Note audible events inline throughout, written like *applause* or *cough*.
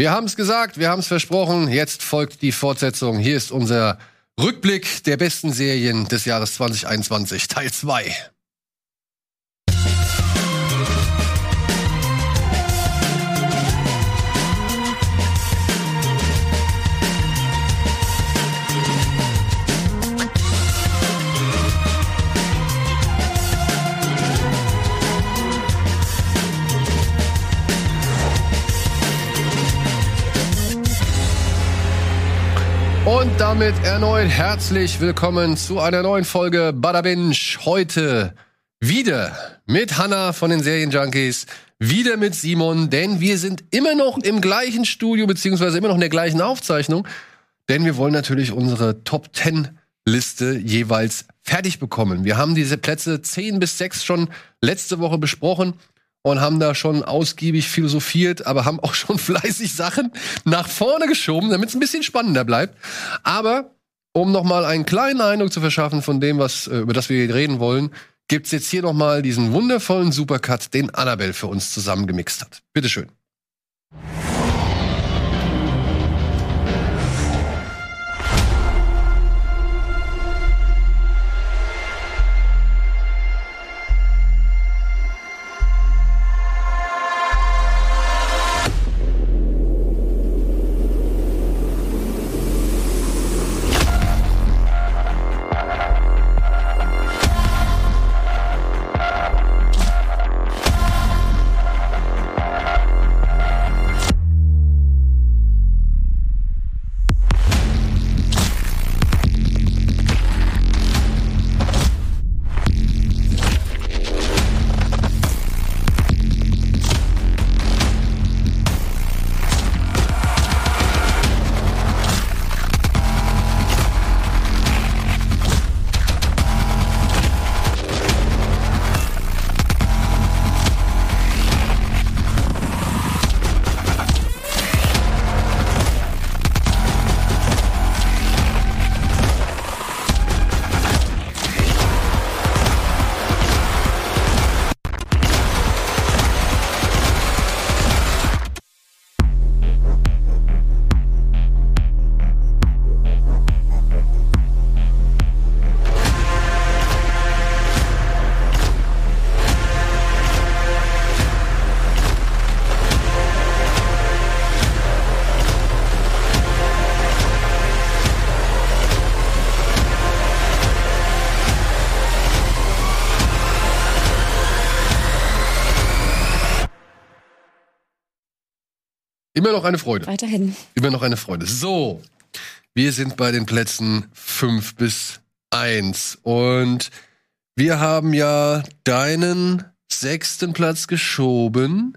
Wir haben es gesagt, wir haben es versprochen. Jetzt folgt die Fortsetzung. Hier ist unser Rückblick der besten Serien des Jahres 2021, Teil 2. Und damit erneut herzlich willkommen zu einer neuen Folge Bada Binge. Heute wieder mit Hanna von den Serienjunkies, wieder mit Simon, denn wir sind immer noch im gleichen Studio, beziehungsweise immer noch in der gleichen Aufzeichnung, denn wir wollen natürlich unsere Top 10 Liste jeweils fertig bekommen. Wir haben diese Plätze 10 bis 6 schon letzte Woche besprochen und haben da schon ausgiebig philosophiert, aber haben auch schon *laughs* fleißig Sachen nach vorne geschoben, damit es ein bisschen spannender bleibt. Aber um noch mal einen kleinen Eindruck zu verschaffen von dem, was äh, über das wir reden wollen, gibt's jetzt hier noch mal diesen wundervollen Supercut, den Annabelle für uns zusammengemixt hat. Bitteschön. Immer noch eine Freude. Weiterhin. Immer noch eine Freude. So, wir sind bei den Plätzen 5 bis 1. Und wir haben ja deinen sechsten Platz geschoben,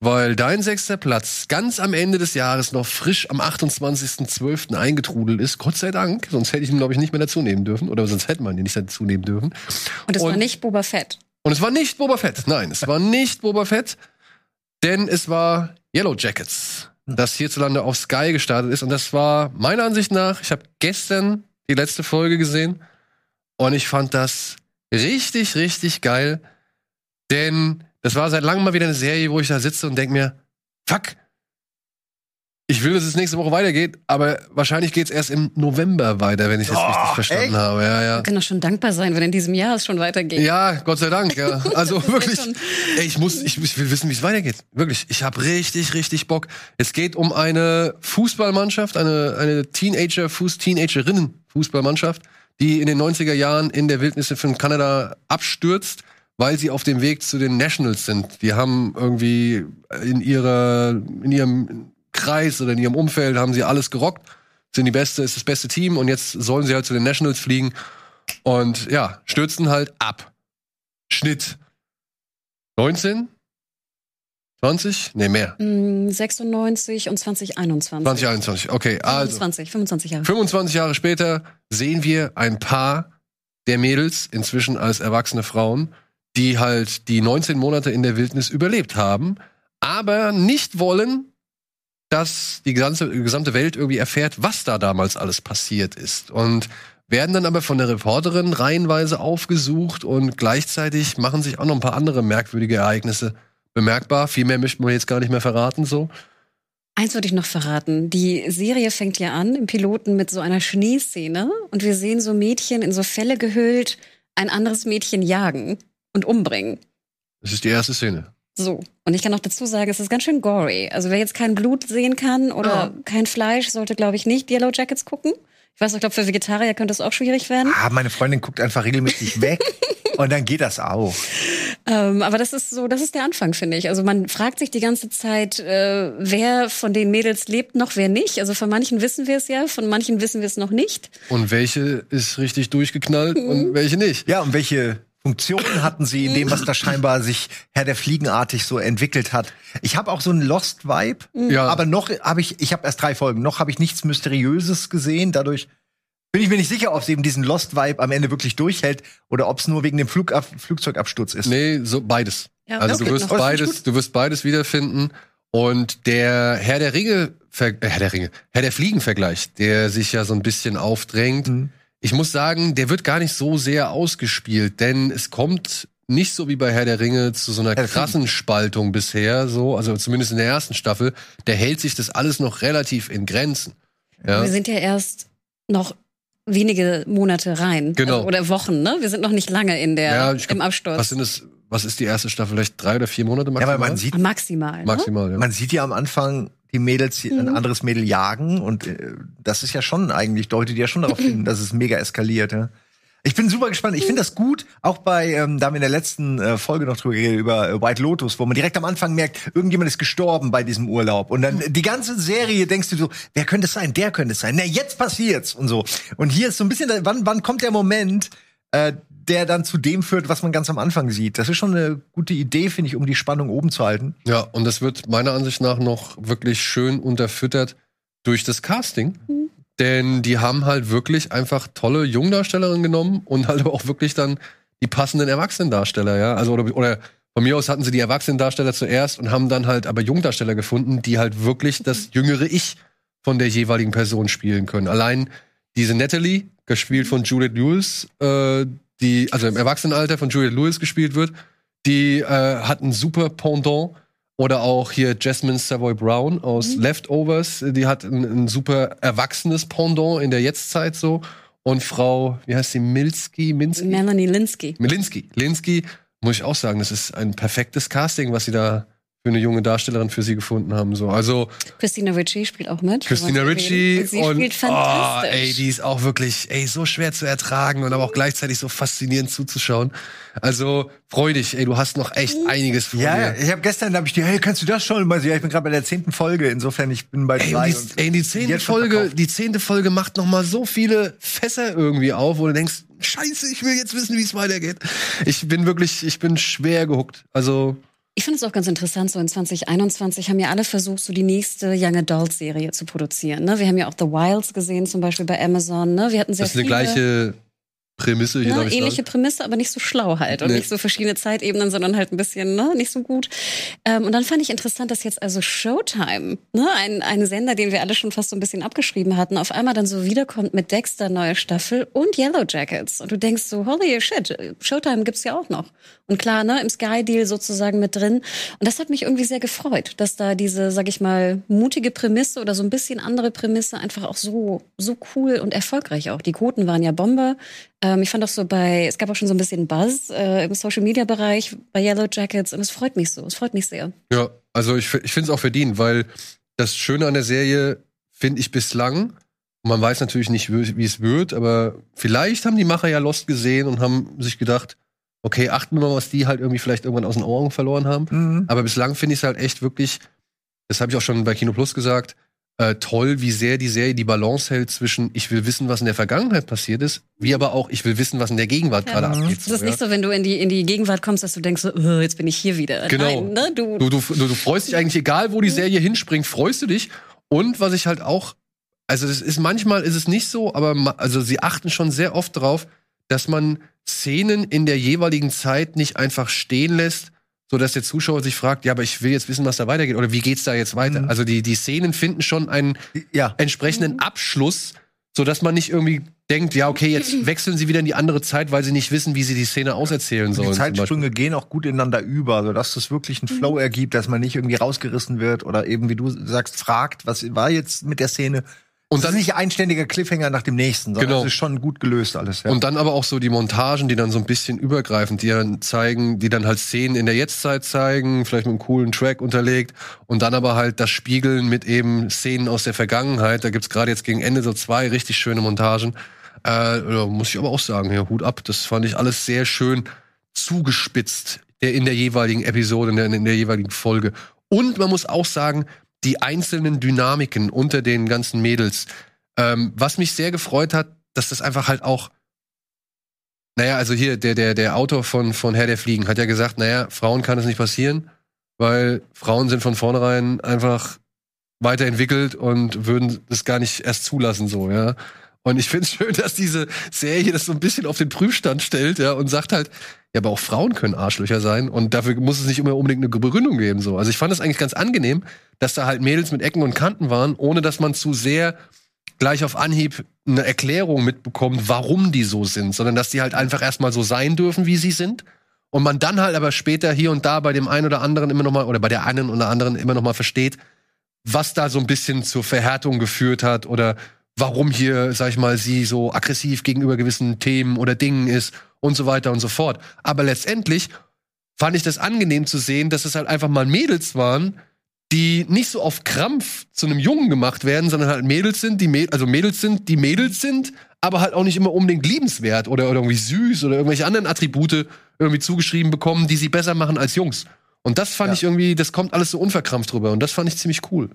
weil dein sechster Platz ganz am Ende des Jahres noch frisch am 28.12. eingetrudelt ist. Gott sei Dank. Sonst hätte ich ihn, glaube ich, nicht mehr dazu nehmen dürfen. Oder sonst hätte man ihn nicht dazu nehmen dürfen. Und es war nicht Boba Fett. Und es war nicht Boba Fett. Nein, es war nicht Boba Fett. Denn es war Yellow Jackets, das hierzulande auf Sky gestartet ist. Und das war meiner Ansicht nach, ich habe gestern die letzte Folge gesehen und ich fand das richtig, richtig geil. Denn das war seit langem mal wieder eine Serie, wo ich da sitze und denke mir, fuck, ich will, dass es nächste Woche weitergeht, aber wahrscheinlich geht es erst im November weiter, wenn ich das Oh, richtig verstanden echt? habe. Ja, ja. Man kann doch schon dankbar sein, wenn in diesem Jahr es schon weitergeht. Ja, Gott sei Dank, ja. *laughs* Also wirklich, ey, ich muss, ich, ich will wissen, wie es weitergeht. Wirklich, ich habe richtig, richtig Bock. Es geht um eine Fußballmannschaft, eine, eine Teenager, Fuß, Teenagerinnen Fußballmannschaft, die in den 90er Jahren in der Wildnis von Kanada abstürzt, weil sie auf dem Weg zu den Nationals sind. Die haben irgendwie in ihrer, in ihrem Kreis oder in ihrem Umfeld haben sie alles gerockt, sind die beste, ist das beste Team und jetzt sollen sie halt zu den Nationals fliegen und ja, stürzen halt ab. Schnitt 19? 20? Nee, mehr. Mm, 96 und 2021. 2021. Okay, also 25, 25 Jahre. 25 Jahre später sehen wir ein paar der Mädels, inzwischen als erwachsene Frauen, die halt die 19 Monate in der Wildnis überlebt haben, aber nicht wollen, dass die ganze, gesamte Welt irgendwie erfährt, was da damals alles passiert ist. Und werden dann aber von der Reporterin reihenweise aufgesucht und gleichzeitig machen sich auch noch ein paar andere merkwürdige Ereignisse bemerkbar. Viel mehr möchten wir jetzt gar nicht mehr verraten, so. Eins würde ich noch verraten. Die Serie fängt ja an im Piloten mit so einer Schneeszene und wir sehen so Mädchen in so Felle gehüllt ein anderes Mädchen jagen und umbringen. Das ist die erste Szene. So. Und ich kann noch dazu sagen, es ist ganz schön gory. Also wer jetzt kein Blut sehen kann oder ja. kein Fleisch, sollte, glaube ich, nicht Yellow Jackets gucken. Ich weiß, ich glaube, für Vegetarier könnte es auch schwierig werden. Ah, meine Freundin guckt einfach regelmäßig weg *laughs* und dann geht das auch. Ähm, aber das ist so, das ist der Anfang, finde ich. Also man fragt sich die ganze Zeit, äh, wer von den Mädels lebt noch, wer nicht. Also von manchen wissen wir es ja, von manchen wissen wir es noch nicht. Und welche ist richtig durchgeknallt mhm. und welche nicht. Ja, und welche Funktionen hatten sie in dem, was da scheinbar sich Herr der Fliegenartig so entwickelt hat. Ich habe auch so einen Lost-Vibe, ja. aber noch habe ich, ich habe erst drei Folgen, noch habe ich nichts Mysteriöses gesehen. Dadurch bin ich mir nicht sicher, ob es eben diesen Lost-Vibe am Ende wirklich durchhält oder ob es nur wegen dem Flugab Flugzeugabsturz ist. Nee, so beides. Ja, also du wirst beides, du wirst beides wiederfinden. Und der Herr der Ringe, äh, Herr der Ringe, Herr der Fliegen-Vergleich, der sich ja so ein bisschen aufdrängt. Mhm ich muss sagen, der wird gar nicht so sehr ausgespielt, denn es kommt nicht so wie bei Herr der Ringe zu so einer krassen Spaltung bisher, so, also zumindest in der ersten Staffel. Der hält sich das alles noch relativ in Grenzen. Ja? Wir sind ja erst noch wenige Monate rein. Genau. Also, oder Wochen, ne? Wir sind noch nicht lange in der, ja, glaub, im Absturz. Was sind es, was ist die erste Staffel? Vielleicht drei oder vier Monate maximal? Ja, weil man sieht, maximal. Ne? Maximal, ja. Man sieht ja am Anfang, die Mädels mhm. ein anderes Mädel jagen und äh, das ist ja schon eigentlich, deutet ja schon darauf hin, *laughs* dass es mega eskaliert. Ja? Ich bin super gespannt. Ich finde das gut, auch bei, ähm, da haben wir in der letzten äh, Folge noch drüber geredet, über äh, White Lotus, wo man direkt am Anfang merkt, irgendjemand ist gestorben bei diesem Urlaub. Und dann mhm. die ganze Serie denkst du so, wer könnte es sein? Der könnte es sein. Na, jetzt passiert's und so. Und hier ist so ein bisschen, wann, wann kommt der Moment, äh, der dann zu dem führt, was man ganz am Anfang sieht. Das ist schon eine gute Idee, finde ich, um die Spannung oben zu halten. Ja, und das wird meiner Ansicht nach noch wirklich schön unterfüttert durch das Casting. Mhm. Denn die haben halt wirklich einfach tolle Jungdarstellerinnen genommen und halt aber auch wirklich dann die passenden Erwachsenendarsteller, ja. Also, oder, oder von mir aus hatten sie die Erwachsenendarsteller zuerst und haben dann halt aber Jungdarsteller gefunden, die halt wirklich das jüngere Ich von der jeweiligen Person spielen können. Allein diese Natalie, gespielt von Juliette Lewis, äh, die, also im Erwachsenenalter von Juliette Lewis gespielt wird, die äh, hat ein super Pendant. Oder auch hier Jasmine Savoy Brown aus mhm. Leftovers, die hat ein, ein, super erwachsenes Pendant in der Jetztzeit so. Und Frau, wie heißt sie, Milski, Minsky? Melanie Linsky. Linsky. Linsky, muss ich auch sagen, das ist ein perfektes Casting, was sie da für eine junge Darstellerin für sie gefunden haben. So. Also Christina Ritchie spielt auch mit. Christina Ritchie sie und spielt fantastisch. Oh, ey, die ist auch wirklich ey, so schwer zu ertragen und aber auch gleichzeitig so faszinierend zuzuschauen. Also freu dich, ey, du hast noch echt mhm. einiges vor ja, dir. ich habe gestern hab ich dir, hey, kannst du das schon? Mal ja, ich bin gerade bei der zehnten Folge, insofern ich bin bei ey, drei. Die, ey, die zehnte Folge, die zehnte Folge macht noch mal so viele Fässer irgendwie auf, wo du denkst, Scheiße, ich will jetzt wissen, wie es weitergeht. Ich bin wirklich, ich bin schwer gehuckt. Also ich finde es auch ganz interessant, so in 2021 haben ja alle versucht, so die nächste Young Adult Serie zu produzieren. Ne? Wir haben ja auch The Wilds gesehen, zum Beispiel bei Amazon. Ne? Wir hatten sehr das ist eine gleiche Prämisse hier, ne, Ähnliche sagen. Prämisse, aber nicht so schlau halt. Und nee. nicht so verschiedene Zeitebenen, sondern halt ein bisschen, ne, nicht so gut. Ähm, und dann fand ich interessant, dass jetzt also Showtime, ne, ein, ein Sender, den wir alle schon fast so ein bisschen abgeschrieben hatten, auf einmal dann so wiederkommt mit Dexter, neue Staffel und Yellow Jackets. Und du denkst so, holy shit, Showtime gibt's ja auch noch. Und klar, ne, im Sky-Deal sozusagen mit drin. Und das hat mich irgendwie sehr gefreut, dass da diese, sag ich mal, mutige Prämisse oder so ein bisschen andere Prämisse einfach auch so, so cool und erfolgreich auch. Die Quoten waren ja Bombe. Ähm, ich fand auch so bei, es gab auch schon so ein bisschen Buzz äh, im Social Media Bereich bei Yellow Jackets und es freut mich so, es freut mich sehr. Ja, also ich, ich finde es auch verdient, weil das Schöne an der Serie finde ich bislang, man weiß natürlich nicht, wie es wird, aber vielleicht haben die Macher ja Lost gesehen und haben sich gedacht, okay, achten wir mal, was die halt irgendwie vielleicht irgendwann aus den Augen verloren haben. Mhm. Aber bislang finde ich es halt echt wirklich, das habe ich auch schon bei Kino Plus gesagt, äh, toll, wie sehr die Serie die Balance hält zwischen ich will wissen, was in der Vergangenheit passiert ist, wie aber auch ich will wissen, was in der Gegenwart ja. gerade abgeht. Das ist nicht so, wenn du in die, in die Gegenwart kommst, dass du denkst, so, oh, jetzt bin ich hier wieder. Genau. Nein, ne? du, du, du, du freust dich eigentlich, egal wo die Serie hinspringt, freust du dich. Und was ich halt auch, also es ist manchmal ist es nicht so, aber also sie achten schon sehr oft darauf, dass man Szenen in der jeweiligen Zeit nicht einfach stehen lässt, so dass der Zuschauer sich fragt, ja, aber ich will jetzt wissen, was da weitergeht oder wie geht's da jetzt weiter? Mhm. Also die die Szenen finden schon einen ja. entsprechenden Abschluss, so dass man nicht irgendwie denkt, ja, okay, jetzt *laughs* wechseln sie wieder in die andere Zeit, weil sie nicht wissen, wie sie die Szene auserzählen sollen. Die. Zeitsprünge gehen auch gut ineinander über, sodass das wirklich einen Flow ergibt, dass man nicht irgendwie rausgerissen wird oder eben, wie du sagst, fragt, was war jetzt mit der Szene. Und Und das dann- ist nicht ein ständiger Cliffhanger nach dem nächsten, sondern Genau. das ist schon gut gelöst alles. Ja. Und dann aber auch so die Montagen, die dann so ein bisschen übergreifend, die dann zeigen, die dann halt Szenen in der Jetztzeit zeigen, vielleicht mit einem coolen Track unterlegt und dann aber halt das Spiegeln mit eben Szenen aus der Vergangenheit. Da gibt's gerade jetzt gegen Ende so zwei richtig schöne Montagen. Äh, muss ich aber auch sagen, ja, Hut ab. Das fand ich alles sehr schön zugespitzt der in der jeweiligen Episode, in der, in der jeweiligen Folge. Und man muss auch sagen, die einzelnen Dynamiken unter den ganzen Mädels. Ähm, was mich sehr gefreut hat, dass das einfach halt auch naja, also hier, der, der, der Autor von, von Herr der Fliegen hat ja gesagt, naja, Frauen kann es nicht passieren, weil Frauen sind von vornherein einfach weiterentwickelt und würden das gar nicht erst zulassen, so, ja. Und ich finde es schön, dass diese Serie das so ein bisschen auf den Prüfstand stellt, ja, und sagt halt, ja, aber auch Frauen können Arschlöcher sein und dafür muss es nicht immer unbedingt eine Begründung geben, so. Also ich fand das eigentlich ganz angenehm, dass da halt Mädels mit Ecken und Kanten waren, ohne dass man zu sehr gleich auf Anhieb eine Erklärung mitbekommt, warum die so sind, sondern dass die halt einfach erstmal so sein dürfen, wie sie sind. Und man dann halt aber später hier und da bei dem einen oder anderen immer noch mal oder bei der einen oder anderen immer noch mal versteht, was da so ein bisschen zur Verhärtung geführt hat oder warum hier, sag ich mal, sie so aggressiv gegenüber gewissen Themen oder Dingen ist und so weiter und so fort. Aber letztendlich fand ich das angenehm zu sehen, dass es halt einfach mal Mädels waren, die nicht so auf Krampf zu einem Jungen gemacht werden, sondern halt Mädels sind, die Mäd also Mädels sind, die Mädels sind, aber halt auch nicht immer unbedingt liebenswert oder, oder irgendwie süß oder irgendwelche anderen Attribute irgendwie zugeschrieben bekommen, die sie besser machen als Jungs. Und das fand Ja. ich irgendwie, das kommt alles so unverkrampft rüber und das fand ich ziemlich cool.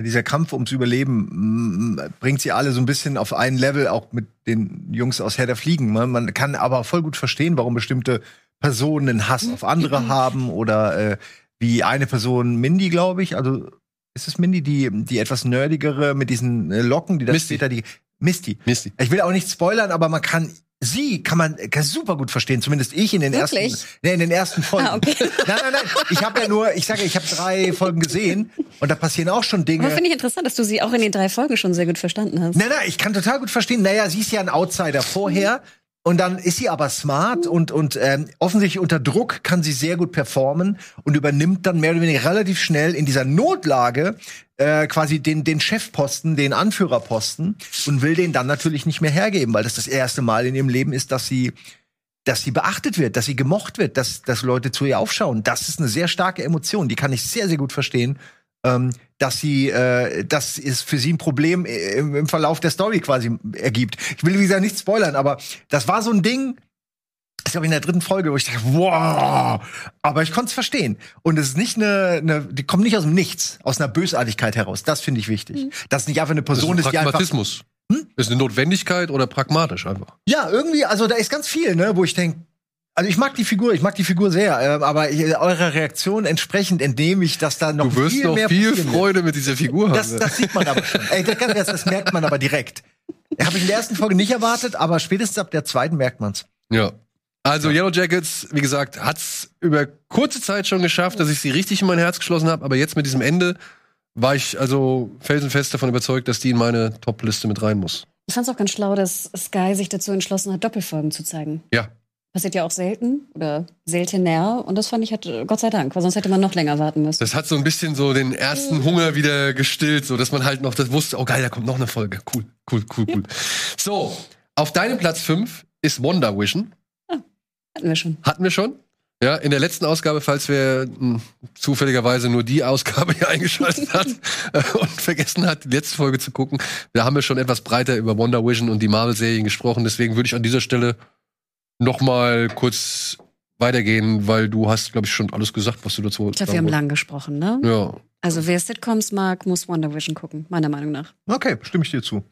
Dieser Kampf ums Überleben mm, bringt sie alle so ein bisschen auf ein Level, auch mit den Jungs aus Herr der Fliegen. Man, man kann aber voll gut verstehen, warum bestimmte Personen einen Hass auf andere haben oder äh, wie eine Person, Mindy, glaube ich, also ist es Mindy, die, die etwas nerdigere mit diesen äh, Locken, die dann Misty. später die Misty. Misty. Ich will auch nicht spoilern, aber man kann sie kann man super gut verstehen, zumindest ich in den Wirklich? ersten nee, in den ersten Folgen. Ah, okay. *laughs* Nein, nein, nein, ich habe ja nur, ich sage, ich habe drei Folgen gesehen und da passieren auch schon Dinge. Aber finde ich interessant, dass du sie auch in den drei Folgen schon sehr gut verstanden hast. Nein, nein, ich kann total gut verstehen. Naja, sie ist ja ein Outsider vorher. Und dann ist sie aber smart und, und ähm, offensichtlich unter Druck kann sie sehr gut performen und übernimmt dann mehr oder weniger relativ schnell in dieser Notlage äh, quasi den, den Chefposten, den Anführerposten und will den dann natürlich nicht mehr hergeben, weil das das erste Mal in ihrem Leben ist, dass sie dass sie beachtet wird, dass sie gemocht wird, dass, dass Leute zu ihr aufschauen. Das ist eine sehr starke Emotion, die kann ich sehr, sehr gut verstehen. Ähm, dass sie, äh, das ist für sie ein Problem äh, im, im Verlauf der Story quasi ergibt. Ich will, wie gesagt, nicht spoilern, aber das war so ein Ding, ich glaube in der dritten Folge, wo ich dachte, wow, aber ich konnte es verstehen. Und es ist nicht eine, eine, die kommt nicht aus dem Nichts, aus einer Bösartigkeit heraus. Das finde ich wichtig. Das ist nicht einfach eine Das ist Person ein ist, die einfach Pragmatismus. Ist eine Notwendigkeit oder pragmatisch einfach. ja, irgendwie, also da ist ganz viel, ne, wo ich denke, also ich mag die Figur, ich mag die Figur sehr, äh, aber ich, eurer Reaktion entsprechend entnehme ich, dass da noch Du wirst viel noch mehr viel. Freude mit dieser Figur haben. Das, das sieht man aber schon. Ey, das, ehrlich, das merkt man aber direkt. Habe ich in der ersten Folge nicht erwartet, aber spätestens ab der zweiten merkt man's. Ja. Also Yellow Jackets, wie gesagt, hat's über kurze Zeit schon geschafft, dass ich sie richtig in mein Herz geschlossen habe, aber jetzt mit diesem Ende war ich also felsenfest davon überzeugt, dass die in meine Top-Liste mit rein muss. Ich fand es auch ganz schlau, dass Sky sich dazu entschlossen hat, Doppelfolgen zu zeigen. Ja. Passiert ja auch selten oder seltener. Und das fand ich, hat, Gott sei Dank, weil sonst hätte man noch länger warten müssen. Das hat so ein bisschen so den ersten Hunger wieder gestillt, so dass man halt noch das wusste, oh geil, da kommt noch eine Folge. Cool, cool, cool, cool. So, auf deinem Platz 5 ist Wonder Vision. Hatten wir schon. Hatten wir schon. Ja, in der letzten Ausgabe, falls wer mh, zufälligerweise nur die Ausgabe hier *laughs* eingeschaltet hat äh, und vergessen hat, die letzte Folge zu gucken, da haben wir schon etwas breiter über Wonder Vision und die Marvel-Serien gesprochen. Deswegen würde ich an dieser Stelle noch mal kurz weitergehen, weil du hast, glaube ich, schon alles gesagt, was du dazu Ich glaube, wir haben lang gesprochen, ne? Ja. Also wer Sitcoms mag, muss Wonder Vision gucken, meiner Meinung nach. Okay, stimme ich dir zu.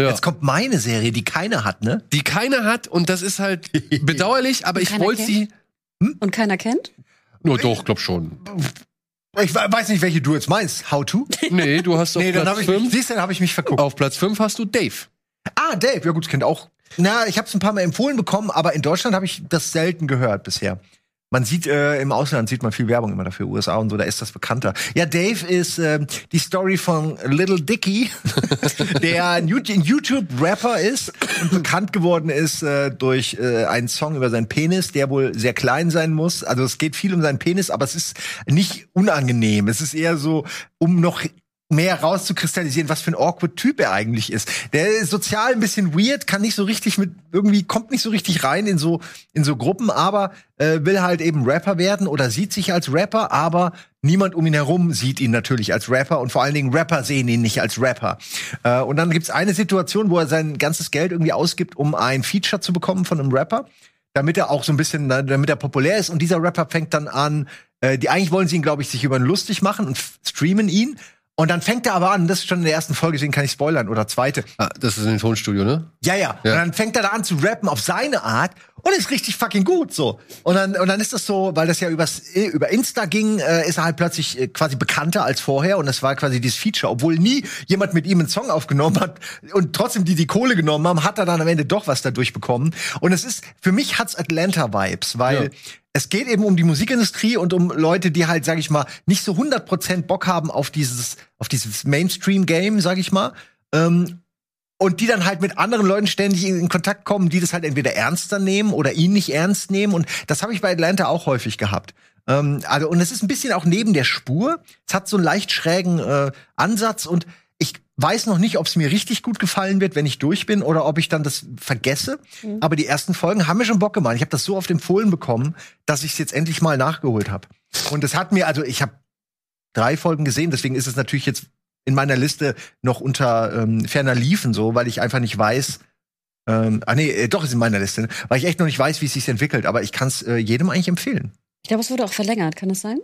ja. Jetzt kommt meine Serie, die keiner hat, ne? Die keiner hat und das ist halt *laughs* bedauerlich, aber ich wollte sie. Und keiner kennt? Nur doch, glaub schon. Ich we- weiß nicht, welche du jetzt meinst. How to? *laughs* Nee, du hast auf nee, dann Platz habe ich mich, 5. siehst du, dann habe ich mich verguckt. Auf Platz 5 hast du Dave. Ah, Dave, ja gut, kennt auch. Na, ich habe es ein paar Mal empfohlen bekommen, aber in Deutschland habe ich das selten gehört bisher. Man sieht äh, im Ausland sieht man viel Werbung immer dafür, USA und so, da ist das bekannter. Ja, Dave ist äh, die Story von Little Dicky, *laughs* der ein YouTube-Rapper ist und bekannt geworden ist äh, durch äh, einen Song über seinen Penis, der wohl sehr klein sein muss. Also es geht viel um seinen Penis, aber es ist nicht unangenehm. Es ist eher so, um noch mehr rauszukristallisieren, was für ein awkward Typ er eigentlich ist. Der ist sozial ein bisschen weird, kann nicht so richtig mit irgendwie kommt nicht so richtig rein in so in so Gruppen, aber äh, will halt eben Rapper werden oder sieht sich als Rapper, aber niemand um ihn herum sieht ihn natürlich als Rapper und vor allen Dingen Rapper sehen ihn nicht als Rapper. Äh, und dann gibt's eine Situation, wo er sein ganzes Geld irgendwie ausgibt, um ein Feature zu bekommen von einem Rapper, damit er auch so ein bisschen damit er populär ist und dieser Rapper fängt dann an äh, die eigentlich wollen sie ihn glaube ich sich über ihn lustig machen und streamen ihn und dann fängt er aber an, das ist schon in der ersten Folge, deswegen kann ich spoilern, oder zweite. Ah, das ist in dem Tonstudio, ne? Ja, ja, ja. Und dann fängt er da an zu rappen auf seine Art und ist richtig fucking gut so. Und dann und dann ist das so, weil das ja übers, über Insta ging, äh, ist er halt plötzlich äh, quasi bekannter als vorher und das war quasi dieses Feature, obwohl nie jemand mit ihm einen Song aufgenommen hat und trotzdem die die Kohle genommen haben, hat er dann am Ende doch was dadurch bekommen. Und es ist für mich hat's Atlanta Vibes, weil ja es geht eben um die Musikindustrie und um Leute, die halt, sag ich mal, nicht so 100% Bock haben auf dieses, auf dieses Mainstream-Game, sag ich mal. Ähm, und die dann halt mit anderen Leuten ständig in, Kontakt kommen, die das halt entweder ernster nehmen oder ihn nicht ernst nehmen. Und das habe ich bei Atlanta auch häufig gehabt. Ähm, also, und es ist ein bisschen auch neben der Spur. Es hat so einen leicht schrägen äh, Ansatz und weiß noch nicht, ob es mir richtig gut gefallen wird, wenn ich durch bin oder ob ich dann das vergesse. Mhm. Aber die ersten Folgen haben mir schon Bock gemacht. Ich habe das so oft empfohlen bekommen, dass ich es jetzt endlich mal nachgeholt habe. Und es hat mir, also ich habe drei Folgen gesehen, deswegen ist es natürlich jetzt in meiner Liste noch unter ähm, ferner Liefen so, weil ich einfach nicht weiß, ähm, ah nee, äh, doch ist in meiner Liste, weil ich echt noch nicht weiß, wie es sich entwickelt, aber ich kann es äh, jedem eigentlich empfehlen. Ich glaube, es wurde auch verlängert, kann es sein?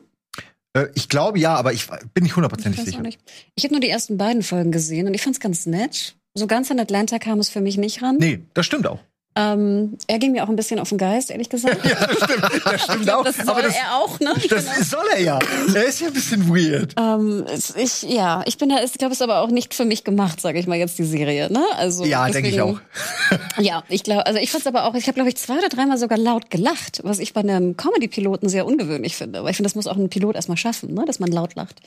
Äh, ich glaube ja, aber ich bin nicht hundertprozentig sicher. Nicht. Ich habe nur die ersten beiden Folgen gesehen und ich fand es ganz nett. So ganz an Atlanta kam es für mich nicht ran. Nee, das stimmt auch. Ähm, er ging mir auch ein bisschen auf den Geist, ehrlich gesagt. *laughs* ja, das stimmt. Das stimmt glaub, auch. Das soll aber das, er auch, ne? Das genau. soll er ja. Er ist ja ein bisschen weird. Ähm, ich, ja, ich bin da, ich glaube, es ist aber auch nicht für mich gemacht, sage ich mal jetzt die Serie, ne? Also ja, denke ich auch. *laughs* ja, ich glaube, also ich fand's aber auch, ich habe glaube ich zwei oder dreimal sogar laut gelacht, was ich bei einem Comedy-Piloten sehr ungewöhnlich finde. Weil ich finde, das muss auch ein Pilot erstmal schaffen, ne? dass man laut lacht.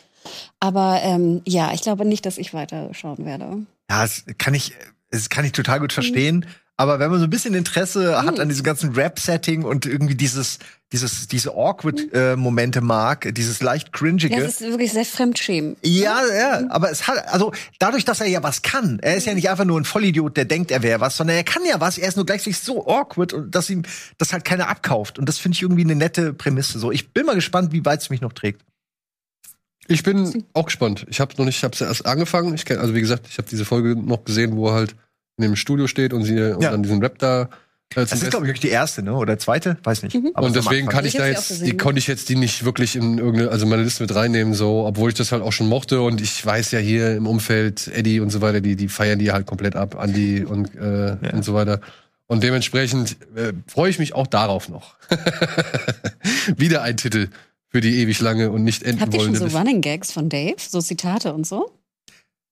Aber ähm, ja, ich glaube nicht, dass ich weiter schauen werde. Ja, das kann ich, das kann ich total gut verstehen. Mhm. Aber wenn man so ein bisschen Interesse mhm. hat an diesem ganzen Rap-Setting und irgendwie dieses, dieses, diese Awkward-Momente mhm. äh, mag, dieses leicht cringige. Ja, das ist wirklich sehr fremdschämen. Ja, ja, aber es hat, also dadurch, dass er ja was kann, er ist ja nicht einfach nur ein Vollidiot, der denkt, er wäre was, sondern er kann ja was, er ist nur gleichzeitig so awkward und dass ihm das halt keiner abkauft. Und das finde ich irgendwie eine nette Prämisse. So, ich bin mal gespannt, wie weit es mich noch trägt. Ich bin auch gespannt. Ich habe noch nicht, ich habe erst angefangen. Ich kenn, also wie gesagt, ich habe diese Folge noch gesehen, wo er halt in dem Studio steht und sie und dann diesen Rap da äh, das ist, glaube ich, wirklich die erste, ne? Oder zweite? Weiß nicht. Mhm. und deswegen kann ich, ich da jetzt, die konnte ich jetzt die nicht wirklich in irgendeine, also meine Liste mit reinnehmen, so, obwohl ich das halt auch schon mochte und ich weiß ja hier im Umfeld, Eddie und so weiter, die, die feiern die halt komplett ab, Andy und, äh, ja. und so weiter. Und dementsprechend äh, freue ich mich auch darauf noch. *laughs* Wieder ein Titel für die ewig lange und nicht enden Habt ihr schon so Running Gags von Dave? So Zitate und so?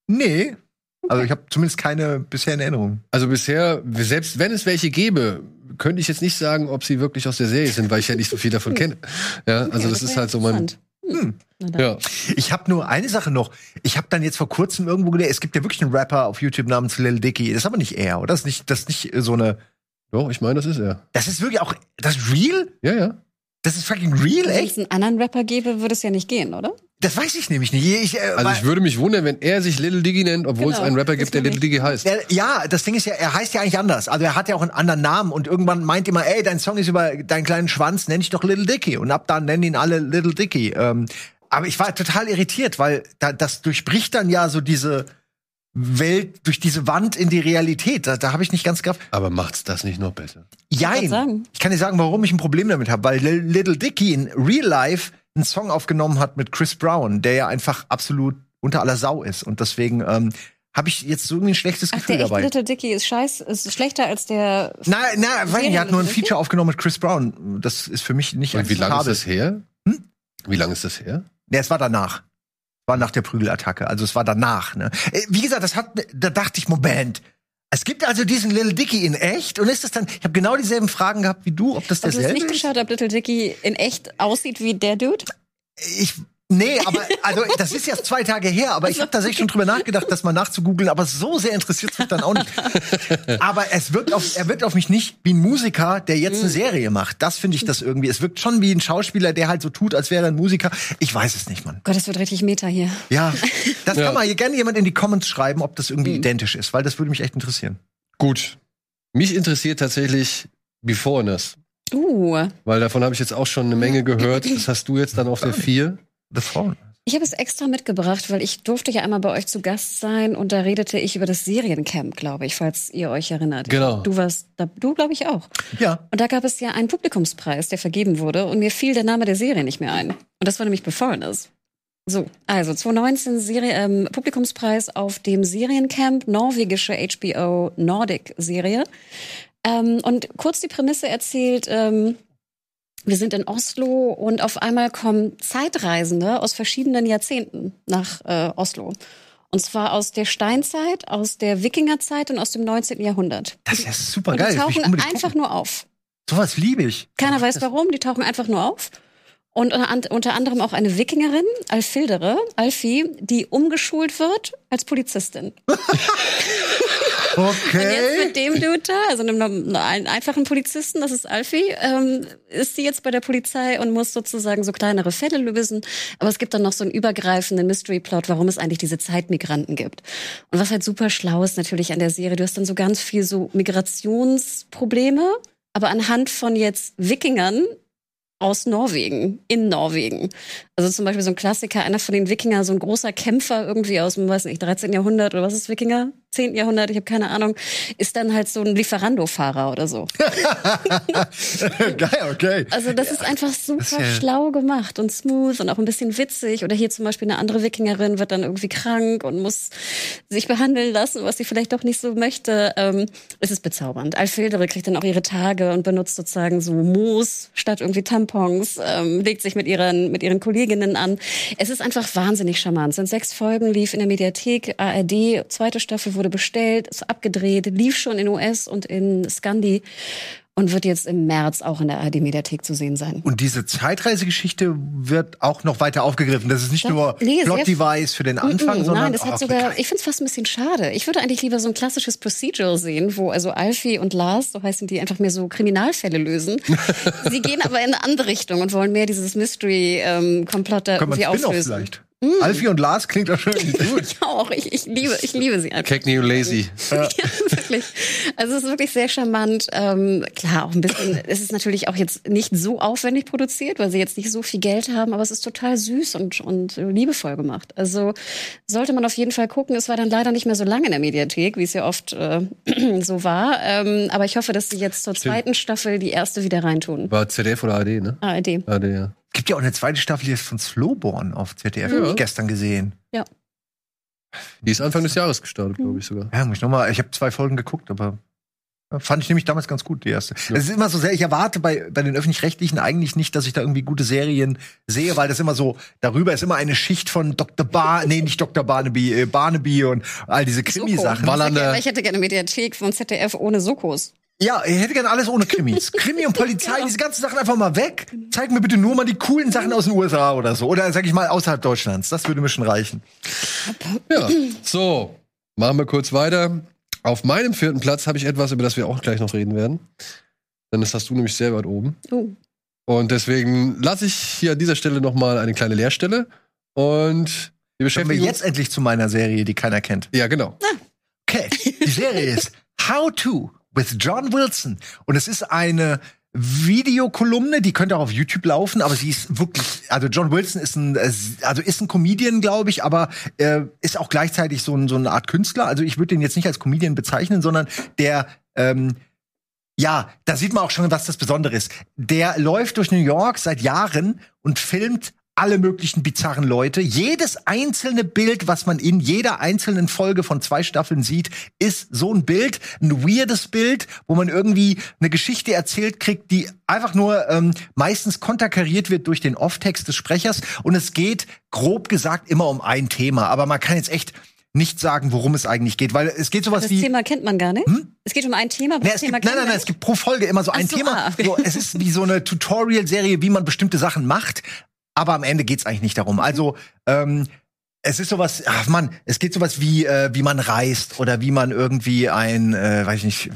Nee, also ich habe zumindest keine bisher in Erinnerung. Also bisher, selbst wenn es welche gäbe, könnte ich jetzt nicht sagen, ob sie wirklich aus der Serie sind, weil ich ja nicht so viel davon kenne. Ja, also okay, das, das ist halt so mein. Hm. Ja. Ich habe nur eine Sache noch. Ich habe dann jetzt vor kurzem irgendwo gelesen, es gibt ja wirklich einen Rapper auf YouTube namens Lil Dicky. Das ist aber nicht er, oder? Das ist nicht, das ist nicht so eine. Doch, ich meine, das ist er. Das ist wirklich auch. Das ist real? Ja, ja. Das ist fucking real, echt? Wenn es einen anderen Rapper gäbe, würde es ja nicht gehen, oder? Das weiß ich nämlich nicht. Ich, äh, also ich würde mich wundern, wenn er sich Little Diggy nennt, obwohl genau, es einen Rapper gibt, der Little Diggy heißt. Der, ja, das Ding ist ja, er heißt ja eigentlich anders. Also er hat ja auch einen anderen Namen und irgendwann meint immer, ey, dein Song ist über deinen kleinen Schwanz, nenn ich doch Little Dicky. Und ab dann nennen ihn alle Little Dicky. Ähm, aber ich war total irritiert, weil da, das durchbricht dann ja so diese Welt durch diese Wand in die Realität. Da, da habe ich nicht ganz gehabt. Aber macht's das nicht noch besser? Jein. Ich kann dir sagen, warum ich ein Problem damit habe, weil Little Dicky in Real Life einen Song aufgenommen hat mit Chris Brown, der ja einfach absolut unter aller Sau ist. Und deswegen ähm, habe ich jetzt so irgendwie ein schlechtes Ach, Gefühl der dabei. Little Dicky ist scheiß, ist schlechter als der. Na, na, weiß nicht, er hat nur ein Feature aufgenommen mit Chris Brown. Das ist für mich nicht Und wie lange ist das her? Hm? Wie lange ist das her? Ja, es war danach. War nach der Prügelattacke. Also es war danach. Ne? Äh, wie gesagt, das hat, da dachte ich, Moment, Es gibt also diesen Little Dicky in echt und ist das dann, ich habe genau dieselben Fragen gehabt wie du, ob das Hast du es derselbe nicht ist? geschaut, ob Little Dicky in echt aussieht wie der Dude? Ich Nee, aber also das ist jetzt zwei Tage her, aber ich habe tatsächlich schon drüber nachgedacht, das mal nachzugoogeln, aber so sehr interessiert mich dann auch nicht. Aber es wirkt auf, er wirkt auf mich nicht wie ein Musiker, der jetzt eine Serie macht. Das finde ich das irgendwie. Es wirkt schon wie ein Schauspieler, der halt so tut, als wäre er ein Musiker. Ich weiß es nicht, Mann. Gott, das wird richtig Meta hier. Ja, das *laughs* Ja. kann mal hier gerne jemand in die Comments schreiben, ob das irgendwie identisch ist, weil das würde mich echt interessieren. Gut. Mich interessiert tatsächlich Beforeness. Uh, Weil davon habe ich jetzt auch schon eine Menge gehört. Das hast du jetzt dann auf der 4. The Throne. ich habe es extra mitgebracht, weil ich durfte ja einmal bei euch zu Gast sein und da redete ich über das Seriencamp, glaube ich, falls ihr euch erinnert. Genau. Du warst da, du glaube ich auch. Ja. Und da gab es ja einen Publikumspreis, der vergeben wurde und mir fiel der Name der Serie nicht mehr ein. Und das war nämlich Beforeigners. So, also 2019 Serie, ähm, Publikumspreis auf dem Seriencamp, norwegische HBO Nordic Serie. Ähm, und kurz die Prämisse erzählt, ähm, wir sind in Oslo und auf einmal kommen Zeitreisende aus verschiedenen Jahrzehnten nach äh, Oslo. Und zwar aus der Steinzeit, aus der Wikingerzeit und aus dem 19. Jahrhundert. Das ist ja super geil. die tauchen einfach gucken. nur auf. Sowas liebe ich. Keiner weiß warum, die tauchen einfach nur auf. Und unter anderem auch eine Wikingerin, Alfildere, Alfie, die umgeschult wird als Polizistin. *laughs* *laughs* Und jetzt Okay. mit dem Dude da, also einem, einem einfachen Polizisten, das ist Alfie, ähm, ist sie jetzt bei der Polizei und muss sozusagen so kleinere Fälle lösen. Aber es gibt dann noch so einen übergreifenden Mystery-Plot, warum es eigentlich diese Zeitmigranten gibt. Und was halt super schlau ist natürlich an der Serie, du hast dann so ganz viel so Migrationsprobleme, aber anhand von jetzt Wikingern aus Norwegen, in Norwegen. Also zum Beispiel so ein Klassiker, einer von den Wikinger, so ein großer Kämpfer irgendwie aus dem, weiß nicht, 13. Jahrhundert oder was ist Wikinger? 10. Jahrhundert, ich habe keine Ahnung, ist dann halt so ein Lieferando-Fahrer oder so. *laughs* geil, okay. Also das ist einfach super ist ja- schlau gemacht und smooth und auch ein bisschen witzig. Oder hier zum Beispiel eine andere Wikingerin wird dann irgendwie krank und muss sich behandeln lassen, was sie vielleicht doch nicht so möchte. Ähm, es ist bezaubernd. Alfildere kriegt dann auch ihre Tage und benutzt sozusagen so Moos statt irgendwie Tampons, ähm, legt sich mit ihren, mit ihren Kolleginnen an. Es ist einfach wahnsinnig charmant. Es sind sechs Folgen, lief in der Mediathek, ARD, zweite Staffel wurde bestellt, ist abgedreht, lief schon in US und in Scandi und wird jetzt im März auch in der ARD-Mediathek zu sehen sein. Und diese Zeitreisegeschichte wird auch noch weiter aufgegriffen. Das ist nicht Ja, nur nee, Plot-Device für den Anfang, Mm-mm, sondern Nein, das hat sogar, ich finde es fast ein bisschen schade. Ich würde eigentlich lieber so ein klassisches Procedural sehen, wo also Alfie und Lars, so heißen die, einfach mehr so Kriminalfälle lösen. *laughs* Sie gehen aber in eine andere Richtung und wollen mehr dieses Mystery-Komplott da Können wir irgendwie auflösen. vielleicht. Alfie und Lars klingt doch schon gut. *laughs* Ich auch. Ich, ich liebe, ich liebe sie einfach. Cagney und Lazy. *laughs* Ja, wirklich. Also es ist wirklich sehr charmant. Ähm, klar, auch ein bisschen, es ist natürlich auch jetzt nicht so aufwendig produziert, weil sie jetzt nicht so viel Geld haben, aber es ist total süß und, und liebevoll gemacht. Also sollte man auf jeden Fall gucken. Es war dann leider nicht mehr so lange in der Mediathek, wie es ja oft äh, *clears throat* so war. Ähm, aber ich hoffe, dass sie jetzt zur zweiten Staffel die erste wieder reintun. War ZDF oder AD, ne? ARD. AD, ja. Gibt ja auch eine zweite Staffel jetzt von Slowborn auf ZDF, hab ich gestern gesehen. Ja. Die ist Anfang des Jahres gestartet, glaube ich sogar. Ja, muss ich noch mal, ich habe zwei Folgen geguckt, aber ja, fand ich nämlich damals ganz gut, die erste. Es ist immer so sehr, ich erwarte bei, bei den Öffentlich-Rechtlichen eigentlich nicht, dass ich da irgendwie gute Serien sehe, weil das immer so, darüber ist immer eine Schicht von Dr. Bar, nee, nicht Dr. Barnaby, äh, Barnaby und all diese Krimi-Sachen. Soko. Ich hätte gerne eine Mediathek von ZDF ohne Sokos. Ja, ich hätte gerne alles ohne Krimis. *laughs* Krimi und Polizei, diese ganzen Sachen einfach mal weg. Zeig mir bitte nur mal die coolen Sachen aus den USA oder so. Oder sag ich mal außerhalb Deutschlands. Das würde mir schon reichen. Ja, *clears throat* so, machen wir kurz weiter. Auf meinem vierten Platz habe ich etwas, über das wir auch gleich noch reden werden. Denn das hast du nämlich sehr weit oben. Oh. Und deswegen lasse ich hier an dieser Stelle noch mal eine kleine Leerstelle. Und wir Kommen wir beschäftigen jetzt endlich zu meiner Serie, die keiner kennt. Ja, genau. Okay, die Serie ist How to with John Wilson. Und es ist eine Videokolumne, die könnte auch auf YouTube laufen, aber sie ist wirklich, also John Wilson ist ein, äh, also ist ein Comedian, glaube ich, aber äh, ist auch gleichzeitig so, ein, so eine Art Künstler. Also ich würde den jetzt nicht als Comedian bezeichnen, sondern der ähm, ja, da sieht man auch schon, was das Besondere ist. Der läuft durch New York seit Jahren und filmt alle möglichen bizarren Leute. Jedes einzelne Bild, was man in jeder einzelnen Folge von zwei Staffeln sieht, ist so ein Bild, ein weirdes Bild, wo man irgendwie eine Geschichte erzählt kriegt, die einfach nur ähm, meistens konterkariert wird durch den Off-Text des Sprechers. Und es geht, grob gesagt, immer um ein Thema. Aber man kann jetzt echt nicht sagen, worum es eigentlich geht, weil es geht sowas Das wie Thema kennt man gar nicht. Hm? Es geht um ein Thema, Nee, das es Thema gibt, nein, nein, nein, es gibt pro Folge immer so ein so, Thema. ah, okay. So, es ist wie so eine Tutorial-Serie, wie man bestimmte Sachen macht, aber am Ende geht's eigentlich nicht darum. Also, ähm, es ist sowas, ach Mann, es geht sowas wie, äh, wie man reist oder wie man irgendwie ein, äh, weiß ich nicht,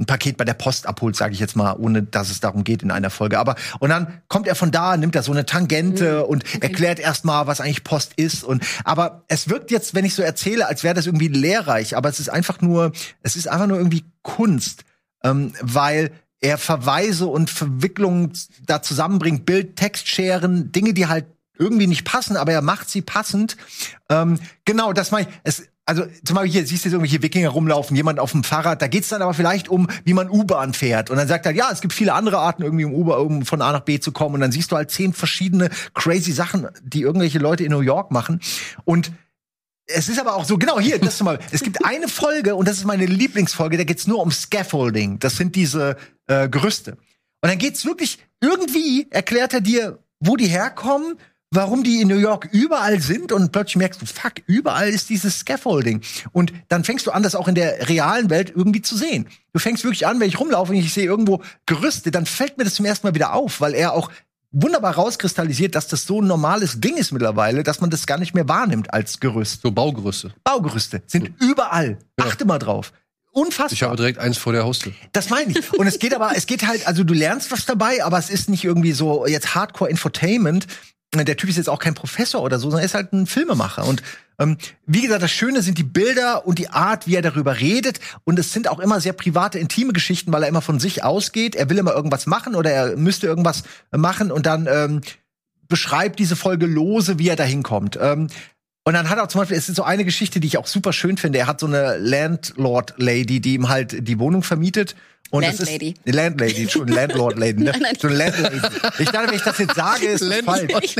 ein Paket bei der Post abholt, sage ich jetzt mal, ohne dass es darum geht in einer Folge. Aber und dann kommt er von da, nimmt er so eine Tangente und erklärt erst mal, was eigentlich Post ist. Und aber es wirkt jetzt, wenn ich so erzähle, als wäre das irgendwie lehrreich. Aber es ist einfach nur, es ist einfach nur irgendwie Kunst, ähm, weil er Verweise und Verwicklungen da zusammenbringt, Bild, Text scheren, Dinge, die halt irgendwie nicht passen, aber er macht sie passend. Ähm, genau, das meine ich. Es, also zum Beispiel hier siehst du irgendwelche Wikinger rumlaufen, jemand auf dem Fahrrad. Da geht's dann aber vielleicht um, wie man U-Bahn fährt. Und dann sagt er, ja, es gibt viele andere Arten, irgendwie um Uber, um von A nach B zu kommen. Und dann siehst du halt zehn verschiedene crazy Sachen, die irgendwelche Leute in New York machen. Und es ist aber auch so, genau hier, das zum Beispiel. Es gibt *laughs* eine Folge, und das ist meine Lieblingsfolge, da geht's nur um Scaffolding. Das sind diese äh, Gerüste. Und dann geht's wirklich, irgendwie erklärt er dir, wo die herkommen, warum die in New York überall sind und plötzlich merkst du, fuck, überall ist dieses Scaffolding. Und dann fängst du an, das auch in der realen Welt irgendwie zu sehen. Du fängst wirklich an, wenn ich rumlaufe und ich sehe irgendwo Gerüste, dann fällt mir das zum ersten Mal wieder auf, weil er auch wunderbar rauskristallisiert, dass das so ein normales Ding ist mittlerweile, dass man das gar nicht mehr wahrnimmt als Gerüst. So Baugerüste. Baugerüste sind überall. Ja. Achte mal drauf. Unfassbar. Ich habe direkt eins vor der Haustür. Das meine ich. Und es geht aber, es geht halt, also du lernst was dabei, aber es ist nicht irgendwie so jetzt Hardcore Infotainment. Der Typ ist jetzt auch kein Professor oder so, sondern er ist halt ein Filmemacher. Und ähm, wie gesagt, das Schöne sind die Bilder und die Art, wie er darüber redet. Und es sind auch immer sehr private, intime Geschichten, weil er immer von sich ausgeht. Er will immer irgendwas machen oder er müsste irgendwas machen und dann ähm, beschreibt diese Folge lose, wie er da hinkommt. Ähm, und dann hat er zum Beispiel, es ist so eine Geschichte, die ich auch super schön finde. Er hat so eine Landlord-Lady, die ihm halt die Wohnung vermietet. Und das Landlady. Ist, Landlady, schon Landlord-Lady, ne? *laughs* Nein, nein. So eine Landlady. Ich dachte, wenn ich das jetzt sage, ist es falsch.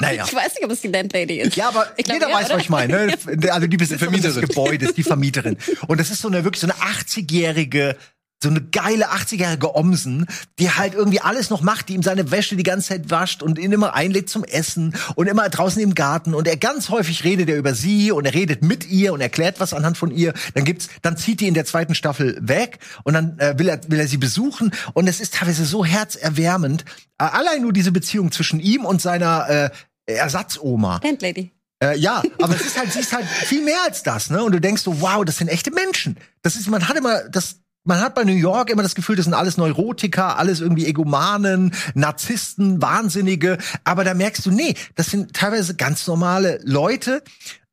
Naja. Ich weiß nicht, ob es die Landlady ist. Ja, aber Ich glaub, jeder ja, weiß, oder? was ich meine. Ne? *laughs* Also die Besitzerin des Vermieterin. Gebäudes, die Vermieterin. Und das ist so eine wirklich so eine 80-jährige so eine geile 80-jährige Omsen, die halt irgendwie alles noch macht, die ihm seine Wäsche die ganze Zeit wascht und ihn immer einlädt zum Essen und immer draußen im Garten und er ganz häufig redet er über sie und er redet mit ihr und erklärt was anhand von ihr. Dann gibt's, dann zieht die in der zweiten Staffel weg und dann äh, will er will er sie besuchen und es ist teilweise so herzerwärmend. Äh, allein nur diese Beziehung zwischen ihm und seiner äh, Ersatzoma. Landlady. Äh, ja, aber es ist halt, sie ist halt viel mehr als das, ne? Und du denkst so, wow, das sind echte Menschen. Das ist, man hat immer das, man hat bei New York immer das Gefühl, das sind alles Neurotiker, alles irgendwie Egomanen, Narzissten, Wahnsinnige. Aber da merkst du, nee, das sind teilweise ganz normale Leute,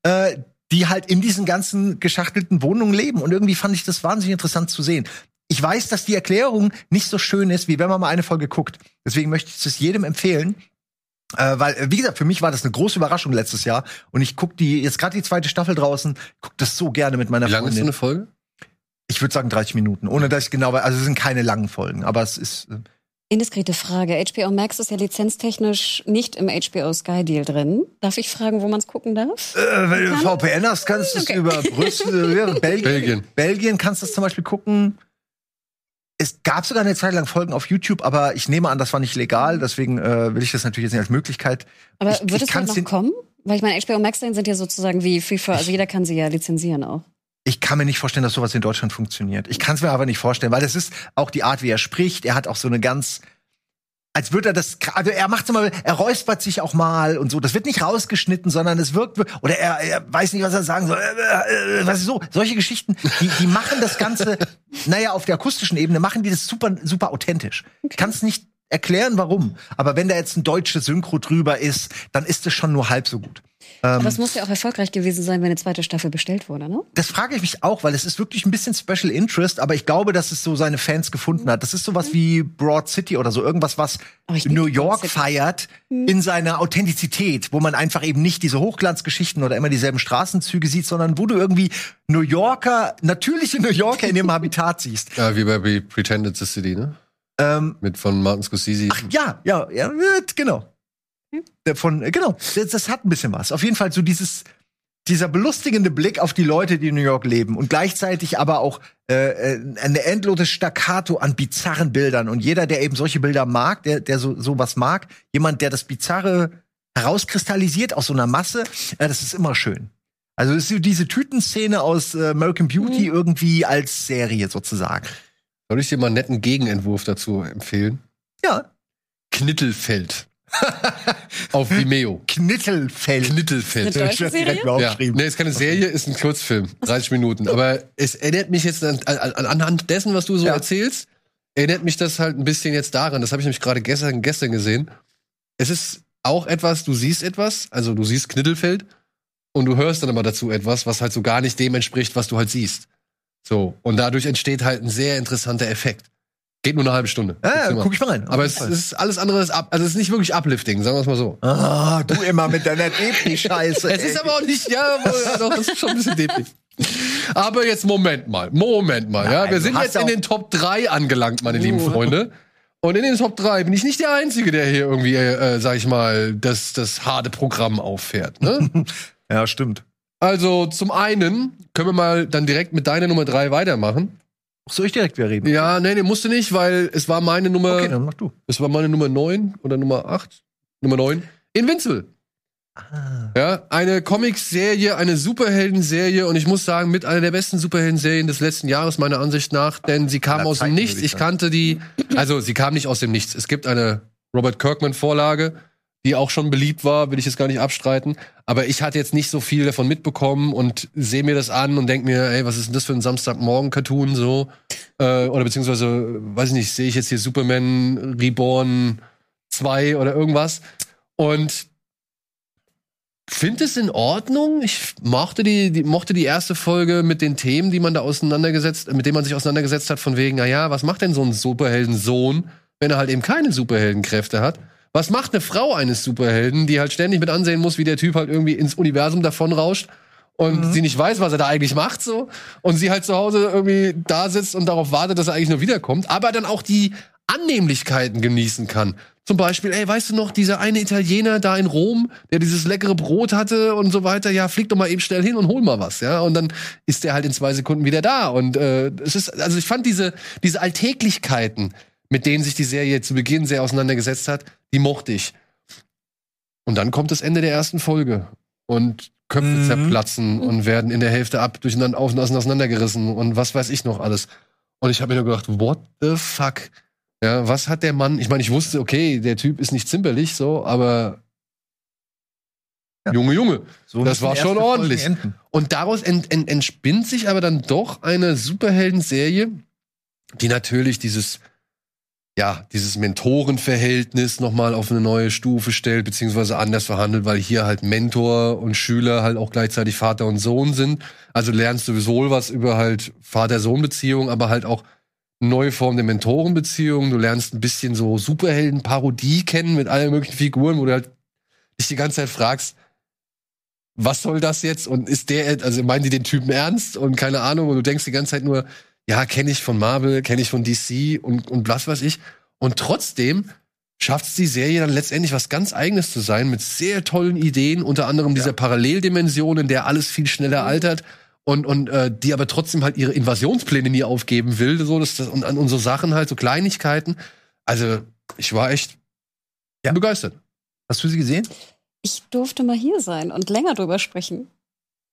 äh, die halt in diesen ganzen geschachtelten Wohnungen leben. Und irgendwie fand ich das wahnsinnig interessant zu sehen. Ich weiß, dass die Erklärung nicht so schön ist, wie wenn man mal eine Folge guckt. Deswegen möchte ich es jedem empfehlen. Äh, weil, äh, wie gesagt, für mich war das eine große Überraschung letztes Jahr. Und ich guck die, jetzt gerade die zweite Staffel draußen, guck das so gerne mit meiner Wie lange ist so Freundin. eine Folge? Ich würde sagen 30 Minuten, ohne dass ich genau weiß. Also es sind keine langen Folgen, aber es ist. äh, Indiskrete Frage. HBO Max ist ja lizenztechnisch nicht im HBO Sky Deal drin. Darf ich fragen, wo man es gucken darf? Äh, wenn du? VPN hast, kannst du es Okay. über Brüssel, ja, *laughs* Belgien, Belgien. Belgien kannst du es zum Beispiel gucken. Es gab sogar eine Zeit lang Folgen auf YouTube, aber ich nehme an, das war nicht legal, deswegen äh, will ich das natürlich jetzt nicht als Möglichkeit. Aber ich, wird ich es halt noch kommen? Weil ich meine, HBO Max sind ja sozusagen wie FIFA, also jeder kann sie ja lizenzieren auch. Ich kann mir nicht vorstellen, dass sowas in Deutschland funktioniert. Ich kann es mir aber nicht vorstellen, weil es ist auch die Art, wie er spricht. Er hat auch so eine ganz, als würde er das, also er macht mal, er räuspert sich auch mal und so. Das wird nicht rausgeschnitten, sondern es wirkt, oder er, er weiß nicht, was er sagen soll. Äh, äh, was ist so? Solche Geschichten, die, die machen das Ganze, *laughs* naja, auf der akustischen Ebene machen die das super, super authentisch. Ich kann es nicht erklären, warum. Aber wenn da jetzt ein deutsches Synchro drüber ist, dann ist es schon nur halb so gut. Ähm, Aber es muss ja auch erfolgreich gewesen sein, wenn eine zweite Staffel bestellt wurde, ne? das frage ich mich auch, weil es ist wirklich ein bisschen Special Interest, aber ich glaube, dass es so seine Fans gefunden hat. Das ist sowas wie Broad City oder so, irgendwas, was New York feiert in seiner Authentizität, wo man einfach eben nicht diese Hochglanzgeschichten oder immer dieselben Straßenzüge sieht, sondern wo du irgendwie New Yorker, natürliche New Yorker in ihrem Habitat siehst. Ja, wie bei Be- Pretended the City, ne? Ähm, Mit von Martin Scorsese. Ach ja, ja, ja, genau. Der Von, äh, genau, das, das hat ein bisschen was. Auf jeden Fall so dieses, dieser belustigende Blick auf die Leute, die in New York leben und gleichzeitig aber auch äh, äh, eine endlose Staccato an bizarren Bildern. Und jeder, der eben solche Bilder mag, der, der so sowas mag, jemand, der das Bizarre herauskristallisiert aus so einer Masse, äh, das ist immer schön. Also es ist so diese Tütenszene aus äh, American Beauty irgendwie als Serie sozusagen. Soll ich dir mal einen netten Gegenentwurf dazu empfehlen? Ja. Knittelfeld. *laughs* Auf Vimeo. Knittelfeld. Knittelfeld. Eine Ich deutsche hab's direkt Serie? mal Ja, aufgeschrieben. nee, ist keine Serie, ist ein Kurzfilm, 30 Minuten. Aber es erinnert mich jetzt an, an, anhand dessen, was du so Ja. erzählst, erinnert mich das halt ein bisschen jetzt daran. Das habe ich nämlich gerade gestern, gestern gesehen. Es ist auch etwas, du siehst etwas, also du siehst Knittelfeld und du hörst dann aber dazu etwas, was halt so gar nicht dem entspricht, was du halt siehst. So. Und dadurch entsteht halt ein sehr interessanter Effekt. Geht nur eine halbe Stunde. Ja, guck ich mal rein. aber es, es ist alles andere, ist ab, also es ist nicht wirklich uplifting, sagen wir es mal so. Ah, du immer mit deiner Depri-Scheiße. *laughs* Es ist aber auch nicht, ja, doch, das ist schon ein bisschen dämlich. Aber jetzt Moment mal, Moment mal, ja. Nein, Wir sind jetzt in den Top 3 angelangt, meine lieben Uh. Freunde. Und in den Top 3 bin ich nicht der Einzige, der hier irgendwie, äh, sag ich mal, das, das harte Programm auffährt. Ne? *laughs* Ja, stimmt. Also zum einen können wir mal dann direkt mit deiner Nummer 3 weitermachen. Soll ich direkt wieder reden? Ja, nee, nee, musste nicht, weil es war meine Nummer, Okay, dann mach du. es war meine Nummer 9 oder Nummer 8. Nummer 9. Invincible. Ah. Ja, eine Comic-Serie, eine Superhelden-Serie und ich muss sagen, mit einer der besten Superhelden-Serien des letzten Jahres, meiner Ansicht nach, denn sie kam aus dem Nichts. Ich kannte die, also sie kam nicht aus dem Nichts. Es gibt eine Robert Kirkman-Vorlage, die auch schon beliebt war, will ich jetzt gar nicht abstreiten. Aber ich hatte jetzt nicht so viel davon mitbekommen und sehe mir das an und denke mir, ey, was ist denn das für ein Samstagmorgen-Cartoon so? Äh, oder beziehungsweise, weiß ich nicht, sehe ich jetzt hier Superman Reborn 2 oder irgendwas. Und finde es in Ordnung. Ich mochte die, die, mochte die erste Folge mit den Themen, die man da auseinandergesetzt, mit denen man sich auseinandergesetzt hat, von wegen, na ja, was macht denn so ein Superheldensohn, wenn er halt eben keine Superheldenkräfte hat? Was macht eine Frau eines Superhelden, die halt ständig mit ansehen muss, wie der Typ halt irgendwie ins Universum davonrauscht und sie nicht weiß, was er da eigentlich macht, so. Und sie halt zu Hause irgendwie da sitzt und darauf wartet, dass er eigentlich nur wiederkommt, aber dann auch die Annehmlichkeiten genießen kann. Zum Beispiel, ey, weißt du noch, dieser eine Italiener da in Rom, der dieses leckere Brot hatte und so weiter, ja, flieg doch mal eben schnell hin und hol mal was, ja. Und dann ist der halt in zwei Sekunden wieder da. Und äh, es ist, also ich fand diese, diese Alltäglichkeiten, mit denen sich die Serie zu Beginn sehr auseinandergesetzt hat, die mochte ich. Und dann kommt das Ende der ersten Folge. Und Köpfe Mhm. zerplatzen und werden in der Hälfte ab durcheinander auf und auseinandergerissen und was weiß ich noch alles. Und ich habe mir nur gedacht, what the fuck? Ja, was hat der Mann? Ich meine, ich wusste, okay, der Typ ist nicht zimperlich, so, aber Ja. Junge, Junge. So Das war schon ordentlich. Und daraus ent, ent, entspinnt sich aber dann doch eine Superhelden-Serie, die natürlich dieses, ja, dieses Mentorenverhältnis nochmal auf eine neue Stufe stellt, beziehungsweise anders verhandelt, weil hier halt Mentor und Schüler halt auch gleichzeitig Vater und Sohn sind. Also lernst du sowohl was über halt Vater-Sohn-Beziehung, aber halt auch neue Form der Mentorenbeziehung. Du lernst ein bisschen so Superhelden-Parodie kennen mit allen möglichen Figuren, wo du halt dich die ganze Zeit fragst, was soll das jetzt? Und ist der, also meinen die den Typen ernst und keine Ahnung, und du denkst die ganze Zeit nur, ja, kenne ich von Marvel, kenne ich von DC und, und was weiß ich. Und trotzdem schafft es die Serie dann letztendlich was ganz Eigenes zu sein, mit sehr tollen Ideen, unter anderem dieser Paralleldimension, in der alles viel schneller altert und, und äh, die aber trotzdem halt ihre Invasionspläne nie aufgeben will, so dass das, und, und so Sachen halt, so Kleinigkeiten. Also, ich war echt Ja. begeistert. Hast du sie gesehen? Ich durfte mal hier sein und länger drüber sprechen.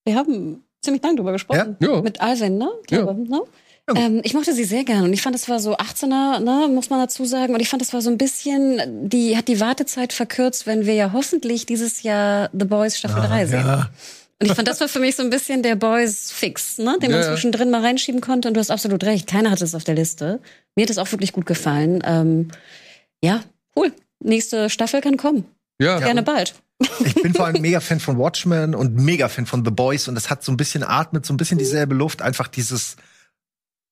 Wir haben ziemlich lange drüber gesprochen. Ja? Ja. Mit Alvin, ne? Glaube, ne? Ja. Ähm, ich mochte sie sehr gerne und ich fand, es war so 18er, ne, muss man dazu sagen. Und ich fand, es war so ein bisschen, die hat die Wartezeit verkürzt, wenn wir ja hoffentlich dieses Jahr The Boys Staffel 3 sehen. Ja. Und ich fand, das war für mich so ein bisschen der Boys-Fix, ne? den man Ja, ja. zwischendrin mal reinschieben konnte. Und du hast absolut recht, keiner hatte es auf der Liste. Mir hat es auch wirklich gut gefallen. Ähm, ja, cool. Nächste Staffel kann kommen. Ja. Gerne bald. Ich bin vor allem mega Fan von Watchmen und mega Fan von The Boys und das hat so ein bisschen atmet so ein bisschen dieselbe Luft, einfach dieses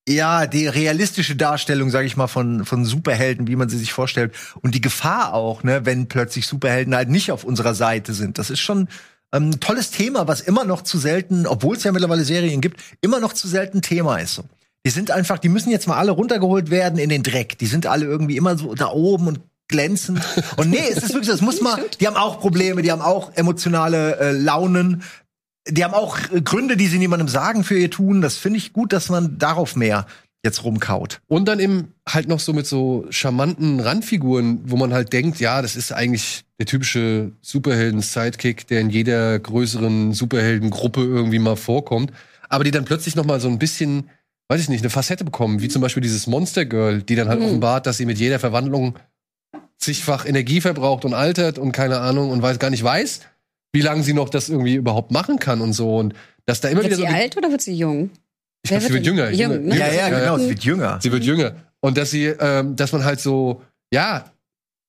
ja, die realistische Darstellung, sage ich mal, von von Superhelden, wie man sie sich vorstellt und die Gefahr auch, ne, wenn plötzlich Superhelden halt nicht auf unserer Seite sind. Das ist schon ähm, ein tolles Thema, was immer noch zu selten, obwohl es ja mittlerweile Serien gibt, immer noch zu selten Thema ist so. Die sind einfach, die müssen jetzt mal alle runtergeholt werden in den Dreck. Die sind alle irgendwie immer so da oben und glänzen. Und nee, es ist wirklich so, es muss *laughs* mal, die haben auch Probleme, die haben auch emotionale äh, Launen. Die haben auch Gründe, die sie niemandem sagen für ihr tun. Das finde ich gut, dass man darauf mehr jetzt rumkaut. Und dann eben halt noch so mit so charmanten Randfiguren, wo man halt denkt, ja, das ist eigentlich der typische Superhelden-Sidekick, der in jeder größeren Superheldengruppe irgendwie mal vorkommt, aber die dann plötzlich noch mal so ein bisschen, weiß ich nicht, eine Facette bekommen, wie zum Beispiel dieses Monster Girl, die dann halt Mhm. offenbart, dass sie mit jeder Verwandlung zigfach Energie verbraucht und altert und keine Ahnung und weiß gar nicht weiß, wie lange sie noch das irgendwie überhaupt machen kann und so und dass da immer Wird wieder sie so alt oder wird sie jung? ich glaube, sie wird jünger. Jung, ne? Ja, ja, genau, es wird jünger. Sie wird jünger. Und dass sie, ähm, dass man halt so, ja,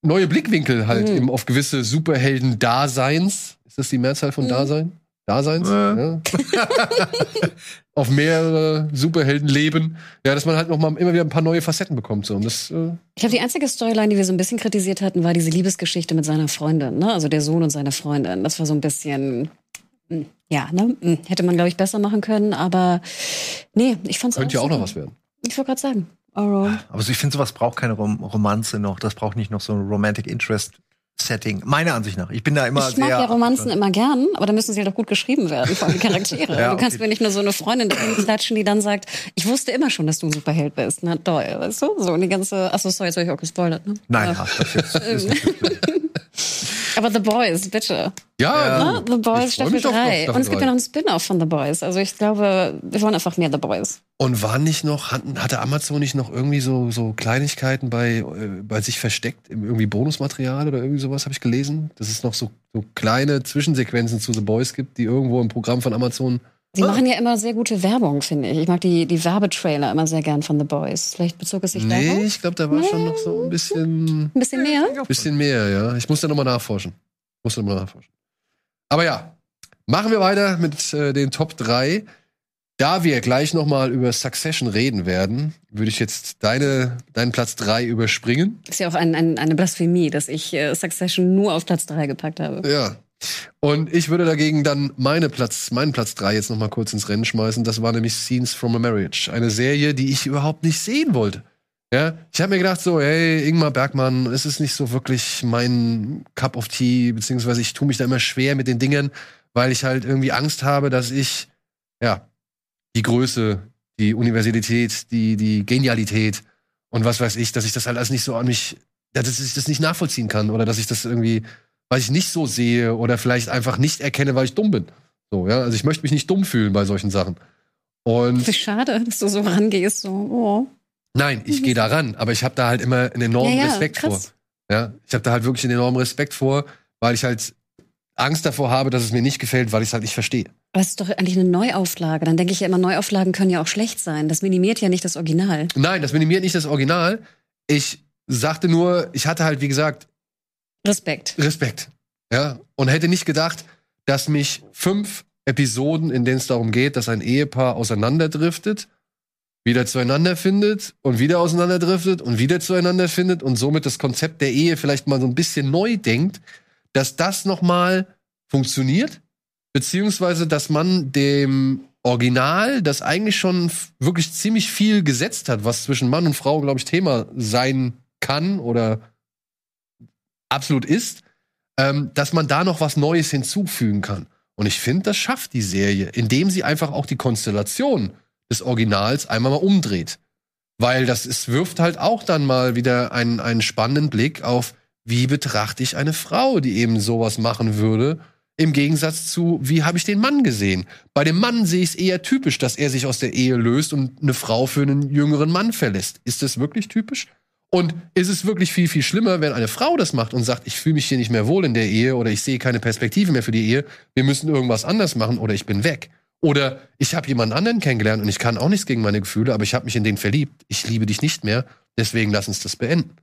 neue Blickwinkel halt Mhm. eben auf gewisse Superhelden-Daseins. Ist das die Mehrzahl von Mhm. Dasein? Daseins? Äh. Ja. *laughs* *laughs* auf mehrere Superheldenleben. Ja, dass man halt noch mal immer wieder ein paar neue Facetten bekommt. So. Und das, äh, Ich glaube, die einzige Storyline, die wir so ein bisschen kritisiert hatten, war diese Liebesgeschichte mit seiner Freundin, ne? Also der Sohn und seine Freundin. Das war so ein bisschen, mm, ja, ne? Mm, Hätte man, glaube ich, besser machen können, aber nee, ich fand's könnte ja auch noch was werden. Ich wollte gerade sagen. Alright. Aber so, ich finde, sowas braucht keine Rom Romanze noch. Das braucht nicht noch so ein Romantic Interest Setting. Meiner Ansicht nach. Ich bin da immer Ich mag sehr. ja Romanzen immer gern, aber da müssen sie halt auch gut geschrieben werden, vor allem die *laughs* Charaktere. Ja, du kannst okay. mir nicht nur so eine Freundin klatschen, die dann sagt, ich wusste immer schon, dass du ein Superheld bist. Na toll, weißt du? So, und die ganze, achso, sorry, jetzt habe ich auch gespoilert, ne? Nein, Ja. das jetzt, ist nicht. *laughs* Aber The Boys, bitte. Ja, Ja. Ne? The Boys Staffel mich auf 3. Staffel Und es gibt ja noch einen Spin-off von The Boys. Also ich glaube, wir wollen einfach mehr The Boys. Und war nicht noch, hatte Amazon nicht noch irgendwie so, so Kleinigkeiten bei, äh, bei sich versteckt, im irgendwie Bonusmaterial oder irgendwie sowas, habe ich gelesen? Dass es noch so, so kleine Zwischensequenzen zu The Boys gibt, die irgendwo im Programm von Amazon. Sie Ah. machen ja immer sehr gute Werbung, finde ich. Ich mag die, die Werbetrailer immer sehr gern von The Boys. Vielleicht bezog es sich Nee, darauf? ich glaube, da war schon noch so ein bisschen, Ein bisschen mehr? bisschen mehr, ja. Ich muss da nochmal nachforschen. Muss da nochmal nachforschen. Aber ja, machen wir weiter mit äh, den Top 3. Da wir gleich nochmal über Succession reden werden, würde ich jetzt deine, deinen Platz 3 überspringen. Ist ja auch ein, ein, eine Blasphemie, dass ich äh, Succession nur auf Platz 3 gepackt habe. Ja. Und ich würde dagegen dann meine Platz, meinen Platz 3 jetzt noch mal kurz ins Rennen schmeißen. Das war nämlich Scenes from a Marriage. Eine Serie, die ich überhaupt nicht sehen wollte. Ja, ich habe mir gedacht so, hey, Ingmar Bergmann, es ist nicht so wirklich mein Cup of Tea, beziehungsweise ich tue mich da immer schwer mit den Dingen, weil ich halt irgendwie Angst habe, dass ich, ja, die Größe, die Universalität, die, die Genialität und was weiß ich, dass ich das halt alles nicht so an mich, ja, dass ich das nicht nachvollziehen kann oder dass ich das irgendwie, weil ich nicht so sehe oder vielleicht einfach nicht erkenne, weil ich dumm bin. So, ja, also ich möchte mich nicht dumm fühlen bei solchen Sachen. Und Wie schade, dass du so rangehst. So, oh. nein, ich gehe da ran, aber ich habe da halt immer einen enormen Ja, ja, Respekt krass. vor. Ja, ich habe da halt wirklich einen enormen Respekt vor, weil ich halt Angst davor habe, dass es mir nicht gefällt, weil ich es halt nicht verstehe. Aber es ist doch eigentlich eine Neuauflage. Dann denke ich ja immer, Neuauflagen können ja auch schlecht sein. Das minimiert ja nicht das Original. Nein, das minimiert nicht das Original. Ich sagte nur, ich hatte halt, wie gesagt, Respekt. Respekt. Ja, und hätte nicht gedacht, dass mich fünf Episoden, in denen es darum geht, dass ein Ehepaar auseinanderdriftet, wieder zueinander findet und wieder auseinanderdriftet und wieder zueinander findet und somit das Konzept der Ehe vielleicht mal so ein bisschen neu denkt, dass das noch mal funktioniert, beziehungsweise dass man dem Original, das eigentlich schon wirklich ziemlich viel gesetzt hat, was zwischen Mann und Frau, glaube ich, Thema sein kann oder absolut ist, ähm, dass man da noch was Neues hinzufügen kann. Und ich finde, das schafft die Serie, indem sie einfach auch die Konstellation des Originals einmal mal umdreht. Weil das ist, wirft halt auch dann mal wieder einen, einen spannenden Blick auf, wie betrachte ich eine Frau, die eben sowas machen würde, im Gegensatz zu, wie habe ich den Mann gesehen. Bei dem Mann sehe ich es eher typisch, dass er sich aus der Ehe löst und eine Frau für einen jüngeren Mann verlässt. Ist das wirklich typisch? Und ist es wirklich viel, viel schlimmer, wenn eine Frau das macht und sagt, ich fühle mich hier nicht mehr wohl in der Ehe oder ich sehe keine Perspektive mehr für die Ehe, wir müssen irgendwas anders machen oder ich bin weg. Oder ich habe jemanden anderen kennengelernt und ich kann auch nichts gegen meine Gefühle, aber ich habe mich in den verliebt. Ich liebe dich nicht mehr, deswegen lass uns das beenden.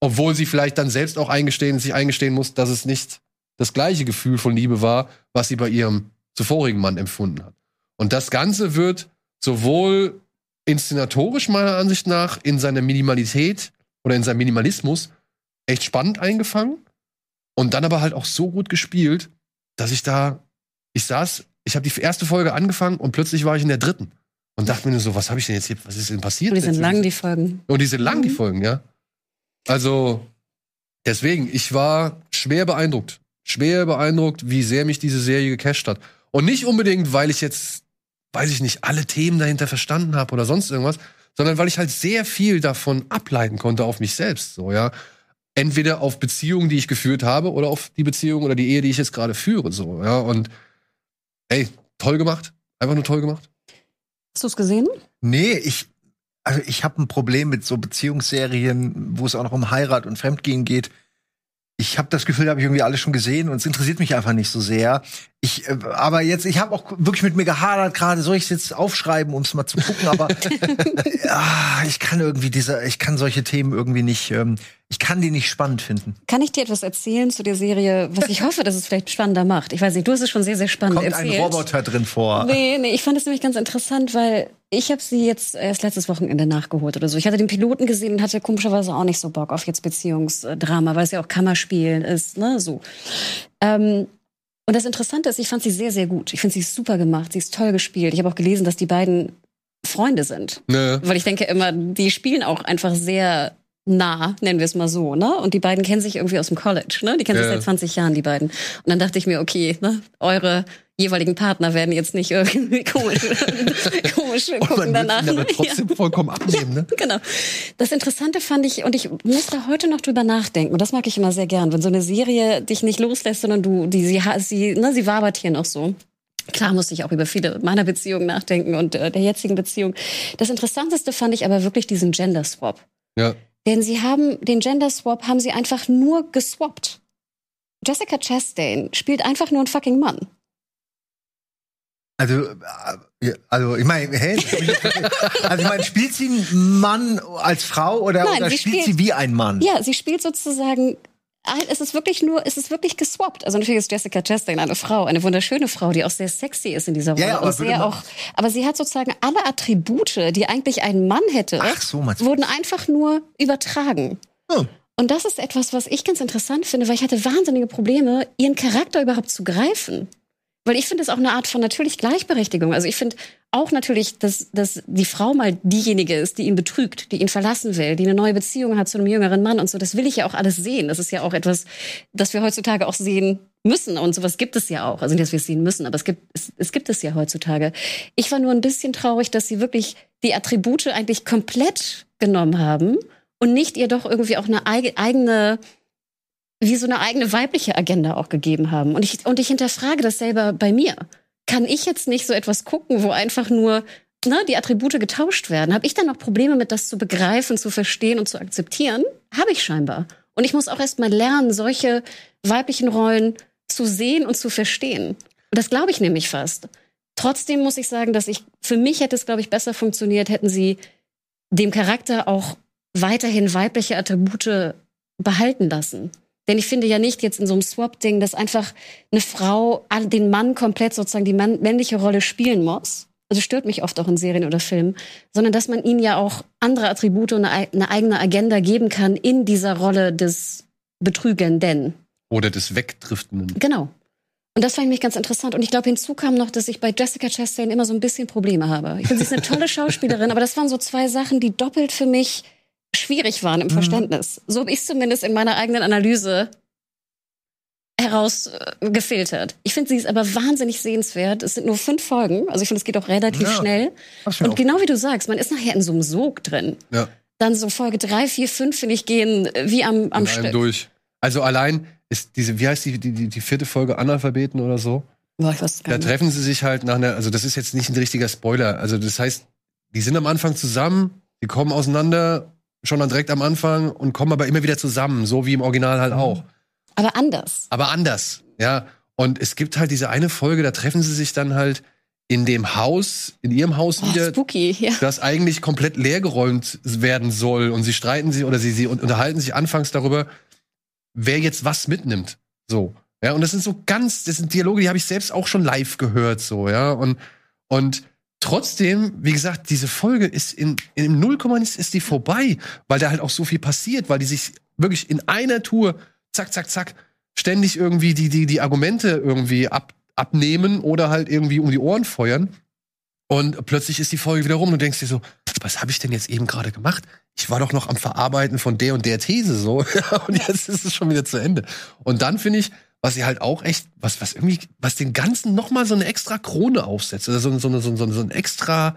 Obwohl sie vielleicht dann selbst auch eingestehen, sich eingestehen muss, dass es nicht das gleiche Gefühl von Liebe war, was sie bei ihrem zuvorigen Mann empfunden hat. Und das Ganze wird sowohl inszenatorisch meiner Ansicht nach in seiner Minimalität oder in seinem Minimalismus echt spannend eingefangen und dann aber halt auch so gut gespielt, dass ich da, ich saß, ich habe die erste Folge angefangen und plötzlich war ich in der dritten und dachte mir nur so, was habe ich denn jetzt hier, was ist denn passiert? Und die sind lang, die Folgen. Und die sind lang, die Mhm. Folgen, ja. Also, deswegen, ich war schwer beeindruckt. Schwer beeindruckt, wie sehr mich diese Serie gecasht hat. Und nicht unbedingt, weil ich jetzt, weiß ich nicht, alle Themen dahinter verstanden habe oder sonst irgendwas, sondern weil ich halt sehr viel davon ableiten konnte auf mich selbst, so, ja. entweder auf Beziehungen, die ich geführt habe, oder auf die Beziehung oder die Ehe, die ich jetzt gerade führe. So, ja. Und ey, toll gemacht. Einfach nur toll gemacht. Hast du es gesehen? Nee, ich, also ich habe ein Problem mit so Beziehungsserien, wo es auch noch um Heirat und Fremdgehen geht. Ich habe das Gefühl, da habe ich irgendwie alles schon gesehen und es interessiert mich einfach nicht so sehr. Ich, äh, aber jetzt, ich habe auch wirklich mit mir gehadert gerade, soll ich es jetzt aufschreiben, um es mal zu gucken, aber *laughs* ah, ich kann irgendwie diese, ich kann solche Themen irgendwie nicht, ähm, ich kann die nicht spannend finden. Kann ich dir etwas erzählen zu der Serie, was ich hoffe, dass es vielleicht spannender macht? Ich weiß nicht, du hast es schon sehr, sehr spannend Kommt erzählt. ein Roboter drin vor. Nee, nee, ich fand es nämlich ganz interessant, weil ich habe sie jetzt erst letztes Wochenende nachgeholt oder so. Ich hatte den Piloten gesehen und hatte komischerweise auch nicht so Bock auf jetzt Beziehungsdrama, weil es ja auch Kammerspielen ist, ne, so. Ähm, und das Interessante ist, ich fand sie sehr, sehr gut. Ich finde sie super gemacht, sie ist toll gespielt. Ich habe auch gelesen, dass die beiden Freunde sind. Ne. Weil ich denke immer, die spielen auch einfach sehr nah, nennen wir es mal so, ne? Und die beiden kennen sich irgendwie aus dem College, ne? Die kennen sich Ja. seit 20 Jahren, die beiden. Und dann dachte ich mir, okay, ne? Eure jeweiligen Partner werden jetzt nicht irgendwie *laughs* komisch, komisch man gucken danach. aber *laughs* Ja. trotzdem vollkommen abnehmen, ne? *laughs* Genau. Das Interessante fand ich, und ich muss da heute noch drüber nachdenken, und das mag ich immer sehr gern, wenn so eine Serie dich nicht loslässt, sondern du, die, sie, sie, ne, sie wabert hier noch so. Klar musste ich auch über viele meiner Beziehungen nachdenken und äh, der jetzigen Beziehung. Das Interessanteste fand ich aber wirklich diesen Gender Swap. Ja. Denn sie haben den Gender Swap haben sie einfach nur geswappt. Jessica Chastain spielt einfach nur einen fucking Mann. Also, äh, also ich meine, hä? *laughs* also ich meine, spielt sie einen Mann als Frau oder, Nein, oder sie spielt, spielt- sie wie ein Mann? Ja, sie spielt sozusagen. Es ist wirklich nur, es ist wirklich geswappt. Also natürlich ist Jessica Chastain eine Frau, eine wunderschöne Frau, die auch sehr sexy ist in dieser Rolle Ja, aber sehr auch. Aber sie hat sozusagen alle Attribute, die eigentlich ein Mann hätte, Ach so, wurden einfach nur übertragen. Hm. Und das ist etwas, was ich ganz interessant finde, weil ich hatte wahnsinnige Probleme, ihren Charakter überhaupt zu greifen. Weil ich finde es auch eine Art von natürlich Gleichberechtigung. Also ich finde auch natürlich, dass, dass die Frau mal diejenige ist, die ihn betrügt, die ihn verlassen will, die eine neue Beziehung hat zu einem jüngeren Mann und so. Das will ich ja auch alles sehen. Das ist ja auch etwas, das wir heutzutage auch sehen müssen. Und sowas gibt es ja auch. Also nicht, dass wir es sehen müssen, aber es gibt, es, es gibt es ja heutzutage. Ich war nur ein bisschen traurig, dass sie wirklich die Attribute eigentlich komplett genommen haben und nicht ihr doch irgendwie auch eine eige- eigene wie so eine eigene weibliche Agenda auch gegeben haben. Und ich, und ich hinterfrage das selber bei mir. Kann ich jetzt nicht so etwas gucken, wo einfach nur ne, die Attribute getauscht werden? Habe ich dann noch Probleme mit, das zu begreifen, zu verstehen und zu akzeptieren? Habe ich scheinbar. Und ich muss auch erst mal lernen, solche weiblichen Rollen zu sehen und zu verstehen. Und das glaube ich nämlich fast. Trotzdem muss ich sagen, dass ich, für mich hätte es, glaube ich, besser funktioniert, hätten sie dem Charakter auch weiterhin weibliche Attribute behalten lassen. Denn ich finde ja nicht jetzt in so einem Swap-Ding, dass einfach eine Frau den Mann komplett sozusagen die männliche Rolle spielen muss. Also stört mich oft auch in Serien oder Filmen, sondern dass man ihnen ja auch andere Attribute und eine, ei- eine eigene Agenda geben kann in dieser Rolle des Betrügenden. Oder des Wegdriftenden. Genau. Und das fand ich mich ganz interessant. Und ich glaube, hinzu kam noch, dass ich bei Jessica Chastain immer so ein bisschen Probleme habe. Ich finde, sie ist eine tolle *laughs* Schauspielerin, aber das waren so zwei Sachen, die doppelt für mich schwierig waren im Verständnis. So habe ich es zumindest in meiner eigenen Analyse herausgefiltert. Ich finde, sie ist aber wahnsinnig sehenswert. Es sind nur fünf Folgen, also ich finde, es geht auch relativ Ja. schnell. Ach, Und genau wie du sagst, man ist nachher in so einem Sog drin. Ja. Dann so Folge drei, vier, fünf, finde ich, gehen äh, wie am, am in Stück. durch. Also allein ist diese, wie heißt die, die, die, die vierte Folge Analphabeten oder so? Boah, Da treffen sie sich halt nach einer, also das ist jetzt nicht ein richtiger Spoiler. Also das heißt, die sind am Anfang zusammen, die kommen auseinander, schon dann direkt am Anfang und kommen aber immer wieder zusammen, so wie im Original halt auch. Aber anders. Aber anders, ja. Und es gibt halt diese eine Folge, da treffen sie sich dann halt in dem Haus, in ihrem Haus Oh, wieder, spooky, ja. das eigentlich komplett leergeräumt werden soll. Und sie streiten sich oder sie, sie unterhalten sich anfangs darüber, wer jetzt was mitnimmt. So. Ja, und das sind so ganz, das sind Dialoge, die habe ich selbst auch schon live gehört, so, ja. Und, und trotzdem, wie gesagt, diese Folge ist in, in Nullkomma ist, ist die vorbei, weil da halt auch so viel passiert, weil die sich wirklich in einer Tour, zack, zack, zack, ständig irgendwie die, die, die Argumente irgendwie ab, abnehmen oder halt irgendwie um die Ohren feuern. Und plötzlich ist die Folge wieder rum und du denkst dir so, was habe ich denn jetzt eben gerade gemacht? Ich war doch noch am Verarbeiten von der und der These so. *laughs* und jetzt ist es schon wieder zu Ende. Und dann finde ich, was sie halt auch echt, was, was irgendwie, was den Ganzen noch mal so eine extra Krone aufsetzt, oder so, eine- so, eine- so, eine- so, eine- so ein extra,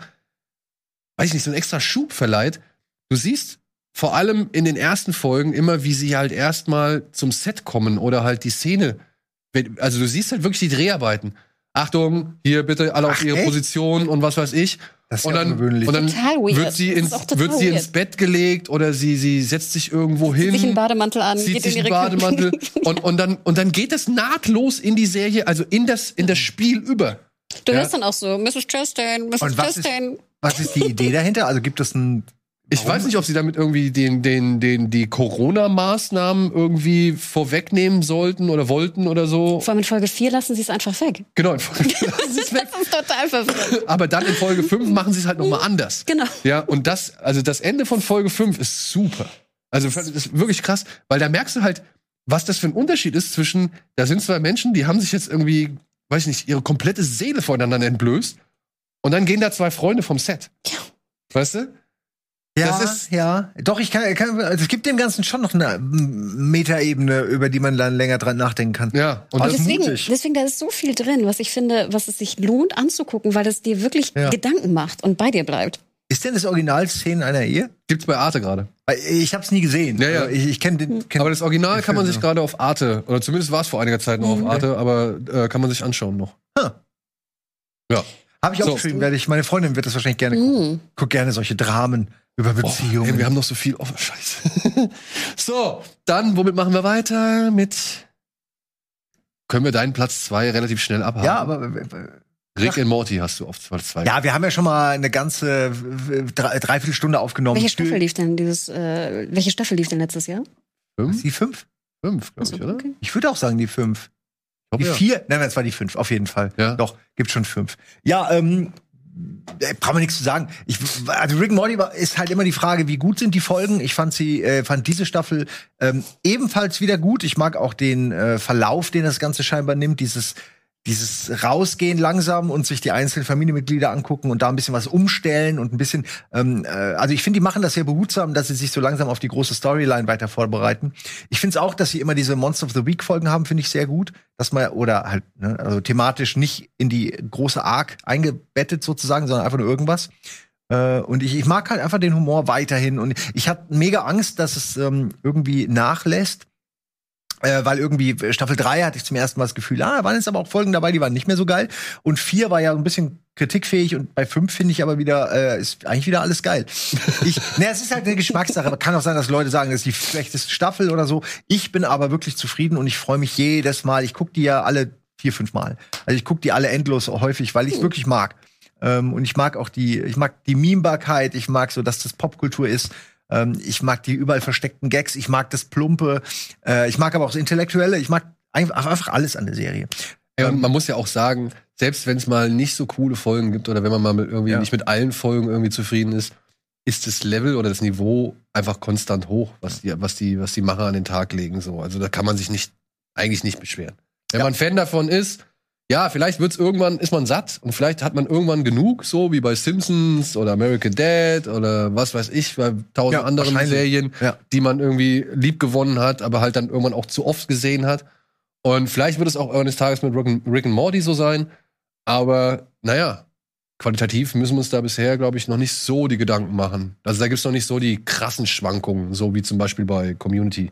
weiß ich nicht, so ein extra Schub verleiht. Du siehst vor allem in den ersten Folgen immer, wie sie halt erstmal zum Set kommen oder halt die Szene. Also du siehst halt wirklich die Dreharbeiten. Achtung, hier bitte alle auf Ach, ihre echt? Position und was weiß ich. Das ist und dann, ungewöhnlich. und dann Total weird. wird sie, ins, wird sie ins. Bett gelegt oder sie, sie setzt sich irgendwo hin sich einen Bademantel an, zieht geht sich in einen ihre Bademantel *laughs* und, und, dann, und dann geht es nahtlos in die Serie, also in das, in das Spiel über. Du Ja. hörst dann auch so, Mrs. Chastain, Mrs. Und was ist- Chastain. Was ist die Idee dahinter? Also gibt es ein. Ich Warum? weiß nicht, ob sie damit irgendwie den, den, den, die Corona-Maßnahmen irgendwie vorwegnehmen sollten oder wollten oder so. Vor allem in Folge 4 lassen sie es einfach weg. Genau, in Folge Das ist total verwirrend. aber dann in Folge 5 machen sie es halt nochmal anders. Genau. Ja, und das, also das Ende von Folge 5 ist super. Also das ist wirklich krass, weil da merkst du halt, was das für ein Unterschied ist zwischen, da sind zwei Menschen, die haben sich jetzt irgendwie, weiß ich nicht, ihre komplette Seele voneinander entblößt und dann gehen da zwei Freunde vom Set. Ja. Weißt du? Ja, Das ist- ja. Doch, ich kann, kann also es gibt dem Ganzen schon noch eine Metaebene, über die man dann länger dran nachdenken kann. Ja. Und Aber das, ist Deswegen, mutig. deswegen, da ist so viel drin, was ich finde, was es sich lohnt anzugucken, weil es dir wirklich Ja. Gedanken macht und bei dir bleibt. Ist denn das Original Szenen einer Ehe? gibt's bei Arte gerade. Weil Ich hab's nie gesehen. Ja, ja. Ich, ich kenne den. Kenn Aber das Original kann man sich gerade auf Arte, oder zumindest war es vor einiger Zeit noch auf Arte, aber äh, kann man sich anschauen noch. Ja. Habe ich So. aufgeschrieben, werde ich. Meine Freundin wird das wahrscheinlich gerne gucken. Mm. Guck gerne solche Dramen über Oh, Beziehungen. ey, wir haben noch so viel. Oh, scheiße. *laughs* so, dann, womit machen wir weiter? Mit. Können wir deinen Platz zwei relativ schnell abhaken? ja, aber äh, Rick and Morty hast du auf Platz zwei. ja, wir haben ja schon mal eine ganze äh, drei, dreiviertel Stunde aufgenommen. Welche Staffel lief denn dieses, äh, welche Staffel lief denn letztes Jahr? Fünf, Die fünf? fünf glaube ich, Achso, oder? okay. Ich würde auch sagen die fünf. Ich Die ja. vier? Nein, nein, es war die fünf, auf jeden Fall. Ja. Doch, gibt schon fünf. Ja, ähm, äh, braucht man nichts zu sagen. Ich, also Rick Morty ist halt immer die Frage, wie gut sind die Folgen. Ich fand sie, äh, fand diese Staffel ähm, ebenfalls wieder gut. Ich mag auch den äh, Verlauf, den das Ganze scheinbar nimmt. Dieses dieses Rausgehen langsam und sich die einzelnen Familienmitglieder angucken und da ein bisschen was umstellen und ein bisschen, ähm, äh, also ich finde, die machen das sehr behutsam, dass sie sich so langsam auf die große Storyline weiter vorbereiten. Ich finde es auch, dass sie immer diese Monster of the Week Folgen haben, finde ich sehr gut, dass man oder halt ne, also thematisch nicht in die große Arc eingebettet sozusagen, sondern einfach nur irgendwas. Äh, und ich, ich mag halt einfach den Humor weiterhin und ich hatte mega Angst, dass es ähm, irgendwie nachlässt. Äh, weil irgendwie Staffel 3 hatte ich zum ersten Mal das Gefühl, ah, waren jetzt aber auch Folgen dabei, die waren nicht mehr so geil. Und 4 war ja so ein bisschen kritikfähig und bei 5 finde ich aber wieder, äh, ist eigentlich wieder alles geil. Ich, *laughs* ne, es ist halt eine Geschmackssache, aber kann auch sein, dass Leute sagen, das ist die schlechteste Staffel oder so. Ich bin aber wirklich zufrieden und ich freue mich jedes Mal. Ich gucke die ja alle vier, fünf Mal. Also ich gucke die alle endlos häufig, weil ich es wirklich mag. Ähm, und ich mag auch die, ich mag die Memebarkeit, ich mag so, dass das Popkultur ist. Ähm, ich mag die überall versteckten Gags, ich mag das Plumpe, äh, ich mag aber auch das Intellektuelle, ich mag einfach, alles an der Serie. Ja, und man muss ja auch sagen, selbst wenn es mal nicht so coole Folgen gibt oder wenn man mal irgendwie Ja. nicht mit allen Folgen irgendwie zufrieden ist, ist das Level oder das Niveau einfach konstant hoch, was die, was die, was die Macher an den Tag legen. So. Also da kann man sich nicht, eigentlich nicht beschweren. Wenn Ja. man Fan davon ist, ja, vielleicht wird's irgendwann, ist man satt und vielleicht hat man irgendwann genug, so wie bei Simpsons oder American Dad oder was weiß ich, bei tausend Ja, anderen. Serien, Ja. die man irgendwie lieb gewonnen hat, aber halt dann irgendwann auch zu oft gesehen hat. Und vielleicht wird es auch eines Tages mit Rick and Morty so sein. Aber naja, qualitativ müssen wir uns da bisher, glaube ich, noch nicht so die Gedanken machen. Also da gibt's noch nicht so die krassen Schwankungen, so wie zum Beispiel bei Community.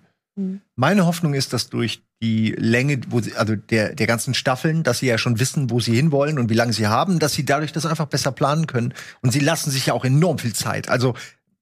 Meine Hoffnung ist, dass durch die Länge, wo sie, also der, der ganzen Staffeln, dass sie ja schon wissen, wo sie hinwollen und wie lange sie haben, dass sie dadurch das einfach besser planen können. Und sie lassen sich ja auch enorm viel Zeit. Also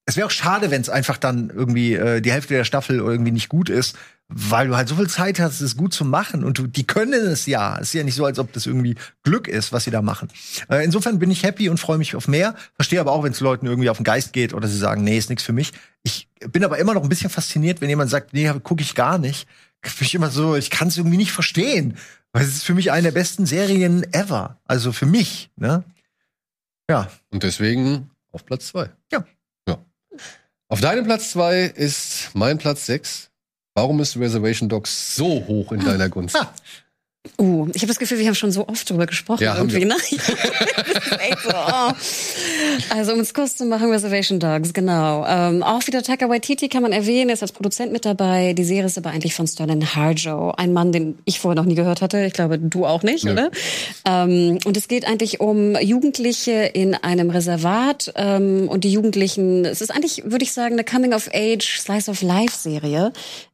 es wäre auch schade, wenn es einfach dann irgendwie äh, die Hälfte der Staffel irgendwie nicht gut ist, weil du halt so viel Zeit hast, es gut zu machen. Und du, die können es ja. Es ist ja nicht so, als ob das irgendwie Glück ist, was sie da machen. Äh, insofern bin ich happy und freue mich auf mehr. Verstehe aber auch, wenn es Leuten irgendwie auf den Geist geht oder sie sagen, nee, ist nichts für mich. Ich bin aber immer noch ein bisschen fasziniert, wenn jemand sagt, nee, gucke ich gar nicht. *laughs* Bin ich immer so, ich kann es irgendwie nicht verstehen. Weil es ist für mich eine der besten Serien ever. Also für mich, ne? Ja. Und deswegen auf Platz zwei. Ja. ja. Auf deinem Platz zwei ist mein Platz sechs. Warum ist Reservation Dogs so hoch in deiner Gunst? Ah. Uh, ich habe das Gefühl, wir haben schon so oft drüber gesprochen Ja, irgendwie, ne? *laughs* so. Oh. Also um es kurz zu machen, Reservation Dogs, genau. Ähm, auch wieder Taika Waititi kann man erwähnen, er ist als Produzent mit dabei. Die Serie ist aber eigentlich von Sterling Harjo, ein Mann, den ich vorher noch nie gehört hatte. Ich glaube, du auch nicht, Nö. oder? Ähm, und es geht eigentlich um Jugendliche in einem Reservat ähm, und die Jugendlichen. Es ist eigentlich, würde ich sagen, eine Coming-of-Age Slice-of-Life-Serie.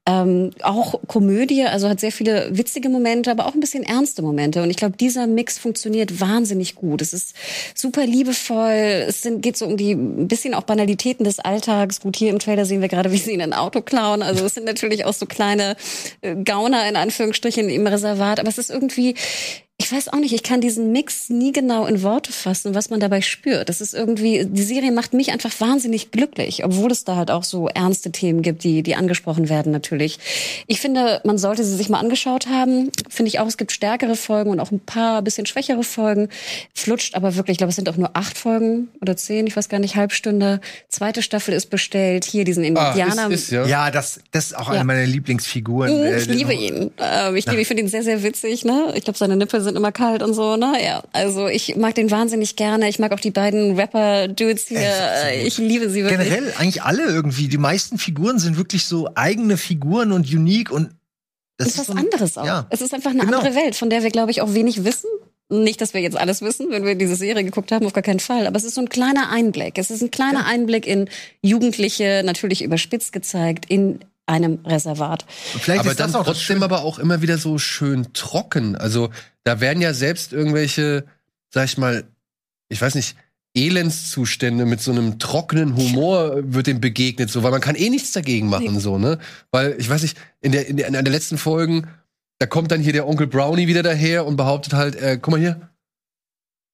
Ähm, auch Komödie, also hat sehr viele witzige Momente, aber auch ein bisschen ernste Momente. Und ich glaube, dieser Mix funktioniert wahnsinnig gut. Es ist super liebevoll. Es sind, geht so um die ein bisschen auch Banalitäten des Alltags. Gut, hier im Trailer sehen wir gerade, wie sie in ein Auto klauen. Also es sind natürlich auch so kleine äh, Gauner in Anführungsstrichen im Reservat. Aber es ist irgendwie ich weiß auch nicht, ich kann diesen Mix nie genau in Worte fassen, was man dabei spürt. Das ist irgendwie, die Serie macht mich einfach wahnsinnig glücklich, obwohl es da halt auch so ernste Themen gibt, die, die angesprochen werden natürlich. Ich finde, man sollte sie sich mal angeschaut haben. Finde ich auch, es gibt stärkere Folgen und auch ein paar bisschen schwächere Folgen. Flutscht aber wirklich, ich glaube, es sind auch nur acht Folgen oder zehn, ich weiß gar nicht, Halbstunde. Zweite Staffel ist bestellt. Hier diesen Ah, Indianer. ist, ist, ja. Ja, das, das ist auch Ja. eine meiner Lieblingsfiguren. Mhm, Äh, Ich liebe ihn. Ähm, ich liebe, ich finde ihn sehr, sehr witzig. Ne? Ich glaube, seine Nippel sind immer kalt und so. Ne? Ja, also ich mag den wahnsinnig gerne. Ich mag auch die beiden Rapper-Dudes hier. Äh, Ich liebe sie wirklich. Generell eigentlich alle irgendwie. Die meisten Figuren sind wirklich so eigene Figuren und unique und das ist was so ein- anderes auch. Ja. Es ist einfach eine Genau. andere Welt, von der wir, glaube ich, auch wenig wissen. Nicht, dass wir jetzt alles wissen, wenn wir diese Serie geguckt haben, auf gar keinen Fall. Aber es ist so ein kleiner Einblick. Es ist ein kleiner Einblick in Jugendliche, natürlich überspitzt gezeigt, in einem Reservat. Vielleicht aber ist das auch das trotzdem Schöne. aber auch immer wieder so schön trocken. Also da werden ja selbst irgendwelche, sag ich mal, ich weiß nicht, Elendszustände mit so einem trockenen Humor wird dem begegnet, so, weil man kann eh nichts dagegen machen, so, ne? Weil, ich weiß nicht, in der, in der, in der letzten Folgen, da kommt dann hier der Onkel Brownie wieder daher und behauptet halt, äh, guck mal hier.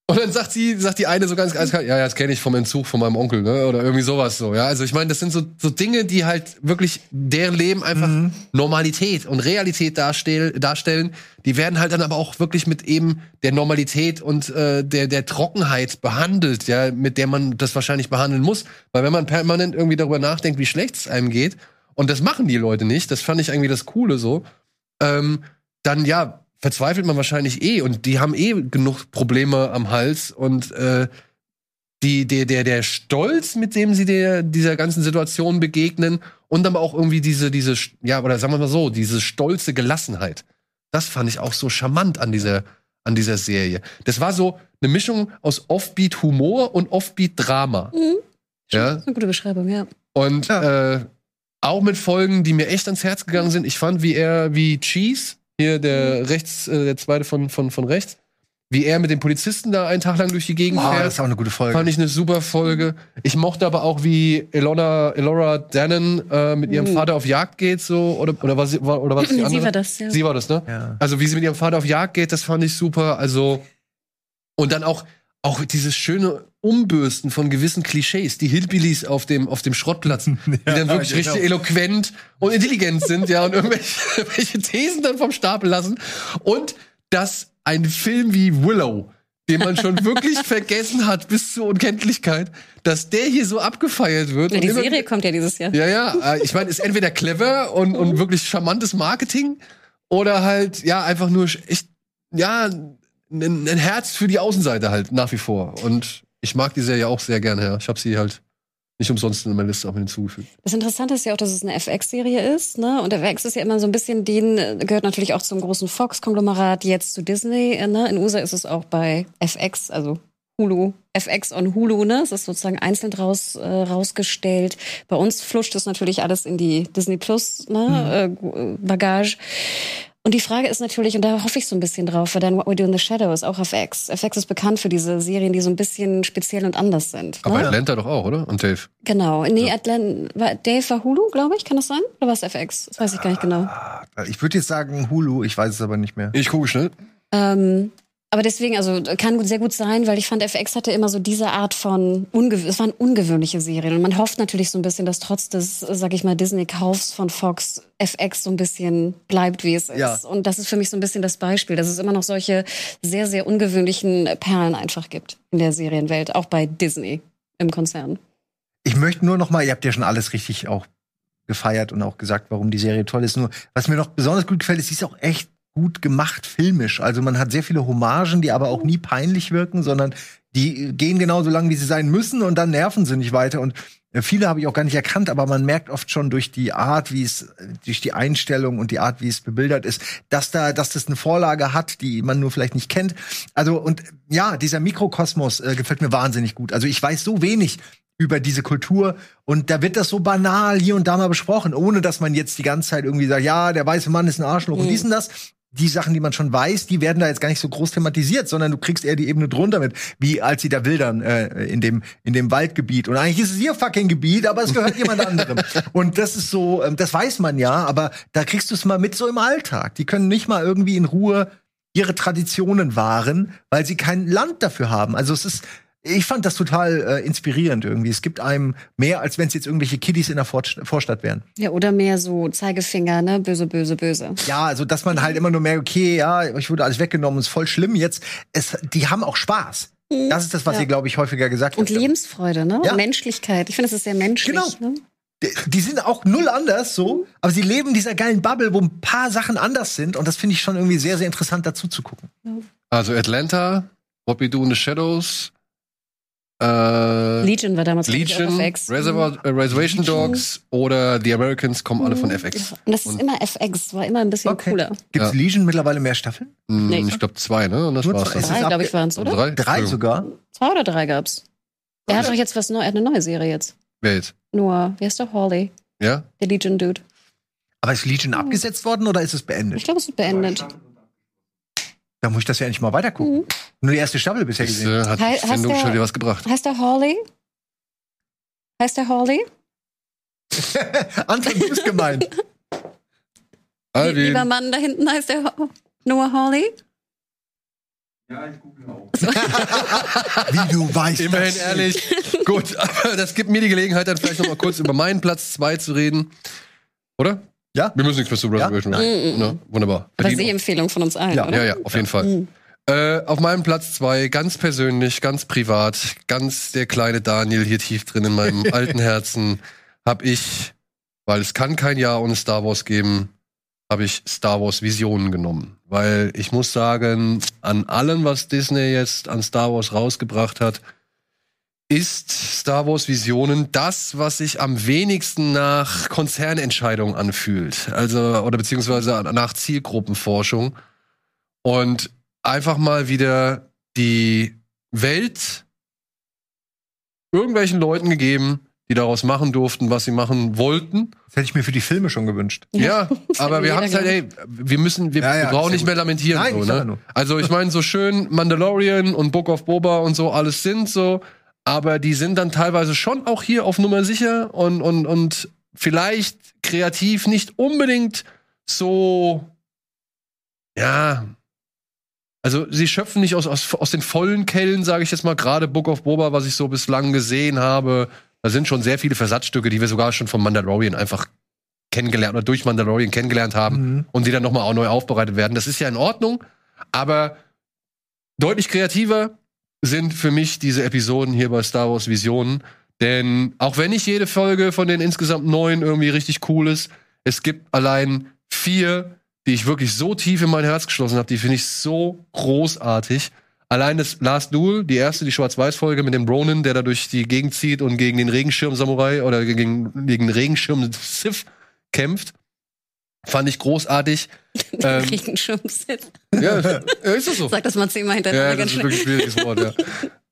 Und dann sagt sie, sagt die eine so ganz eiskalt, ja, ja, das kenne ich vom Entzug von meinem Onkel, ne? Oder irgendwie sowas so, ja. Also ich meine, das sind so, so Dinge, die halt wirklich deren Leben einfach Mhm. Normalität und Realität darstell, darstellen. Die werden halt dann aber auch wirklich mit eben der Normalität und äh, der, der Trockenheit behandelt, ja, mit der man das wahrscheinlich behandeln muss. Weil wenn man permanent irgendwie darüber nachdenkt, wie schlecht es einem geht, und das machen die Leute nicht, das fand ich irgendwie das Coole so, ähm, dann ja, verzweifelt man wahrscheinlich eh und die haben eh genug Probleme am Hals und äh, die, der, der, der Stolz, mit dem sie der, dieser ganzen Situation begegnen und aber auch irgendwie diese, diese, ja, oder sagen wir mal so, diese stolze Gelassenheit. Das fand ich auch so charmant an dieser, an dieser Serie. Das war so eine Mischung aus Offbeat-Humor und Offbeat-Drama. Mhm. Ja, Das ist eine gute Beschreibung, ja. und Ja. äh, auch mit Folgen, die mir echt ans Herz gegangen sind. Ich fand, wie er, wie Cheese, hier der rechts, äh, der zweite von, von, von rechts, wie er mit den Polizisten da einen Tag lang durch die Gegend Oh, das fährt. ist auch eine gute Folge. Fand ich eine super Folge. Ich mochte aber auch, wie Elona, Elora Dannon äh, mit ihrem Mhm. Vater auf Jagd geht, so oder oder was war oder was die *laughs* andere? Sie war das, ja. Sie war das, ne? ja. Also wie sie mit ihrem Vater auf Jagd geht, das fand ich super. Also und dann auch auch dieses schöne Umbürsten von gewissen Klischees, die Hillbillies auf dem auf dem Schrottplatz, *laughs* die dann wirklich genau. richtig eloquent und intelligent sind, ja und irgendwelche *laughs* welche Thesen dann vom Stapel lassen und dass ein Film wie Willow den man schon wirklich *laughs* vergessen hat bis zur Unkenntlichkeit, dass der hier so abgefeiert wird. Ja, die immer- Serie kommt ja dieses Jahr. ja, ja. äh, Ich meine, ist entweder clever und, und wirklich charmantes Marketing oder halt, ja, einfach nur echt, ja, ein, ein Herz für die Außenseite halt nach wie vor. Und ich mag die Serie auch sehr gerne, ja. Ich habe sie halt nicht umsonst in meine Liste auch mit hinzugefügt. Das Interessante ist ja auch, dass es eine FX-Serie ist, ne? Und FX ist ja immer so ein bisschen, den äh, gehört natürlich auch zum großen Fox-Konglomerat, jetzt zu Disney, äh, ne? In USA ist es auch bei FX, also Hulu, FX und Hulu, ne? Es ist sozusagen einzeln raus, äh, rausgestellt. Bei uns flutscht es natürlich alles in die Disney Plus, ne? Äh, Gu- äh, Bagage. Und die Frage ist natürlich, und da hoffe ich so ein bisschen drauf, weil dann What We Do in the Shadow ist auch FX. FX ist bekannt für diese Serien, die so ein bisschen speziell und anders sind. Aber ne? Atlanta doch auch, oder? Und Dave. Genau. Nee, Atlanta, war, Dave war Hulu, glaube ich, kann das sein? Oder war es FX? Das weiß ich gar nicht genau. Ich würde jetzt sagen Hulu, ich weiß es aber nicht mehr. Ich gucke schnell. Ähm, aber deswegen, also kann sehr gut sein, weil ich fand, FX hatte immer so diese Art von, es waren ungewöhnliche Serien. Und man hofft natürlich so ein bisschen, dass trotz des, sag ich mal, Disney-Kaufs von Fox FX so ein bisschen bleibt, wie es ist. Ja. Und das ist für mich so ein bisschen das Beispiel, dass es immer noch solche sehr, sehr ungewöhnlichen Perlen einfach gibt in der Serienwelt, auch bei Disney im Konzern. Ich möchte nur noch mal, ihr habt ja schon alles richtig auch gefeiert und auch gesagt, warum die Serie toll ist. Nur, was mir noch besonders gut gefällt, ist, sie ist auch echt gut gemacht filmisch. Also man hat sehr viele Hommagen, die aber auch nie peinlich wirken, sondern die gehen genauso lang, wie sie sein müssen und dann nerven sie nicht weiter. Und äh, viele habe ich auch gar nicht erkannt, aber man merkt oft schon durch die Art, wie es, durch die Einstellung und die Art, wie es bebildert ist, dass da, dass das eine Vorlage hat, die man nur vielleicht nicht kennt. Also und ja, dieser Mikrokosmos äh, gefällt mir wahnsinnig gut. Also ich weiß so wenig über diese Kultur und da wird das so banal hier und da mal besprochen, ohne dass man jetzt die ganze Zeit irgendwie sagt, ja, der weiße Mann ist ein Arschloch und dies und das. Die Sachen, die man schon weiß, die werden da jetzt gar nicht so groß thematisiert, sondern du kriegst eher die Ebene drunter mit, wie als sie da wildern äh, in dem in dem Waldgebiet. Und eigentlich ist es ihr fucking Gebiet, aber es gehört jemand anderem. *laughs* Und das ist so, ähm, das weiß man ja, aber da kriegst du es mal mit so im Alltag. Die können nicht mal irgendwie in Ruhe ihre Traditionen wahren, weil sie kein Land dafür haben. Also es ist ich fand das total äh, inspirierend irgendwie. Es gibt einem mehr, als wenn es jetzt irgendwelche Kiddies in der Vorst Vorstadt wären. Ja, oder mehr so Zeigefinger, ne? Böse, böse, böse. Ja, also dass man halt immer nur merkt, okay, ja, ich wurde alles weggenommen, ist voll schlimm. Jetzt, es, die haben auch Spaß. Das ist das, was Ja. ihr, glaube ich, häufiger gesagt Und habt. Lebensfreude, ne? Ja. Und Menschlichkeit. Ich finde, es ist sehr menschlich. Genau. Ne? Die, die sind auch null anders so, aber sie leben in dieser geilen Bubble, wo ein paar Sachen anders sind. Und das finde ich schon irgendwie sehr, sehr interessant dazu zu gucken. Also Atlanta, What We Do in the Shadows, äh, Legion war damals auch Legion, FX. Reservoir, äh, Reservation. Dogs oder The Americans kommen alle von FX. Und das ist immer FX, war immer ein bisschen Okay. cooler. Gibt's Ja. Legion mittlerweile mehr Staffeln? Hm, Nee. Ich glaube zwei, ne? Und das Nur war's zwei. es Drei, glaube ich, waren es, oder? Drei? Drei Entschuldigung. sogar? Zwei oder drei gab's. Er hat doch jetzt was neu, er hat eine neue Serie jetzt. Wer jetzt? Nur, wie heißt der Hawley? Ja? Der Legion Dude. Aber ist Legion abgesetzt worden oder ist es beendet? Ich glaube, es ist beendet. Da muss ich das ja endlich mal weitergucken. Mhm. Nur die erste Staffel bisher Das gesehen. äh, hat He- Sendung der- schon dir was gebracht. Heißt der Hawley? Heißt der Hawley? *laughs* Anton, du bist gemeint. *laughs* Alvin. Lieber Mann da hinten heißt der Ha- Noah Hawley? *laughs* Wie du weißt. Immerhin das. ehrlich. Gut, aber das gibt mir die Gelegenheit, dann vielleicht noch mal kurz über meinen Platz 2 zu reden. Oder? Ja. Wir müssen nichts mehr zu Reservation. Ja? Nein. Ne? Wunderbar. Aber Verdient Sehempfehlung von uns allen, Ja. oder? Ja, ja, auf jeden Fall. Mhm. Äh, auf meinem Platz zwei, ganz persönlich, ganz privat, ganz der kleine Daniel hier tief drin in meinem *laughs* alten Herzen, habe ich, weil es kann kein Jahr ohne Star Wars geben, habe ich Star Wars Visionen genommen. Weil ich muss sagen, an allem, was Disney jetzt an Star Wars rausgebracht hat, ist Star Wars Visionen das, was sich am wenigsten nach Konzernentscheidungen anfühlt. Also, oder beziehungsweise nach Zielgruppenforschung. Und einfach mal wieder die Welt irgendwelchen Leuten gegeben, die daraus machen durften, was sie machen wollten. Das hätte ich mir für die Filme schon gewünscht. Ja, aber *laughs* wir haben es halt, ey, wir müssen, wir, Ja, ja, wir brauchen nicht gut. mehr lamentieren. Nein, so, ne? Also ich meine, so schön Mandalorian und Book of Boba und so alles sind so, aber die sind dann teilweise schon auch hier auf Nummer sicher und, und, und vielleicht kreativ nicht unbedingt so, ja, also sie schöpfen nicht aus, aus, aus den vollen Kellen, sage ich jetzt mal, gerade Book of Boba, was ich so bislang gesehen habe. Da sind schon sehr viele Versatzstücke, die wir sogar schon von Mandalorian einfach kennengelernt oder durch Mandalorian kennengelernt haben Mhm. und die dann nochmal auch neu aufbereitet werden. Das ist ja in Ordnung, aber deutlich kreativer sind für mich diese Episoden hier bei Star Wars Visionen. Denn auch wenn nicht jede Folge von den insgesamt neun irgendwie richtig cool ist, es gibt allein vier, die ich wirklich so tief in mein Herz geschlossen habe, die finde ich so großartig. Allein das Last Duel, die erste, die Schwarz-Weiß-Folge mit dem Ronin, der da durch die Gegend zieht und gegen den Regenschirm-Samurai oder gegen, gegen Regenschirm-Sith kämpft, fand ich großartig. *laughs* ähm, Regenschirm ja, ist das so? Sag das mal zehnmal hintereinander Ja, ganz das ist wirklich ein schwieriges Wort, ja.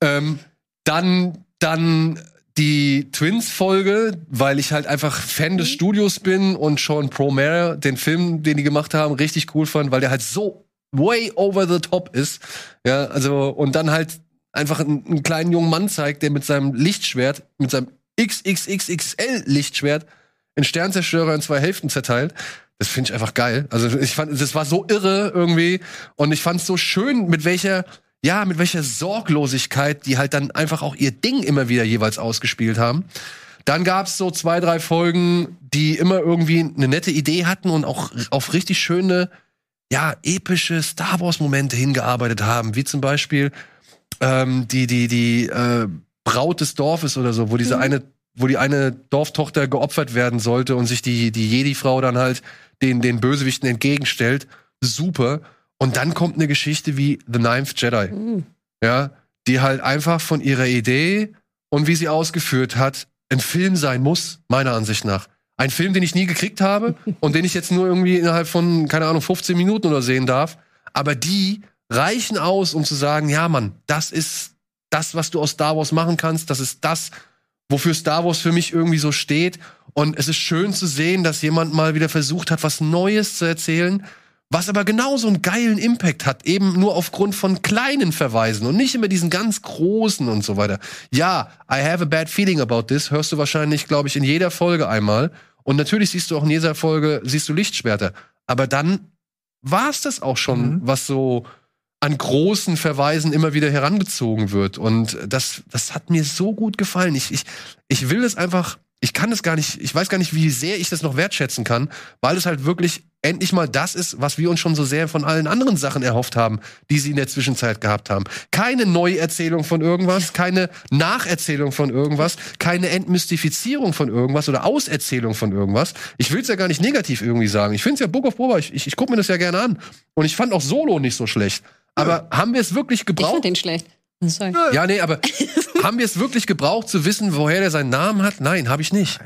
*laughs* ähm, dann, dann die Twins-Folge, weil ich halt einfach Fan des Studios bin und Sean Promare, den Film, den die gemacht haben, richtig cool fand, weil der halt so way over the top ist. Ja, also, und dann halt einfach einen, einen kleinen jungen Mann zeigt, der mit seinem Lichtschwert, mit seinem XXXXL-Lichtschwert, einen Sternzerstörer in zwei Hälften zerteilt. Das finde ich einfach geil. Also ich fand, das war so irre irgendwie und ich fand es so schön, mit welcher, ja, mit welcher Sorglosigkeit die halt dann einfach auch ihr Ding immer wieder jeweils ausgespielt haben. Dann gab's so zwei, drei Folgen, die immer irgendwie eine nette Idee hatten und auch auf richtig schöne, ja, epische Star Wars-Momente hingearbeitet haben, wie zum Beispiel ähm, die, die, die äh, Braut des Dorfes oder so, wo diese eine, wo die eine Dorftochter geopfert werden sollte und sich die, die Jedi-Frau dann halt den, den Bösewichten entgegenstellt. super. Und dann kommt eine Geschichte wie The Ninth Jedi. Mhm. Ja, die halt einfach von ihrer Idee und wie sie ausgeführt hat, ein Film sein muss, meiner Ansicht nach. Ein Film, den ich nie gekriegt habe *laughs* und den ich jetzt nur irgendwie innerhalb von, keine Ahnung, 15 Minuten oder sehen darf. Aber die reichen aus, um zu sagen, ja, Mann, das ist das, was du aus Star Wars machen kannst. Das ist das, wofür Star Wars für mich irgendwie so steht. Und es ist schön zu sehen, dass jemand mal wieder versucht hat, was Neues zu erzählen, was aber genauso einen geilen Impact hat, eben nur aufgrund von kleinen Verweisen und nicht immer diesen ganz großen und so weiter. Ja, I have a bad feeling about this, hörst du wahrscheinlich, glaube ich, in jeder Folge einmal. Und natürlich siehst du auch in jeder Folge, siehst du Lichtschwerter. Aber dann war's das auch schon, Mhm. was so an großen Verweisen immer wieder herangezogen wird. Und das, das hat mir so gut gefallen. Ich, ich, ich will es einfach, ich kann es gar nicht, ich weiß gar nicht, wie sehr ich das noch wertschätzen kann, weil es halt wirklich endlich mal das ist, was wir uns schon so sehr von allen anderen Sachen erhofft haben, die sie in der Zwischenzeit gehabt haben. Keine Neuerzählung von irgendwas, keine Nacherzählung von irgendwas, keine Entmystifizierung von irgendwas oder Auserzählung von irgendwas. Ich will es ja gar nicht negativ irgendwie sagen. Ich finde es ja Book of Boba, ich, ich, ich gucke mir das ja gerne an. Und ich fand auch Solo nicht so schlecht. Aber haben wir es wirklich Ich gebraucht? fand den schlecht. Sorry. Ja, nee, aber *laughs* haben wir es wirklich gebraucht zu wissen, woher der seinen Namen hat? Nein, habe ich nicht.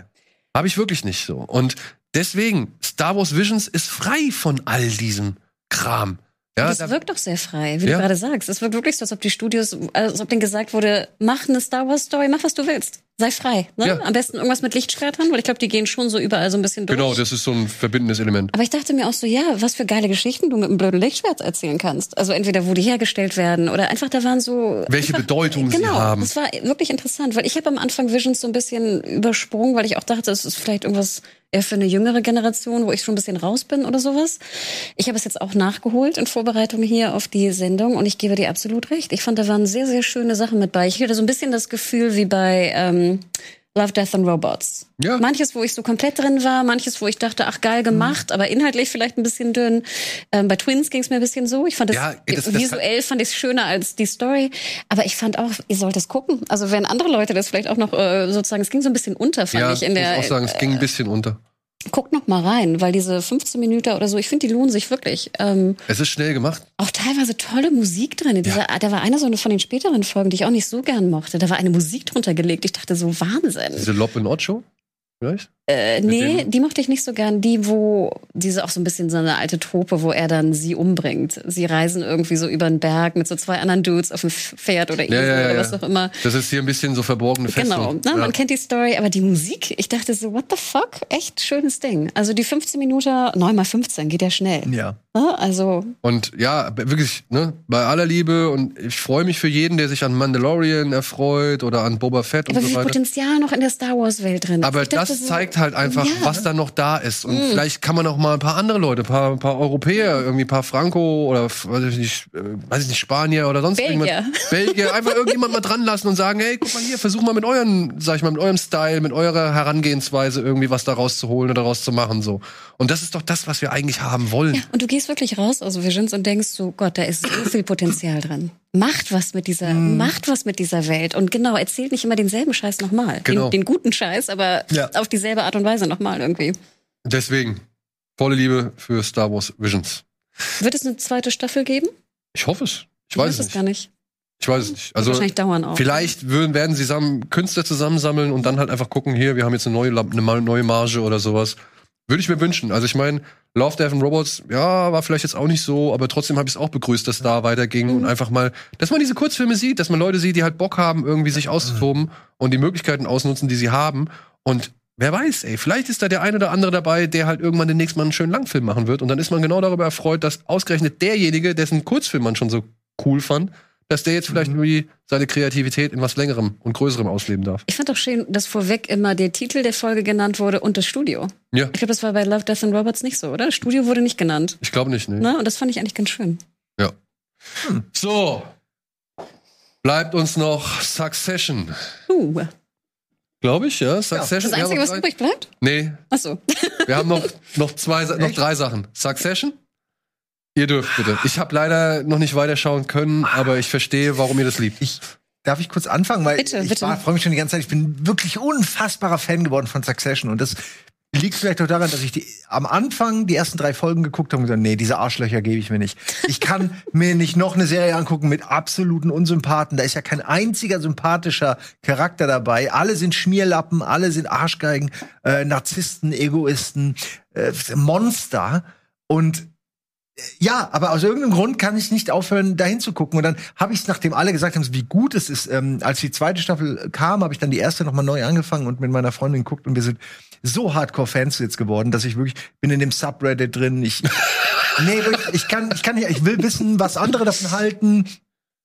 Habe ich wirklich nicht so. Und deswegen, Star Wars Visions ist frei von all diesem Kram. Ja, das da, wirkt doch sehr frei, wie Ja. du gerade sagst. Es wirkt wirklich so, als ob die Studios, als ob denen gesagt wurde, mach eine Star Wars Story, mach was du willst. Sei frei. Ne? Ja. Am besten irgendwas mit Lichtschwertern, weil ich glaube, die gehen schon so überall so ein bisschen durch. genau, das ist so ein verbindendes Element. Aber ich dachte mir auch so, ja, was für geile Geschichten du mit einem blöden Lichtschwert erzählen kannst. Also entweder wo die hergestellt werden oder einfach da waren so Welche einfach, Bedeutung sie genau, haben. Das war wirklich interessant, weil ich habe am Anfang Visions so ein bisschen übersprungen, weil ich auch dachte, es ist vielleicht irgendwas eher für eine jüngere Generation, wo ich schon ein bisschen raus bin oder sowas. Ich habe es jetzt auch nachgeholt in Vorbereitung hier auf die Sendung und ich gebe dir absolut recht. Ich fand, da waren sehr, sehr schöne Sachen mit bei. Ich hatte so ein bisschen das Gefühl wie bei ähm, Love, Death and Robots. Ja. Manches, wo ich so komplett drin war, manches, wo ich dachte, ach geil gemacht, aber inhaltlich vielleicht ein bisschen dünn. Ähm, bei Twins ging es mir ein bisschen so. Ich fand das, Ja, das- das- visuell fand ich es schöner als die Story. Aber ich fand auch, ihr sollt es gucken. Also wenn andere Leute das vielleicht auch noch äh, sozusagen, es ging so ein bisschen unter, fand Ja, ich in der. muss auch sagen, es ging ein bisschen unter. Guckt noch mal rein, weil diese 15 Minuten oder so, ich finde, die lohnen sich wirklich. Ähm, Es ist schnell gemacht. auch teilweise tolle Musik drin. Dieser, Da war eine so eine von den späteren Folgen, die ich auch nicht so gern mochte. Da war eine Musik drunter gelegt. Ich dachte so, Wahnsinn. Diese Lob and Odd Show, vielleicht? Äh, nee, die mochte ich nicht so gern. Die, wo, diese auch so ein bisschen so eine alte Trope, wo er dann sie umbringt. Sie reisen irgendwie so über den Berg mit so zwei anderen Dudes auf dem Pferd oder Esel ja, oder ja. was auch immer. Das ist hier ein bisschen so verborgene Festung. Genau, ne? ja. man kennt die Story, aber die Musik, ich dachte so, what the fuck? Echt schönes Ding. Also die 15 Minuten, 9 mal 15, geht ja schnell. Ja. Ne? Also, Und ja, wirklich, ne, bei aller Liebe und ich freue mich für jeden, der sich an Mandalorian erfreut oder an Boba Fett und aber wie so viel weiter. Potenzial noch in der Star Wars-Welt drin ist. Aber dachte das zeigt halt einfach, ja. was da noch da ist. Und vielleicht kann man auch mal ein paar andere Leute, ein paar, ein paar Europäer, irgendwie ein paar Franco oder weiß ich nicht, äh, weiß ich nicht, Spanier oder sonst Belgier. irgendjemand. Belgier, einfach irgendjemand mal dran lassen und sagen, hey, guck mal hier, versuch mal mit euren, sag ich mal, mit eurem Style, mit eurer Herangehensweise irgendwie was da rauszuholen oder rauszumachen, so. Und das ist doch das, was wir eigentlich haben wollen. Ja, und du gehst wirklich raus aus Visions und denkst so, Gott, da ist so viel Potenzial drin. Macht was mit dieser, Mhm. macht was mit dieser Welt. Und genau, erzählt nicht immer denselben Scheiß nochmal. Genau. Den, den guten Scheiß, aber Ja. auf dieselbe Art und Weise nochmal irgendwie. Deswegen, volle Liebe für Star Wars Visions. Wird es eine zweite Staffel geben? Ich hoffe es. Ich Ich weiß es es nicht. gar nicht. Ich weiß es nicht. Also, wahrscheinlich dauern auch. Vielleicht würden, werden sie zusammen, Künstler zusammensammeln und dann halt einfach gucken, hier, wir haben jetzt eine neue, eine neue Marge oder sowas. Würde ich mir wünschen. Also ich meine, Love, Death and Robots, ja, war vielleicht jetzt auch nicht so, aber trotzdem habe ich es auch begrüßt, dass da weiterging und einfach mal, dass man diese Kurzfilme sieht, dass man Leute sieht, die halt Bock haben, irgendwie sich auszutoben und die Möglichkeiten ausnutzen, die sie haben. Und wer weiß, ey, vielleicht ist da der ein oder andere dabei, der halt irgendwann demnächst mal einen schönen Langfilm machen wird. Und dann ist man genau darüber erfreut, dass ausgerechnet derjenige, dessen Kurzfilm man schon so cool fand, dass der jetzt vielleicht irgendwie seine Kreativität in was längerem und größerem ausleben darf. Ich fand auch schön, dass vorweg immer der Titel der Folge genannt wurde und das Studio. Ja, Ich glaube, das war bei Love, Death and Robots nicht so, oder? Das Studio wurde nicht genannt. ich glaube nicht, ne? Ne? Und das fand ich eigentlich ganz schön. So. Bleibt uns noch Succession. Uh, Glaube ich, ja. Succession. das Wir haben Einzige, was übrig bleibt? Nee, Ach so. wir haben noch, *laughs* noch, zwei, noch drei Sachen. Succession. Ihr dürft bitte. Ich habe leider noch nicht weiterschauen können, aber ich verstehe, warum ihr das liebt. Ich, darf ich kurz anfangen? Weil Bitte, ich bitte. freue mich schon die ganze Zeit. Ich bin wirklich unfassbarer Fan geworden von Succession und das liegt vielleicht auch daran, dass ich die, am Anfang die ersten drei Folgen geguckt habe und gesagt, nee, diese Arschlöcher gebe ich mir nicht. Ich kann mir nicht noch eine Serie angucken mit absoluten Unsympathen. Da ist ja kein einziger sympathischer Charakter dabei. Alle sind Schmierlappen, alle sind Arschgeigen, äh, Narzissten, Egoisten, äh, Monster. Und ja, aber aus irgendeinem Grund kann ich nicht aufhören, dahin zu gucken. Und dann habe ich es, nachdem alle gesagt haben, wie gut es ist, ähm, als die zweite Staffel kam, habe ich dann die erste noch mal neu angefangen und mit meiner Freundin geguckt und wir sind so Hardcore-Fans jetzt geworden, dass ich wirklich bin in dem Subreddit drin. Ich *laughs* nee, wirklich, ich kann, ich kann nicht, ich will wissen, was andere davon halten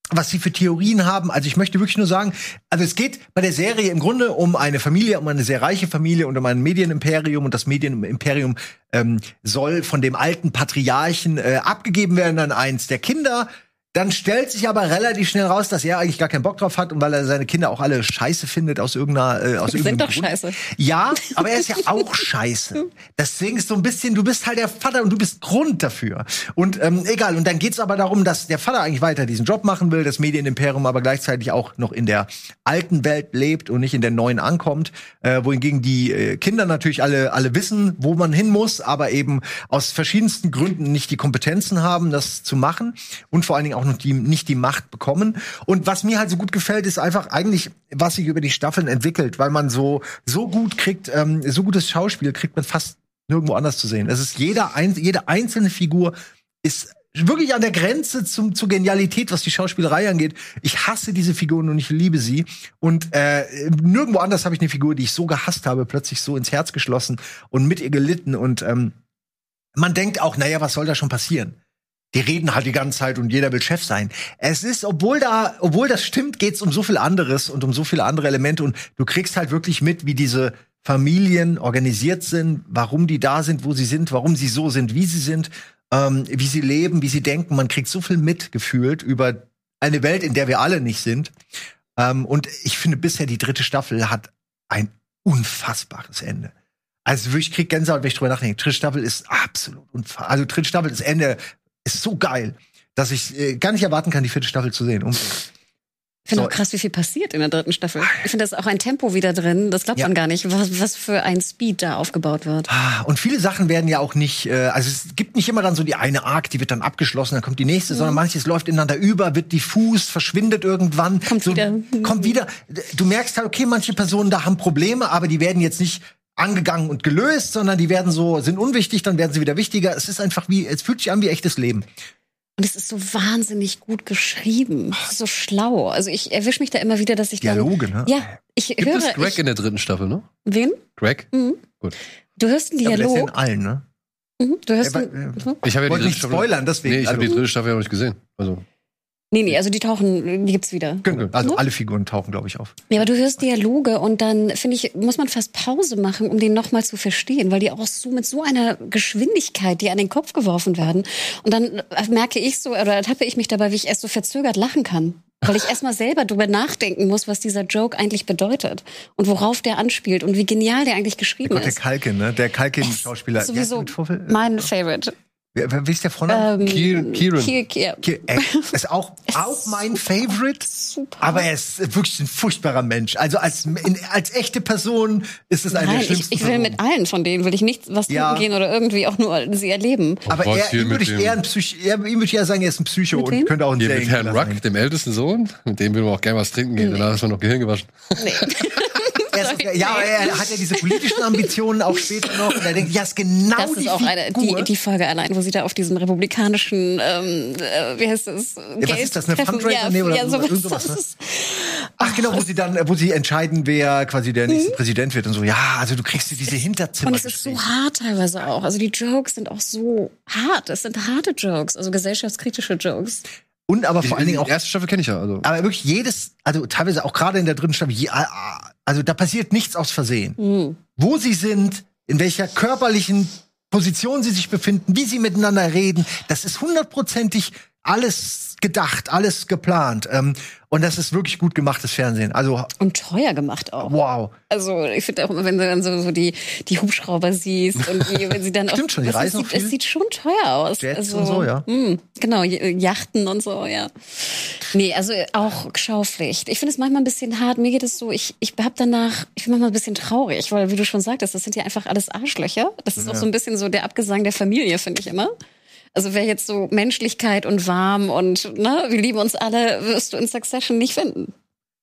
was sie für Theorien haben. Also ich möchte wirklich nur sagen, also es geht bei der Serie im Grunde um eine Familie, um eine sehr reiche Familie und um ein Medienimperium und das Medienimperium ähm, soll von dem alten Patriarchen äh, abgegeben werden an eins der Kinder. Dann stellt sich aber relativ schnell raus, dass er eigentlich gar keinen Bock drauf hat und weil er seine Kinder auch alle scheiße findet aus irgendeiner äh, aus Die sind doch Grund. scheiße. Ja, aber er ist ja auch scheiße. Deswegen ist so ein bisschen, du bist halt der Vater und du bist Grund dafür. Und ähm, egal, und dann geht's aber darum, dass der Vater eigentlich weiter diesen Job machen will, das Medienimperium aber gleichzeitig auch noch in der alten Welt lebt und nicht in der neuen ankommt. Äh, wohingegen die äh, Kinder natürlich alle, alle wissen, wo man hin muss, aber eben aus verschiedensten Gründen nicht die Kompetenzen haben, das zu machen. Und vor allen Dingen auch noch die, nicht die Macht bekommen. Und was mir halt so gut gefällt, ist einfach eigentlich, was sich über die Staffeln entwickelt, weil man so, so gut kriegt, ähm, so gutes Schauspiel kriegt man fast nirgendwo anders zu sehen. Es ist jeder, jede einzelne Figur ist wirklich an der Grenze zum, zur Genialität, was die Schauspielerei angeht. Ich hasse diese Figuren und ich liebe sie. Und äh, nirgendwo anders habe ich eine Figur, die ich so gehasst habe, plötzlich so ins Herz geschlossen und mit ihr gelitten. Und ähm, man denkt auch, naja, was soll da schon passieren? Die reden halt die ganze Zeit und jeder will Chef sein. Es ist, obwohl da, obwohl das stimmt, geht's um so viel anderes und um so viele andere Elemente und du kriegst halt wirklich mit, wie diese Familien organisiert sind, warum die da sind, wo sie sind, warum sie so sind, wie sie sind, ähm, wie sie leben, wie sie denken. Man kriegt so viel mitgefühlt über eine Welt, in der wir alle nicht sind. Ähm, und ich finde bisher die dritte Staffel hat ein unfassbares Ende. Also ich krieg Gänsehaut, wenn ich drüber nachdenke. Dritte Staffel ist absolut unfassbar. Also dritte Staffel, das Ende ist so geil, dass ich äh, gar nicht erwarten kann, die vierte Staffel zu sehen. Unbedingt. Ich finde So. auch krass, wie viel passiert in der dritten Staffel. Ich finde, da ist auch ein Tempo wieder drin. Das glaubt Ja. man gar nicht, was, was für ein Speed da aufgebaut wird. Ah, Und viele Sachen werden ja auch nicht, äh, also es gibt nicht immer dann so die eine Arc, die wird dann abgeschlossen, dann kommt die nächste, sondern manches läuft ineinander über, wird diffus, verschwindet irgendwann. Kommt so, wieder. Kommt wieder. Du merkst halt, okay, manche Personen da haben Probleme, aber die werden jetzt nicht angegangen und gelöst, sondern die werden so, sind unwichtig, dann werden sie wieder wichtiger. Es ist einfach wie, es fühlt sich an wie echtes Leben. Und es ist so wahnsinnig gut geschrieben. Es ist so schlau. Also ich erwische mich da immer wieder, dass ich dann, Dialoge, ne? Ja, ich Gibt höre. es Greg ich, in der dritten Staffel, ne? wen? Greg? Mhm. Gut. Du hörst einen Aber das ist ja in Dialog. allen, ne? Mhm. Du hörst Ja, einen, weil- Ich habe ja die Wollte dritte nicht Staffel. spoilern, deswegen. Nee, ich habe die dritte Staffel ja noch nicht gesehen. Also, Nee, nee, also die tauchen, die gibt's wieder. genau, also Ne? alle Figuren tauchen, glaube ich, auf. Ja, aber du hörst Dialoge und dann finde ich, muss man fast Pause machen, um den nochmal zu verstehen, weil die auch so mit so einer Geschwindigkeit, die an den Kopf geworfen werden. Und dann merke ich so, oder ertappe ich mich dabei, wie ich erst so verzögert lachen kann. Weil ich erstmal selber drüber nachdenken muss, was dieser Joke eigentlich bedeutet und worauf der anspielt und wie genial der eigentlich geschrieben Gott, der ist. Kalkin, ne? Der Kalkin-Schauspieler. Sowieso mein Favorite. Wie ist der Vorname? Ähm, Kier- Kieran. Kier- Kier- Ki- *laughs* äh, ist auch, auch mein Favorite. Super. Aber er ist wirklich ein furchtbarer Mensch. Also als, in, als echte Person ist es eine Nein, der ich, schlimmsten ich will Personen. mit allen von denen, will ich nicht was trinken Ja. gehen oder irgendwie auch nur sie erleben. Aber was er, ihm würde ich eher ein Psych er, ihm würde ich eher sagen, er ist ein Psycho Mit und wem? könnte auch ein Hier mit Herrn Ruck, dem ältesten Sohn, mit dem will man auch gerne was trinken gehen. Danach ist man noch Gehirn gewaschen. *laughs* *laughs* Er ist, ja, er hat ja diese politischen Ambitionen auch später noch und er denkt, ja, ist genau Das die ist auch eine, die, die Folge allein, wo sie da auf diesem republikanischen, ähm, äh, wie heißt das? was ist das, eine Fundraiser? Ja, Nee, oder ja, so- sowas. sowas, das ne? Ach genau, wo sie dann, wo sie entscheiden, wer quasi der nächste Präsident wird und so. Ja, also du kriegst diese Hinterzimmer. Mhm. und es ist so hart teilweise auch. Also die Jokes sind auch so hart. Es sind harte Jokes, also gesellschaftskritische Jokes. und aber vor allen Dingen auch Die erste Staffel kenne ich ja. Also. aber wirklich jedes, also teilweise auch gerade in der dritten Staffel, je, also da passiert nichts aus Versehen. Mhm. Wo sie sind, in welcher körperlichen Position sie sich befinden, wie sie miteinander reden, das ist hundertprozentig alles gedacht, alles geplant. Ähm, und das ist wirklich gut gemachtes Fernsehen. Also Und teuer gemacht auch. wow. Also ich finde auch immer, wenn du dann so, so die, die Hubschrauber siehst und die, wenn sie dann *laughs* Stimmt auch, schon, die es, reisen sieht, auch viel. es sieht schon teuer aus. Jets also, und so, ja. mh, genau, J- Yachten und so, ja. Nee, also auch Schaupflicht. Ich finde es manchmal ein bisschen hart. Mir geht es so, ich, ich hab danach, ich bin manchmal ein bisschen traurig, weil wie du schon sagtest, das sind ja einfach alles Arschlöcher. Das ist auch so ein bisschen so der Abgesang der Familie, finde ich immer. Also wer jetzt so Menschlichkeit und warm und ne, wir lieben uns alle, wirst du in Succession nicht finden.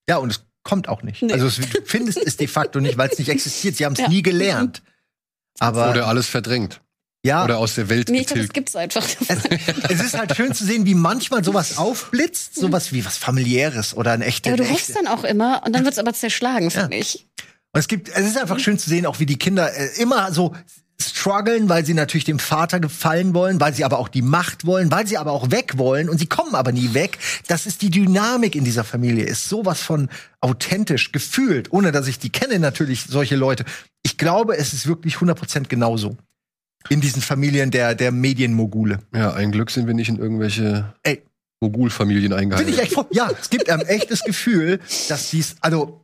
Ja, und es kommt auch nicht. Nee. Also es, du findest es de facto nicht, weil es nicht existiert. Sie haben es Ja. nie gelernt. Aber Oder alles verdrängt. ja, Oder aus der Welt Nee, ich glaube, das getilgt. gibt's einfach. es, es ist halt schön zu sehen, wie manchmal sowas aufblitzt, sowas wie was familiäres oder ein echte. Ja, aber du hoffst dann auch immer und dann wird's aber zerschlagen, finde ich. Und es gibt, es ist einfach schön zu sehen, auch wie die Kinder äh, immer so strugglen, weil sie natürlich dem Vater gefallen wollen, weil sie aber auch die Macht wollen, weil sie aber auch weg wollen und sie kommen aber nie weg. Das ist die Dynamik in dieser Familie, ist sowas von authentisch gefühlt, ohne dass ich die kenne natürlich, solche Leute. Ich glaube, es ist wirklich 100% genauso. In diesen Familien der, der Medienmogule. Ja, ein Glück sind wir nicht in irgendwelche Ey. Mogulfamilien Finde ich eingehalten. echt froh. Ja, es gibt ein echtes Gefühl, dass dies, also,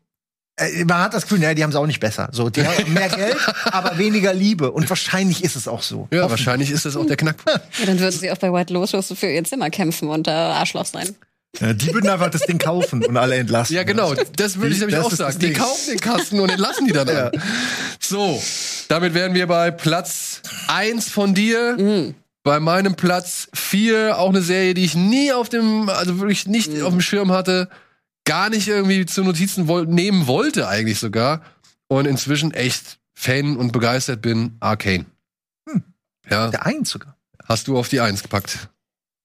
man hat das Gefühl, naja, die haben es auch nicht besser. So, die haben *laughs* mehr Geld, aber weniger Liebe. Und wahrscheinlich ist es auch so. Ja, Hoffen- wahrscheinlich ist das auch der Knackpunkt. *laughs* Ja, dann würden sie auch bei White Lotus für ihr Zimmer kämpfen und äh, Arschloch sein. Ja, die würden einfach das Ding kaufen und alle entlassen. Ja, genau. Das würde ich nämlich auch sagen. Die kaufen den Kasten und entlassen die dann *laughs* Ja. So, damit wären wir bei Platz eins von dir. Mhm. Bei meinem Platz vier auch eine Serie, die ich nie auf dem, also wirklich nicht Mhm. auf dem Schirm hatte, gar nicht irgendwie zu Notizen woll nehmen wollte eigentlich sogar. Und inzwischen echt Fan und begeistert bin, Arcane. Hm. Ja, Der eins sogar. hast du auf die Eins gepackt.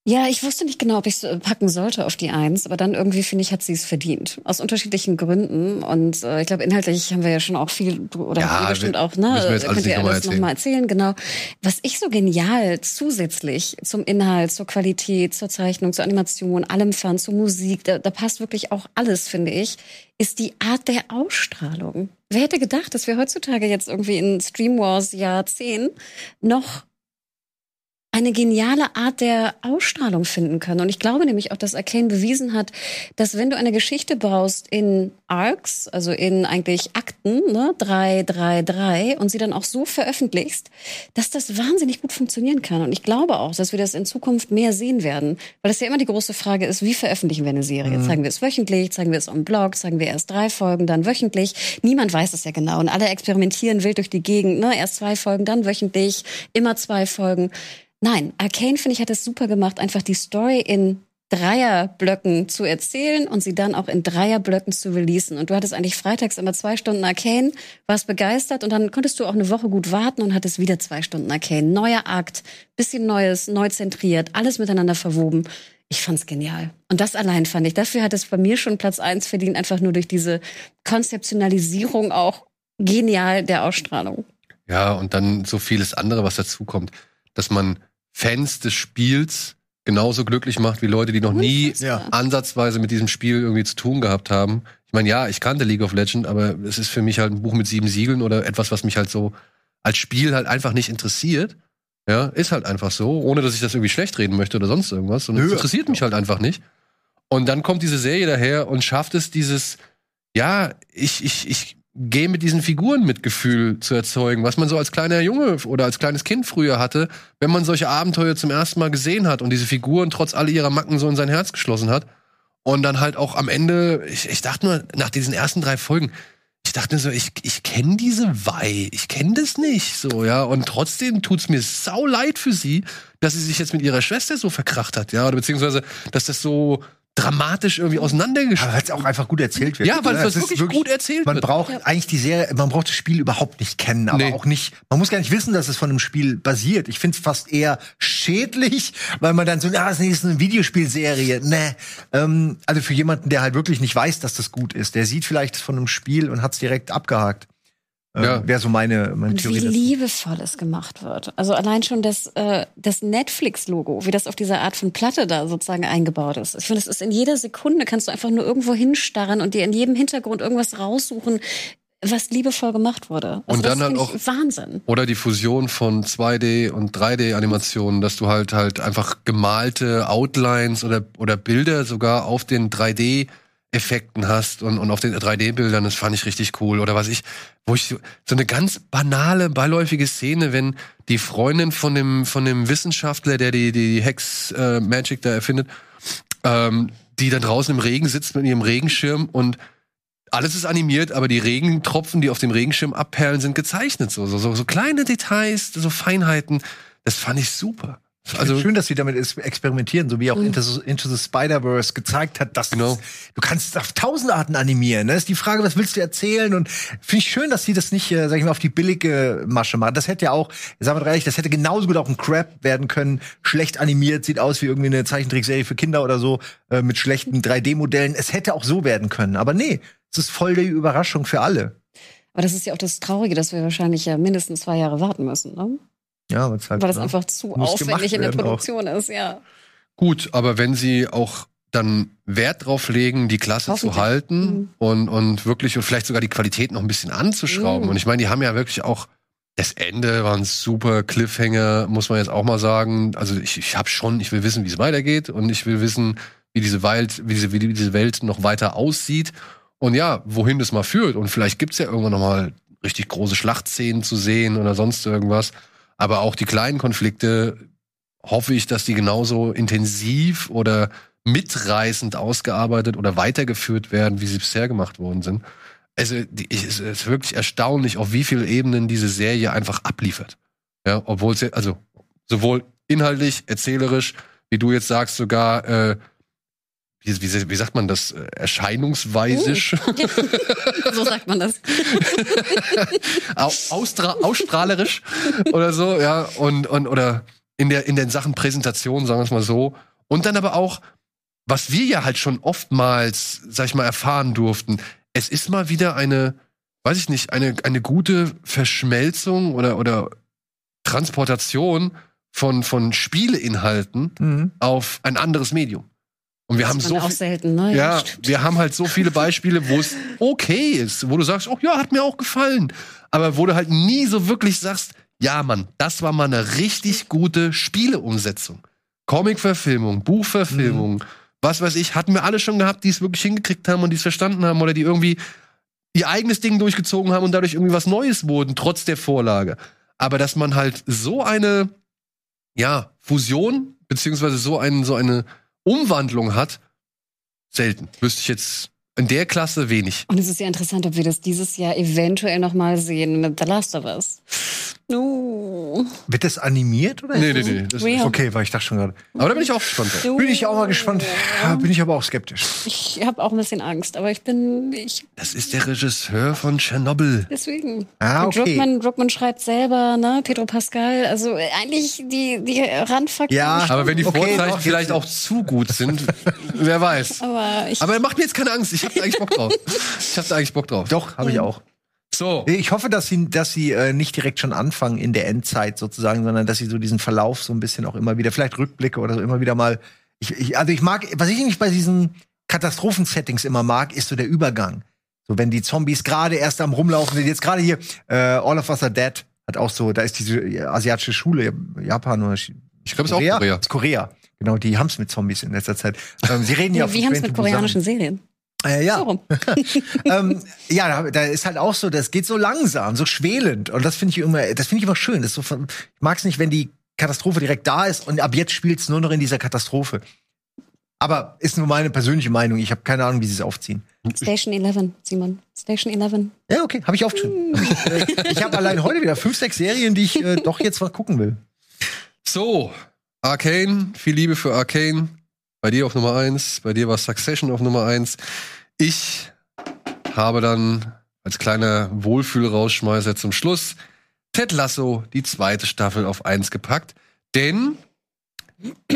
Ja, ich wusste nicht genau, ob ich es packen sollte auf die Eins, aber dann irgendwie finde ich, hat sie es verdient. Aus unterschiedlichen Gründen. Und äh, ich glaube, inhaltlich haben wir ja schon auch viel, oder Ja, bestimmt auch, ne? müssen wir jetzt alles Könnt ihr alles nochmal erzählen, genau. Was ich so genial zusätzlich zum Inhalt, zur Qualität, zur Zeichnung, zur Animation, allem fand, zur Musik, da, da passt wirklich auch alles, finde ich, ist die Art der Ausstrahlung. Wer hätte gedacht, dass wir heutzutage jetzt irgendwie in Stream Wars Jahr 10 noch eine geniale Art der Ausstrahlung finden können. Und ich glaube nämlich auch, dass Arcane bewiesen hat, dass wenn du eine Geschichte baust in Arcs, also in eigentlich Akten, ne, drei, drei, drei, und sie dann auch so veröffentlichst, dass das wahnsinnig gut funktionieren kann. Und ich glaube auch, dass wir das in Zukunft mehr sehen werden. Weil das ja immer die große Frage ist, wie veröffentlichen wir eine Serie? Zeigen wir es wöchentlich? Zeigen wir es am Blog? Zeigen wir erst drei Folgen, dann wöchentlich? Niemand weiß es ja genau. Und alle experimentieren wild durch die Gegend, ne? Erst zwei Folgen, dann wöchentlich, immer zwei Folgen. Nein, Arcane, finde ich, hat es super gemacht, einfach die Story in Dreierblöcken zu erzählen und sie dann auch in Dreierblöcken zu releasen. Und du hattest eigentlich freitags immer zwei Stunden Arcane, warst begeistert und dann konntest du auch eine Woche gut warten und hattest wieder zwei Stunden Arcane. Neuer Akt, bisschen Neues, neu zentriert, alles miteinander verwoben. Ich fand's genial. Und das allein fand ich. Dafür hat es bei mir schon Platz eins verdient, einfach nur durch diese Konzeptionalisierung auch genial der Ausstrahlung. Ja, und dann so vieles andere, was dazu kommt, dass man Fans des Spiels genauso glücklich macht wie Leute, die noch nie Ja. ansatzweise mit diesem Spiel irgendwie zu tun gehabt haben. Ich meine, ja, ich kannte League of Legends, aber es ist für mich halt ein Buch mit sieben Siegeln oder etwas, was mich halt so als Spiel halt einfach nicht interessiert. Ja, ist halt einfach so, ohne dass ich das irgendwie schlecht reden möchte oder sonst irgendwas. Und es interessiert mich halt einfach nicht. Und dann kommt diese Serie daher und schafft es, dieses, ja, ich, ich, ich gehe mit diesen Figuren Mitgefühl zu erzeugen, was man so als kleiner Junge oder als kleines Kind früher hatte, wenn man solche Abenteuer zum ersten Mal gesehen hat und diese Figuren trotz all ihrer Macken so in sein Herz geschlossen hat. Und dann halt auch am Ende, ich, ich dachte nur, nach diesen ersten drei Folgen, ich dachte nur so, ich, ich kenne diese Wei, ich kenne das nicht, so, ja. Und trotzdem tut's mir sau leid für sie, dass sie sich jetzt mit ihrer Schwester so verkracht hat, ja. Oder beziehungsweise, dass das so dramatisch irgendwie auseinandergeschnitten Aber weil es auch einfach gut erzählt wird. Ja, weil Es das ist wirklich, gut erzählt Man wird. braucht eigentlich die Serie, man braucht das Spiel überhaupt nicht kennen, aber Nee. auch nicht, man muss gar nicht wissen, dass es von einem Spiel basiert. Ich finde es fast eher schädlich, weil man dann so, ah, das ist eine Videospielserie. Ne. Ähm, also für jemanden, der halt wirklich nicht weiß, dass das gut ist, der sieht vielleicht von einem Spiel und hat es direkt abgehakt. Äh, Ja. Wäre so meine, meine Und wie Theorie. dazu. liebevoll es gemacht wird. Also allein schon das, äh, das Netflix-Logo, wie das auf dieser Art von Platte da sozusagen eingebaut ist. Ich finde, es ist in jeder Sekunde, kannst du einfach nur irgendwo hinstarren und dir in jedem Hintergrund irgendwas raussuchen. was liebevoll gemacht wurde. Also Und dann das halt ich Wahnsinn. Oder die Fusion von 2D und 3D-Animationen, dass du halt halt einfach gemalte Outlines oder, oder Bilder sogar auf den 3D-Effekten hast und, und auf den 3D-Bildern, das fand ich richtig cool. Oder was ich, wo ich so, so eine ganz banale, beiläufige Szene, wenn die Freundin von dem, von dem Wissenschaftler, der die, die Hex äh, Magic da erfindet, ähm, die da draußen im Regen sitzt mit ihrem Regenschirm und alles ist animiert, aber die Regentropfen, die auf dem Regenschirm abperlen, sind gezeichnet. So, so, so kleine Details, so Feinheiten. Das fand ich super. Also schön, dass sie damit experimentieren, so wie auch Into, the- Into the Spider-Verse gezeigt hat, dass Genau. du kannst auf tausend Arten animieren. Ne? ist die Frage, was willst du erzählen? Und finde ich schön, dass sie das nicht, äh, sag ich mal, auf die billige Masche machen. Das hätte ja auch, sagen wir ehrlich, das hätte genauso gut auch ein Crap werden können. Schlecht animiert, sieht aus wie irgendwie eine Zeichentrickserie für Kinder oder so, äh, mit schlechten 3D-Modellen. Es hätte auch so werden können. Aber nee, es ist voll die Überraschung für alle. Aber das ist ja auch das Traurige, dass wir wahrscheinlich ja mindestens zwei Jahre warten müssen, ne? Ja, halt, weil das ne? einfach zu Muss aufwendig in der werden auch. Produktion ist, ja. Gut, aber wenn sie auch dann Wert drauf legen, die Klasse zu halten Mhm. und, und wirklich und vielleicht sogar die Qualität noch ein bisschen anzuschrauben. Mhm. Und ich meine, die haben ja wirklich auch das Ende war ein super Cliffhanger, muss man jetzt auch mal sagen. Also ich, ich habe schon, ich will wissen, wie es weitergeht und ich will wissen, wie diese Welt, wie diese, wie diese Welt noch weiter aussieht und ja, wohin das mal führt. Und vielleicht gibt's ja irgendwann noch mal richtig große Schlachtszenen zu sehen oder sonst irgendwas. Aber auch die kleinen Konflikte hoffe ich, dass die genauso intensiv oder mitreißend ausgearbeitet oder weitergeführt werden, wie sie bisher gemacht worden sind. Also die, es ist wirklich erstaunlich, auf wie vielen Ebenen diese Serie einfach abliefert. Ja, obwohl sie, also sowohl inhaltlich, erzählerisch, wie du jetzt sagst, sogar äh, wie, wie, wie sagt man das, äh, erscheinungsweisisch, *laughs* So sagt man das. *laughs* Au- austra ausstrahlerisch oder so, ja, und, und oder in der in den Sachen Präsentation, sagen wir es mal so. Und dann aber auch, was wir ja halt schon oftmals, sag ich mal, erfahren durften, es ist mal wieder eine, weiß ich nicht, eine, eine gute Verschmelzung oder, oder Transportation von, von Spieleinhalten Mhm. auf ein anderes Medium. Und wir haben Das so man auch selten, ne? ja, wir haben halt so viele *laughs* Beispiele, wo es okay ist, wo du sagst, oh ja, hat mir auch gefallen. Aber wo du halt nie so wirklich sagst, ja, Mann, das war mal eine richtig gute Spieleumsetzung. Comic-Verfilmung, Buchverfilmung, was weiß ich, hatten wir alle schon gehabt, die es wirklich hingekriegt haben und die es verstanden haben oder die irgendwie ihr eigenes Ding durchgezogen haben und dadurch irgendwie was Neues wurden, trotz der Vorlage. Aber dass man halt so eine, ja, Fusion, beziehungsweise so, ein, so eine Umwandlung hat, selten. Wüsste ich jetzt in der Klasse wenig. Und es ist ja interessant, ob wir das dieses Jahr eventuell noch mal sehen mit The Last of Us. Uh. Wird das animiert oder? Nee, nee, nee. Das Real. Okay, weil ich dachte schon gerade. aber da bin ich auch gespannt drauf. Bin ich auch mal gespannt. Ja, Bin ich aber auch skeptisch. Ich habe auch ein bisschen Angst, aber ich bin ich Das ist der Regisseur von Tschernobyl. deswegen. Ah, okay. Druckmann, Druckmann schreibt selber, ne, Pedro Pascal, also äh, eigentlich die die Randfaktoren. Ja, stimmen. Aber wenn die Okay, Vorzeichen vielleicht auch zu gut sind, *laughs* wer weiß. aber ich Aber er macht mir jetzt keine Angst. Ich hab da eigentlich Bock drauf. Ich hab da eigentlich Bock drauf. Doch, habe ich auch. So. Ich hoffe, dass sie, dass sie äh, nicht direkt schon anfangen in der Endzeit sozusagen, sondern dass sie so diesen Verlauf so ein bisschen auch immer wieder, vielleicht Rückblicke oder so immer wieder mal. Ich, ich, also ich mag, was ich nicht bei diesen Katastrophensettings immer mag, ist so der Übergang. So wenn die Zombies gerade erst am rumlaufen sind, jetzt gerade hier äh, All of Us Are Dead hat auch so, da ist diese äh, asiatische Schule, Japan oder Chi- Ich glaube, es ist auch Korea. Ist Korea. Genau, die haben's mit Zombies in letzter Zeit. Ähm, sie reden *laughs* ja, wie haben mit koreanischen Serien? Äh, ja, *laughs* ähm, ja, da, da ist halt auch so, das geht so langsam, so schwelend. Und das finde ich immer, das finde ich immer schön. Das ist so, von- ich mag es nicht, wenn die Katastrophe direkt da ist und ab jetzt spielt es nur noch in dieser Katastrophe. Aber ist nur meine persönliche Meinung. Ich habe keine Ahnung, wie sie es aufziehen. Station 11, Simon. Station 11. Ja, okay, habe ich aufgeschrieben. *laughs* Hab ich äh, ich habe allein heute wieder fünf, sechs Serien, die ich äh, doch jetzt mal gucken will. So. Arcane. Viel Liebe für Arcane. Bei dir auf Nummer eins. Bei dir war Succession auf Nummer eins. Ich habe dann als kleiner Wohlfühlrausschmeißer zum Schluss Ted Lasso, die zweite Staffel auf eins gepackt. Denn,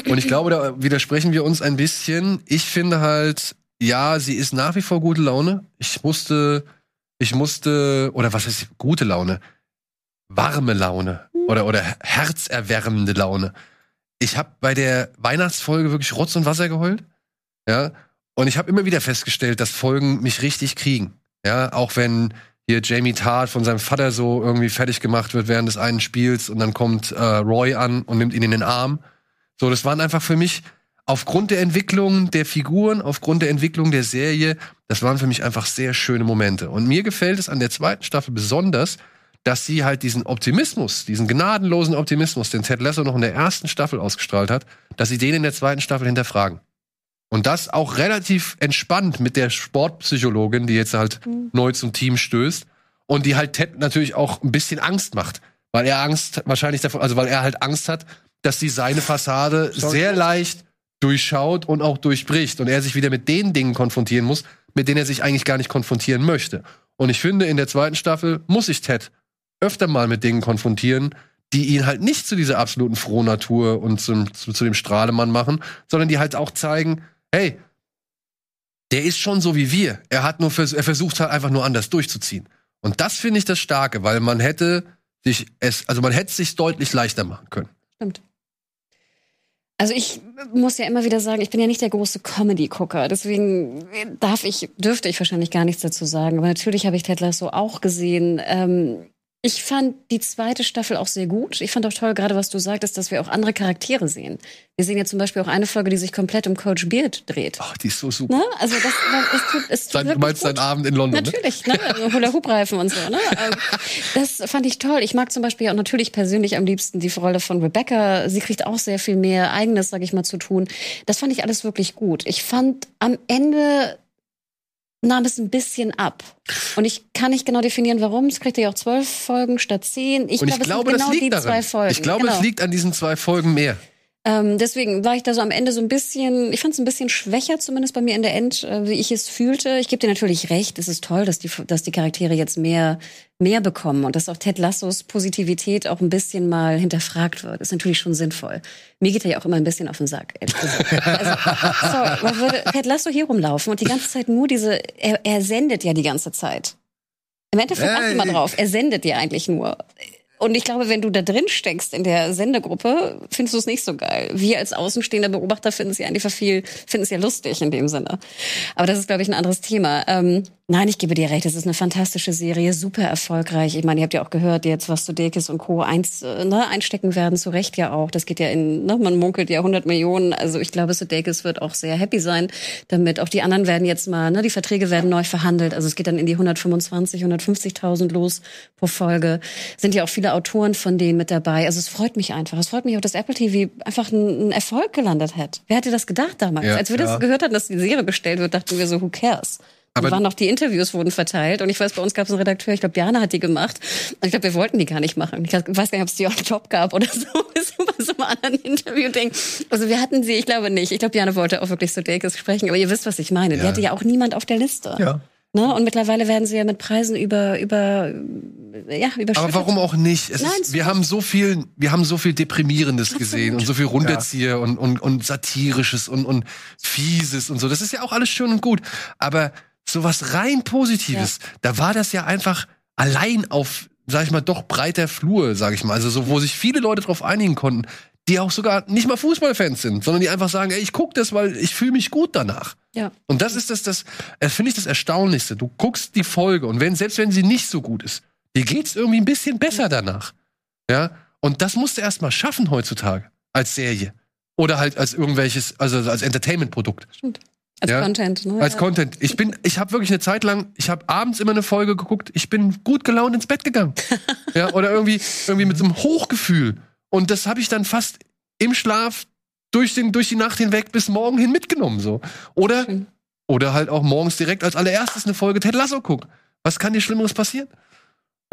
und ich glaube, da widersprechen wir uns ein bisschen. Ich finde halt, ja, sie ist nach wie vor gute Laune. Ich musste, ich musste, oder was heißt gute Laune? Warme Laune oder, oder herzerwärmende Laune. Ich habe bei der Weihnachtsfolge wirklich Rotz und Wasser geheult. Ja. Und ich habe immer wieder festgestellt, dass Folgen mich richtig kriegen. Ja, auch wenn hier Jamie Tart von seinem Vater so irgendwie fertig gemacht wird während des einen Spiels und dann kommt äh, Roy an und nimmt ihn in den Arm. So, das waren einfach für mich aufgrund der Entwicklung der Figuren, aufgrund der Entwicklung der Serie, das waren für mich einfach sehr schöne Momente. Und mir gefällt es an der zweiten Staffel besonders, dass sie halt diesen Optimismus, diesen gnadenlosen Optimismus, den Ted Lasso noch in der ersten Staffel ausgestrahlt hat, dass sie den in der zweiten Staffel hinterfragen. Und das auch relativ entspannt mit der Sportpsychologin, die jetzt halt mhm. neu zum Team stößt und die halt Ted natürlich auch ein bisschen Angst macht, weil er Angst wahrscheinlich davon, also weil er halt Angst hat, dass sie seine Fassade sehr leicht durchschaut und auch durchbricht und er sich wieder mit den Dingen konfrontieren muss, mit denen er sich eigentlich gar nicht konfrontieren möchte. Und ich finde, in der zweiten Staffel muss sich Ted öfter mal mit Dingen konfrontieren, die ihn halt nicht zu dieser absoluten Frohnatur und zum, zu, zu dem Strahlemann machen, sondern die halt auch zeigen, hey, der ist schon so wie wir. Er hat nur, vers er versucht halt einfach nur anders durchzuziehen. Und das finde ich das Starke, weil man hätte sich es, also man hätte sich deutlich leichter machen können. Stimmt. Also ich muss ja immer wieder sagen, ich bin ja nicht der große Comedy-Gucker, deswegen darf ich, dürfte ich wahrscheinlich gar nichts dazu sagen. Aber natürlich habe ich Ted Lasso auch gesehen. Ähm, ich fand die zweite Staffel auch sehr gut. Ich fand auch toll, gerade was du sagtest, dass wir auch andere Charaktere sehen. Wir sehen ja zum Beispiel auch eine Folge, die sich komplett um Coach Beard dreht. Ach, die ist so super. Ne? Also das, das tut, es tut du meinst deinen Abend in London? Ne? Natürlich, ne? *laughs* Also Hula-Hoop-Reifen und so. Ne? Ähm, das fand ich toll. Ich mag zum Beispiel auch natürlich persönlich am liebsten die Rolle von Rebecca. Sie kriegt auch sehr viel mehr Eigenes, sag ich mal, zu tun. Das fand ich alles wirklich gut. Ich fand am Ende nahm es ein bisschen ab. Und ich kann nicht genau definieren, warum. Es kriegt ja auch zwölf Folgen statt zehn. Ich, Und ich glaube, genau das liegt daran. Ich glaube, genau. es liegt an diesen zwei Folgen mehr. Ähm, deswegen war ich da so am Ende so ein bisschen, ich fand es ein bisschen schwächer, zumindest bei mir in der End, äh, wie ich es fühlte. Ich gebe dir natürlich recht, es ist toll, dass die, dass die Charaktere jetzt mehr, mehr bekommen und dass auch Ted Lassos Positivität auch ein bisschen mal hinterfragt wird. Ist natürlich schon sinnvoll. Mir geht er ja auch immer ein bisschen auf den Sack, ehrlich gesagt. Also, sorry, man würde Ted Lasso hier rumlaufen und die ganze Zeit nur diese, er, er sendet ja die ganze Zeit. Im Endeffekt achte äh, mal drauf, er sendet ja eigentlich nur. Und ich glaube, wenn du da drin steckst in der Sendegruppe, findest du es nicht so geil. Wir als außenstehender Beobachter finden es ja einfach viel, finden es ja lustig in dem Sinne. Aber das ist, glaube ich, ein anderes Thema. Ähm, Nein, ich gebe dir recht. Es ist eine fantastische Serie, super erfolgreich. Ich meine, ihr habt ja auch gehört, jetzt was Sudeikis und Co. Eins, äh, ne, einstecken werden, zu Recht ja auch. Das geht ja in, ne, man munkelt ja 100 Millionen. Also ich glaube, Sudeikis wird auch sehr happy sein damit. Auch die anderen werden jetzt mal, ne, die Verträge werden neu verhandelt. Also es geht dann in die 125, 150.000 los pro Folge. Sind ja auch viele Autoren von denen mit dabei. Also es freut mich einfach. Es freut mich auch, dass Apple TV einfach einen Erfolg gelandet hat. Wer hätte das gedacht damals? Ja, Als wir ja. das gehört hatten, dass die Serie bestellt wird, dachten wir so, who cares? Aber waren noch die Interviews wurden verteilt und ich weiß, bei uns gab es einen Redakteur, ich glaube, Jana hat die gemacht. Und ich glaube, wir wollten die gar nicht machen. Ich weiß gar nicht, ob es die on top gab oder *laughs* so. Bei so einem anderen Interview denkt. Also wir hatten sie, ich glaube nicht. Ich glaube, Jana wollte auch wirklich so Dekes sprechen, aber ihr wisst, was ich meine. Ja. Die hatte ja auch niemand auf der Liste. Ja. Ne? Und mittlerweile werden sie ja mit Preisen über über ja überschüttet. Aber warum auch nicht? Es Nein, ist, wir haben so viel, wir haben so viel deprimierendes gesehen und so viel Runterzieher ja. und, und und satirisches und und fieses und so. Das ist ja auch alles schön und gut. Aber sowas rein Positives. Ja. Da war das ja einfach allein auf, sag ich mal, doch breiter Flur, sag ich mal. Also so, wo sich viele Leute drauf einigen konnten, die auch sogar nicht mal Fußballfans sind, sondern die einfach sagen, ey, ich guck das, weil ich fühle mich gut danach. Ja. Und das ist das, das, das finde ich das Erstaunlichste. Du guckst die Folge und wenn, selbst wenn sie nicht so gut ist, dir geht's irgendwie ein bisschen besser danach. Ja. Und das musst du erst mal schaffen heutzutage. Als Serie. Oder halt als irgendwelches, also als Entertainment-Produkt. Als ja? Content, ne? Als. Content. Ich bin, ich habe wirklich eine Zeit lang, ich habe abends immer eine Folge geguckt, ich bin gut gelaunt ins Bett gegangen. *laughs* ja, oder irgendwie, irgendwie mit so einem Hochgefühl. Und das habe ich dann fast im Schlaf durch, den, durch die Nacht hinweg bis morgen hin mitgenommen, so. Oder, oder halt auch morgens direkt als allererstes eine Folge Ted Lasso gucken. Was kann dir Schlimmeres passieren?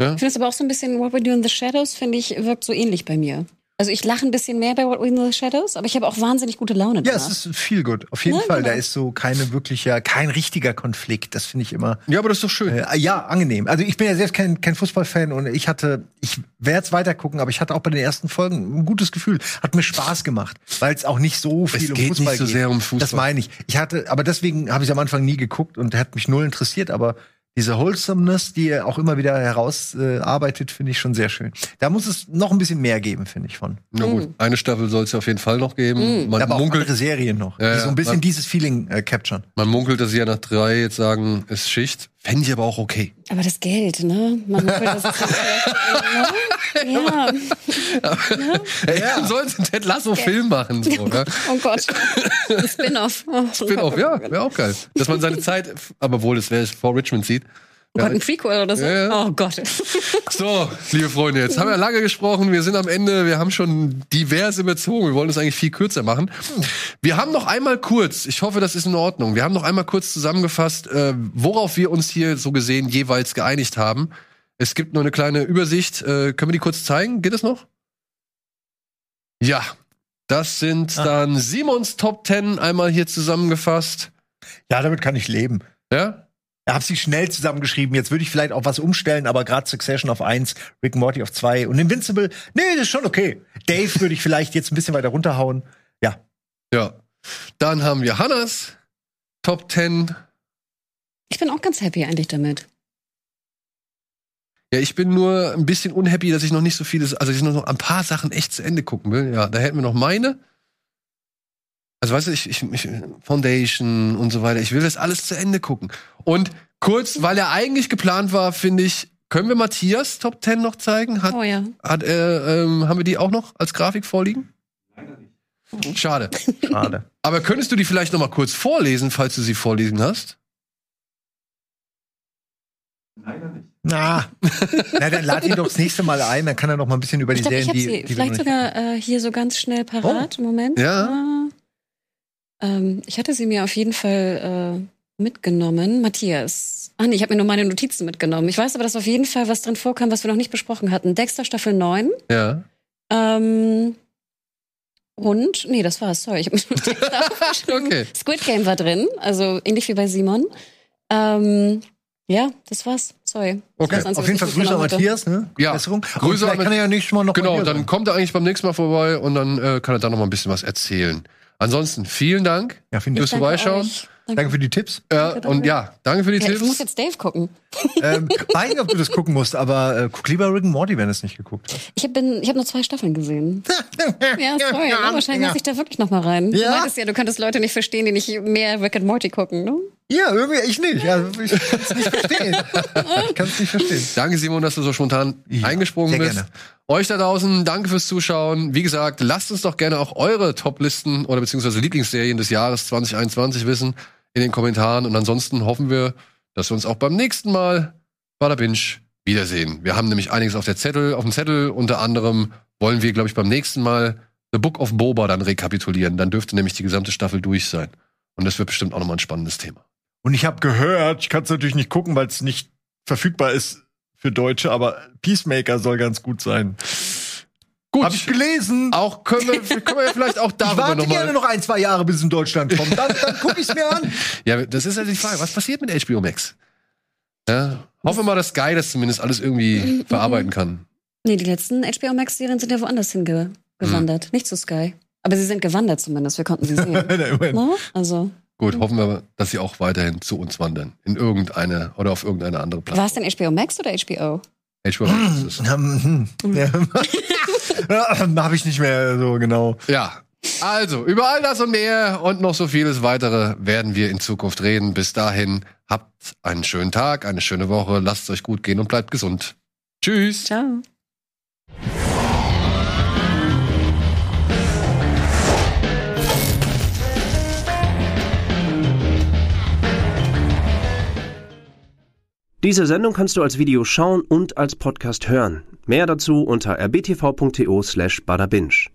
Ja? Ich finde es aber auch so ein bisschen What We Do in the Shadows, finde ich, wirkt so ähnlich bei mir. Also ich lache ein bisschen mehr bei What We Know the Shadows, aber ich habe auch wahnsinnig gute Laune. Ja, danach. es ist viel gut. Auf jeden ja, Fall. Genau. Da ist so keine wirklicher, kein richtiger Konflikt. Das finde ich immer. Ja, aber das ist doch schön. Äh, ja, angenehm. Also ich bin ja selbst kein, kein Fußballfan und ich hatte, ich werde es weiter gucken, aber ich hatte auch bei den ersten Folgen ein gutes Gefühl. Hat mir Spaß gemacht, weil es auch nicht so viel es um geht Fußball nicht so geht. Sehr um Fußball. Das meine ich. Ich hatte, aber deswegen habe ich am Anfang nie geguckt und hat mich null interessiert, aber diese Wholesomeness, die er auch immer wieder herausarbeitet, äh, finde ich schon sehr schön. Da muss es noch ein bisschen mehr geben, finde ich von. Na gut, mhm. eine Staffel soll es auf jeden Fall noch geben. Mhm. Man Aber munkelt, auch andere Serien noch, ja, die so ein bisschen man, dieses Feeling äh, capturen. Man munkelt, dass sie ja nach drei jetzt sagen, ist Schicht. Fände ich aber auch okay. Aber das Geld, ne? Man will *laughs* das jetzt nicht- ne? Ja. Ey, *laughs* ja. sollen sie einen Ted Lasso-Film machen, so, ne? *laughs* Oh Gott. *laughs* Spin-off. Oh, Spin-off, ja, wäre auch geil. Dass man seine Zeit, aber wohl, das wäre vor Richmond sieht. Oh Gott, ein Prequel oder so. Ja, ja. Oh Gott. So, liebe Freunde, jetzt haben wir lange gesprochen. Wir sind am Ende. Wir haben schon diverse überzogen. Wir wollen es eigentlich viel kürzer machen. Wir haben noch einmal kurz, ich hoffe, das ist in Ordnung. Wir haben noch einmal kurz zusammengefasst, äh, worauf wir uns hier so gesehen jeweils geeinigt haben. Es gibt nur eine kleine Übersicht. Äh, können wir die kurz zeigen? Geht es noch? Ja. Das sind Ah. dann Simons Top 10 einmal hier zusammengefasst. Ja, damit kann ich leben. Ja? Ich habe sie schnell zusammengeschrieben. Jetzt würde ich vielleicht auch was umstellen, aber gerade Succession auf 1, Rick and Morty auf 2 und Invincible, nee, das ist schon okay. Dave würde ich vielleicht jetzt ein bisschen weiter runterhauen. Ja. Ja. Dann haben wir Hannas Top 10. Ich bin auch ganz happy eigentlich damit. Ja, ich bin nur ein bisschen unhappy, dass ich noch nicht so vieles, also ich noch ein paar Sachen echt zu Ende gucken will. Ja, da hätten wir noch meine. Also weißt du, ich, ich, ich Foundation und so weiter. Ich will das alles zu Ende gucken. Und kurz, weil er eigentlich geplant war, finde ich, können wir Matthias Top 10 noch zeigen? Hat, Oh ja. hat, äh, ähm, haben wir die auch noch als Grafik vorliegen? Schade. Schade. *laughs* Aber könntest du die vielleicht noch mal kurz vorlesen, falls du sie vorlesen hast? Na, na, dann lad ihn doch das nächste Mal ein, dann kann er noch mal ein bisschen über die Ich ich Serien, die, die vielleicht sogar äh, hier so ganz schnell parat. Moment. Ja. Ah. Ähm, ich hatte sie mir auf jeden Fall äh, mitgenommen. Matthias. Ah nee, ich habe mir nur meine Notizen mitgenommen. Ich weiß aber, dass auf jeden Fall was drin vorkam, was wir noch nicht besprochen hatten. Dexter Staffel 9. Ja. Ähm, und, nee, das war's, sorry. Ich hab mir nur. *laughs* Okay. Squid Game war drin, also ähnlich wie bei Simon. Ähm, ja, das war's. Sorry. Okay. Das war's, Auf jeden Fall Grüße an hatte. Matthias, ne? Ja. Besserung. Grüße an kann er ja nicht mal noch Genau, dann sein. kommt er eigentlich beim nächsten Mal vorbei und dann äh, kann er da noch mal ein bisschen was erzählen. Ansonsten vielen Dank Ja, vielen fürs Dank. Danke Vorbeischauen. euch. Danke für die Tipps. Äh, Danke, und danke. ja, danke für die Ja, ich muss Tipps. jetzt Dave gucken. ähm, weiß nicht, ob du das gucken musst, aber äh, guck lieber Rick and Morty, wenn du es nicht geguckt hast. Ich habe hab nur zwei Staffeln gesehen. *laughs* Ja, sorry. Ja, ne? Wahrscheinlich ja. muss ich da wirklich noch mal rein. Du Ja. meintest ja, du könntest Leute nicht verstehen, die nicht mehr Rick and Morty gucken, ne? Ja, irgendwie ich nicht. Also, ich kann es nicht verstehen. Ich kann es nicht verstehen. Danke, Simon, dass du so spontan Ja, eingesprungen sehr bist. gerne. Euch da draußen, danke fürs Zuschauen. Wie gesagt, lasst uns doch gerne auch eure Top-Listen oder beziehungsweise Lieblingsserien des Jahres 2021 wissen in den Kommentaren. Und ansonsten hoffen wir, dass wir uns auch beim nächsten Mal bei der Binge wiedersehen. Wir haben nämlich einiges auf der Zettel, auf dem Zettel. Unter anderem wollen wir, glaube ich, beim nächsten Mal The Book of Boba dann rekapitulieren. Dann dürfte nämlich die gesamte Staffel durch sein. Und das wird bestimmt auch nochmal ein spannendes Thema. Und ich habe gehört, ich kann es natürlich nicht gucken, weil es nicht verfügbar ist für Deutsche, aber Peacemaker soll ganz gut sein. Gut, Habe ich gelesen. auch können wir, *laughs* können wir vielleicht auch Ich darüber warte nochmal. gerne noch ein, zwei Jahre, bis es in Deutschland kommt. Dann, dann gucke ich es mir an. *laughs* Ja, das ist ja die Frage. Was passiert mit HBO Max? Ja, hoffe mal, dass Sky das zumindest alles irgendwie verarbeiten kann. Nee, die letzten HBO Max-Serien sind ja woanders hingewandert. Nicht zu Sky. Aber sie sind gewandert zumindendest. Wir konnten sie sehen. *laughs* Immerhin. ne? Also, Gut, hoffen wir, dass sie auch weiterhin zu uns wandern. In irgendeine oder auf irgendeine andere war Plattform. es denn HBO Max oder HBO? HBO Max ist es. *laughs* Habe ich nicht mehr so genau. Ja. Also, über all das und mehr und noch so vieles weitere werden wir in Zukunft reden. Bis dahin, habt einen schönen Tag, eine schöne Woche, lasst es euch gut gehen und bleibt gesund. Tschüss. Ciao. Diese Sendung kannst du als Video schauen und als Podcast hören. Mehr dazu unter rbtv.to slash badabinch.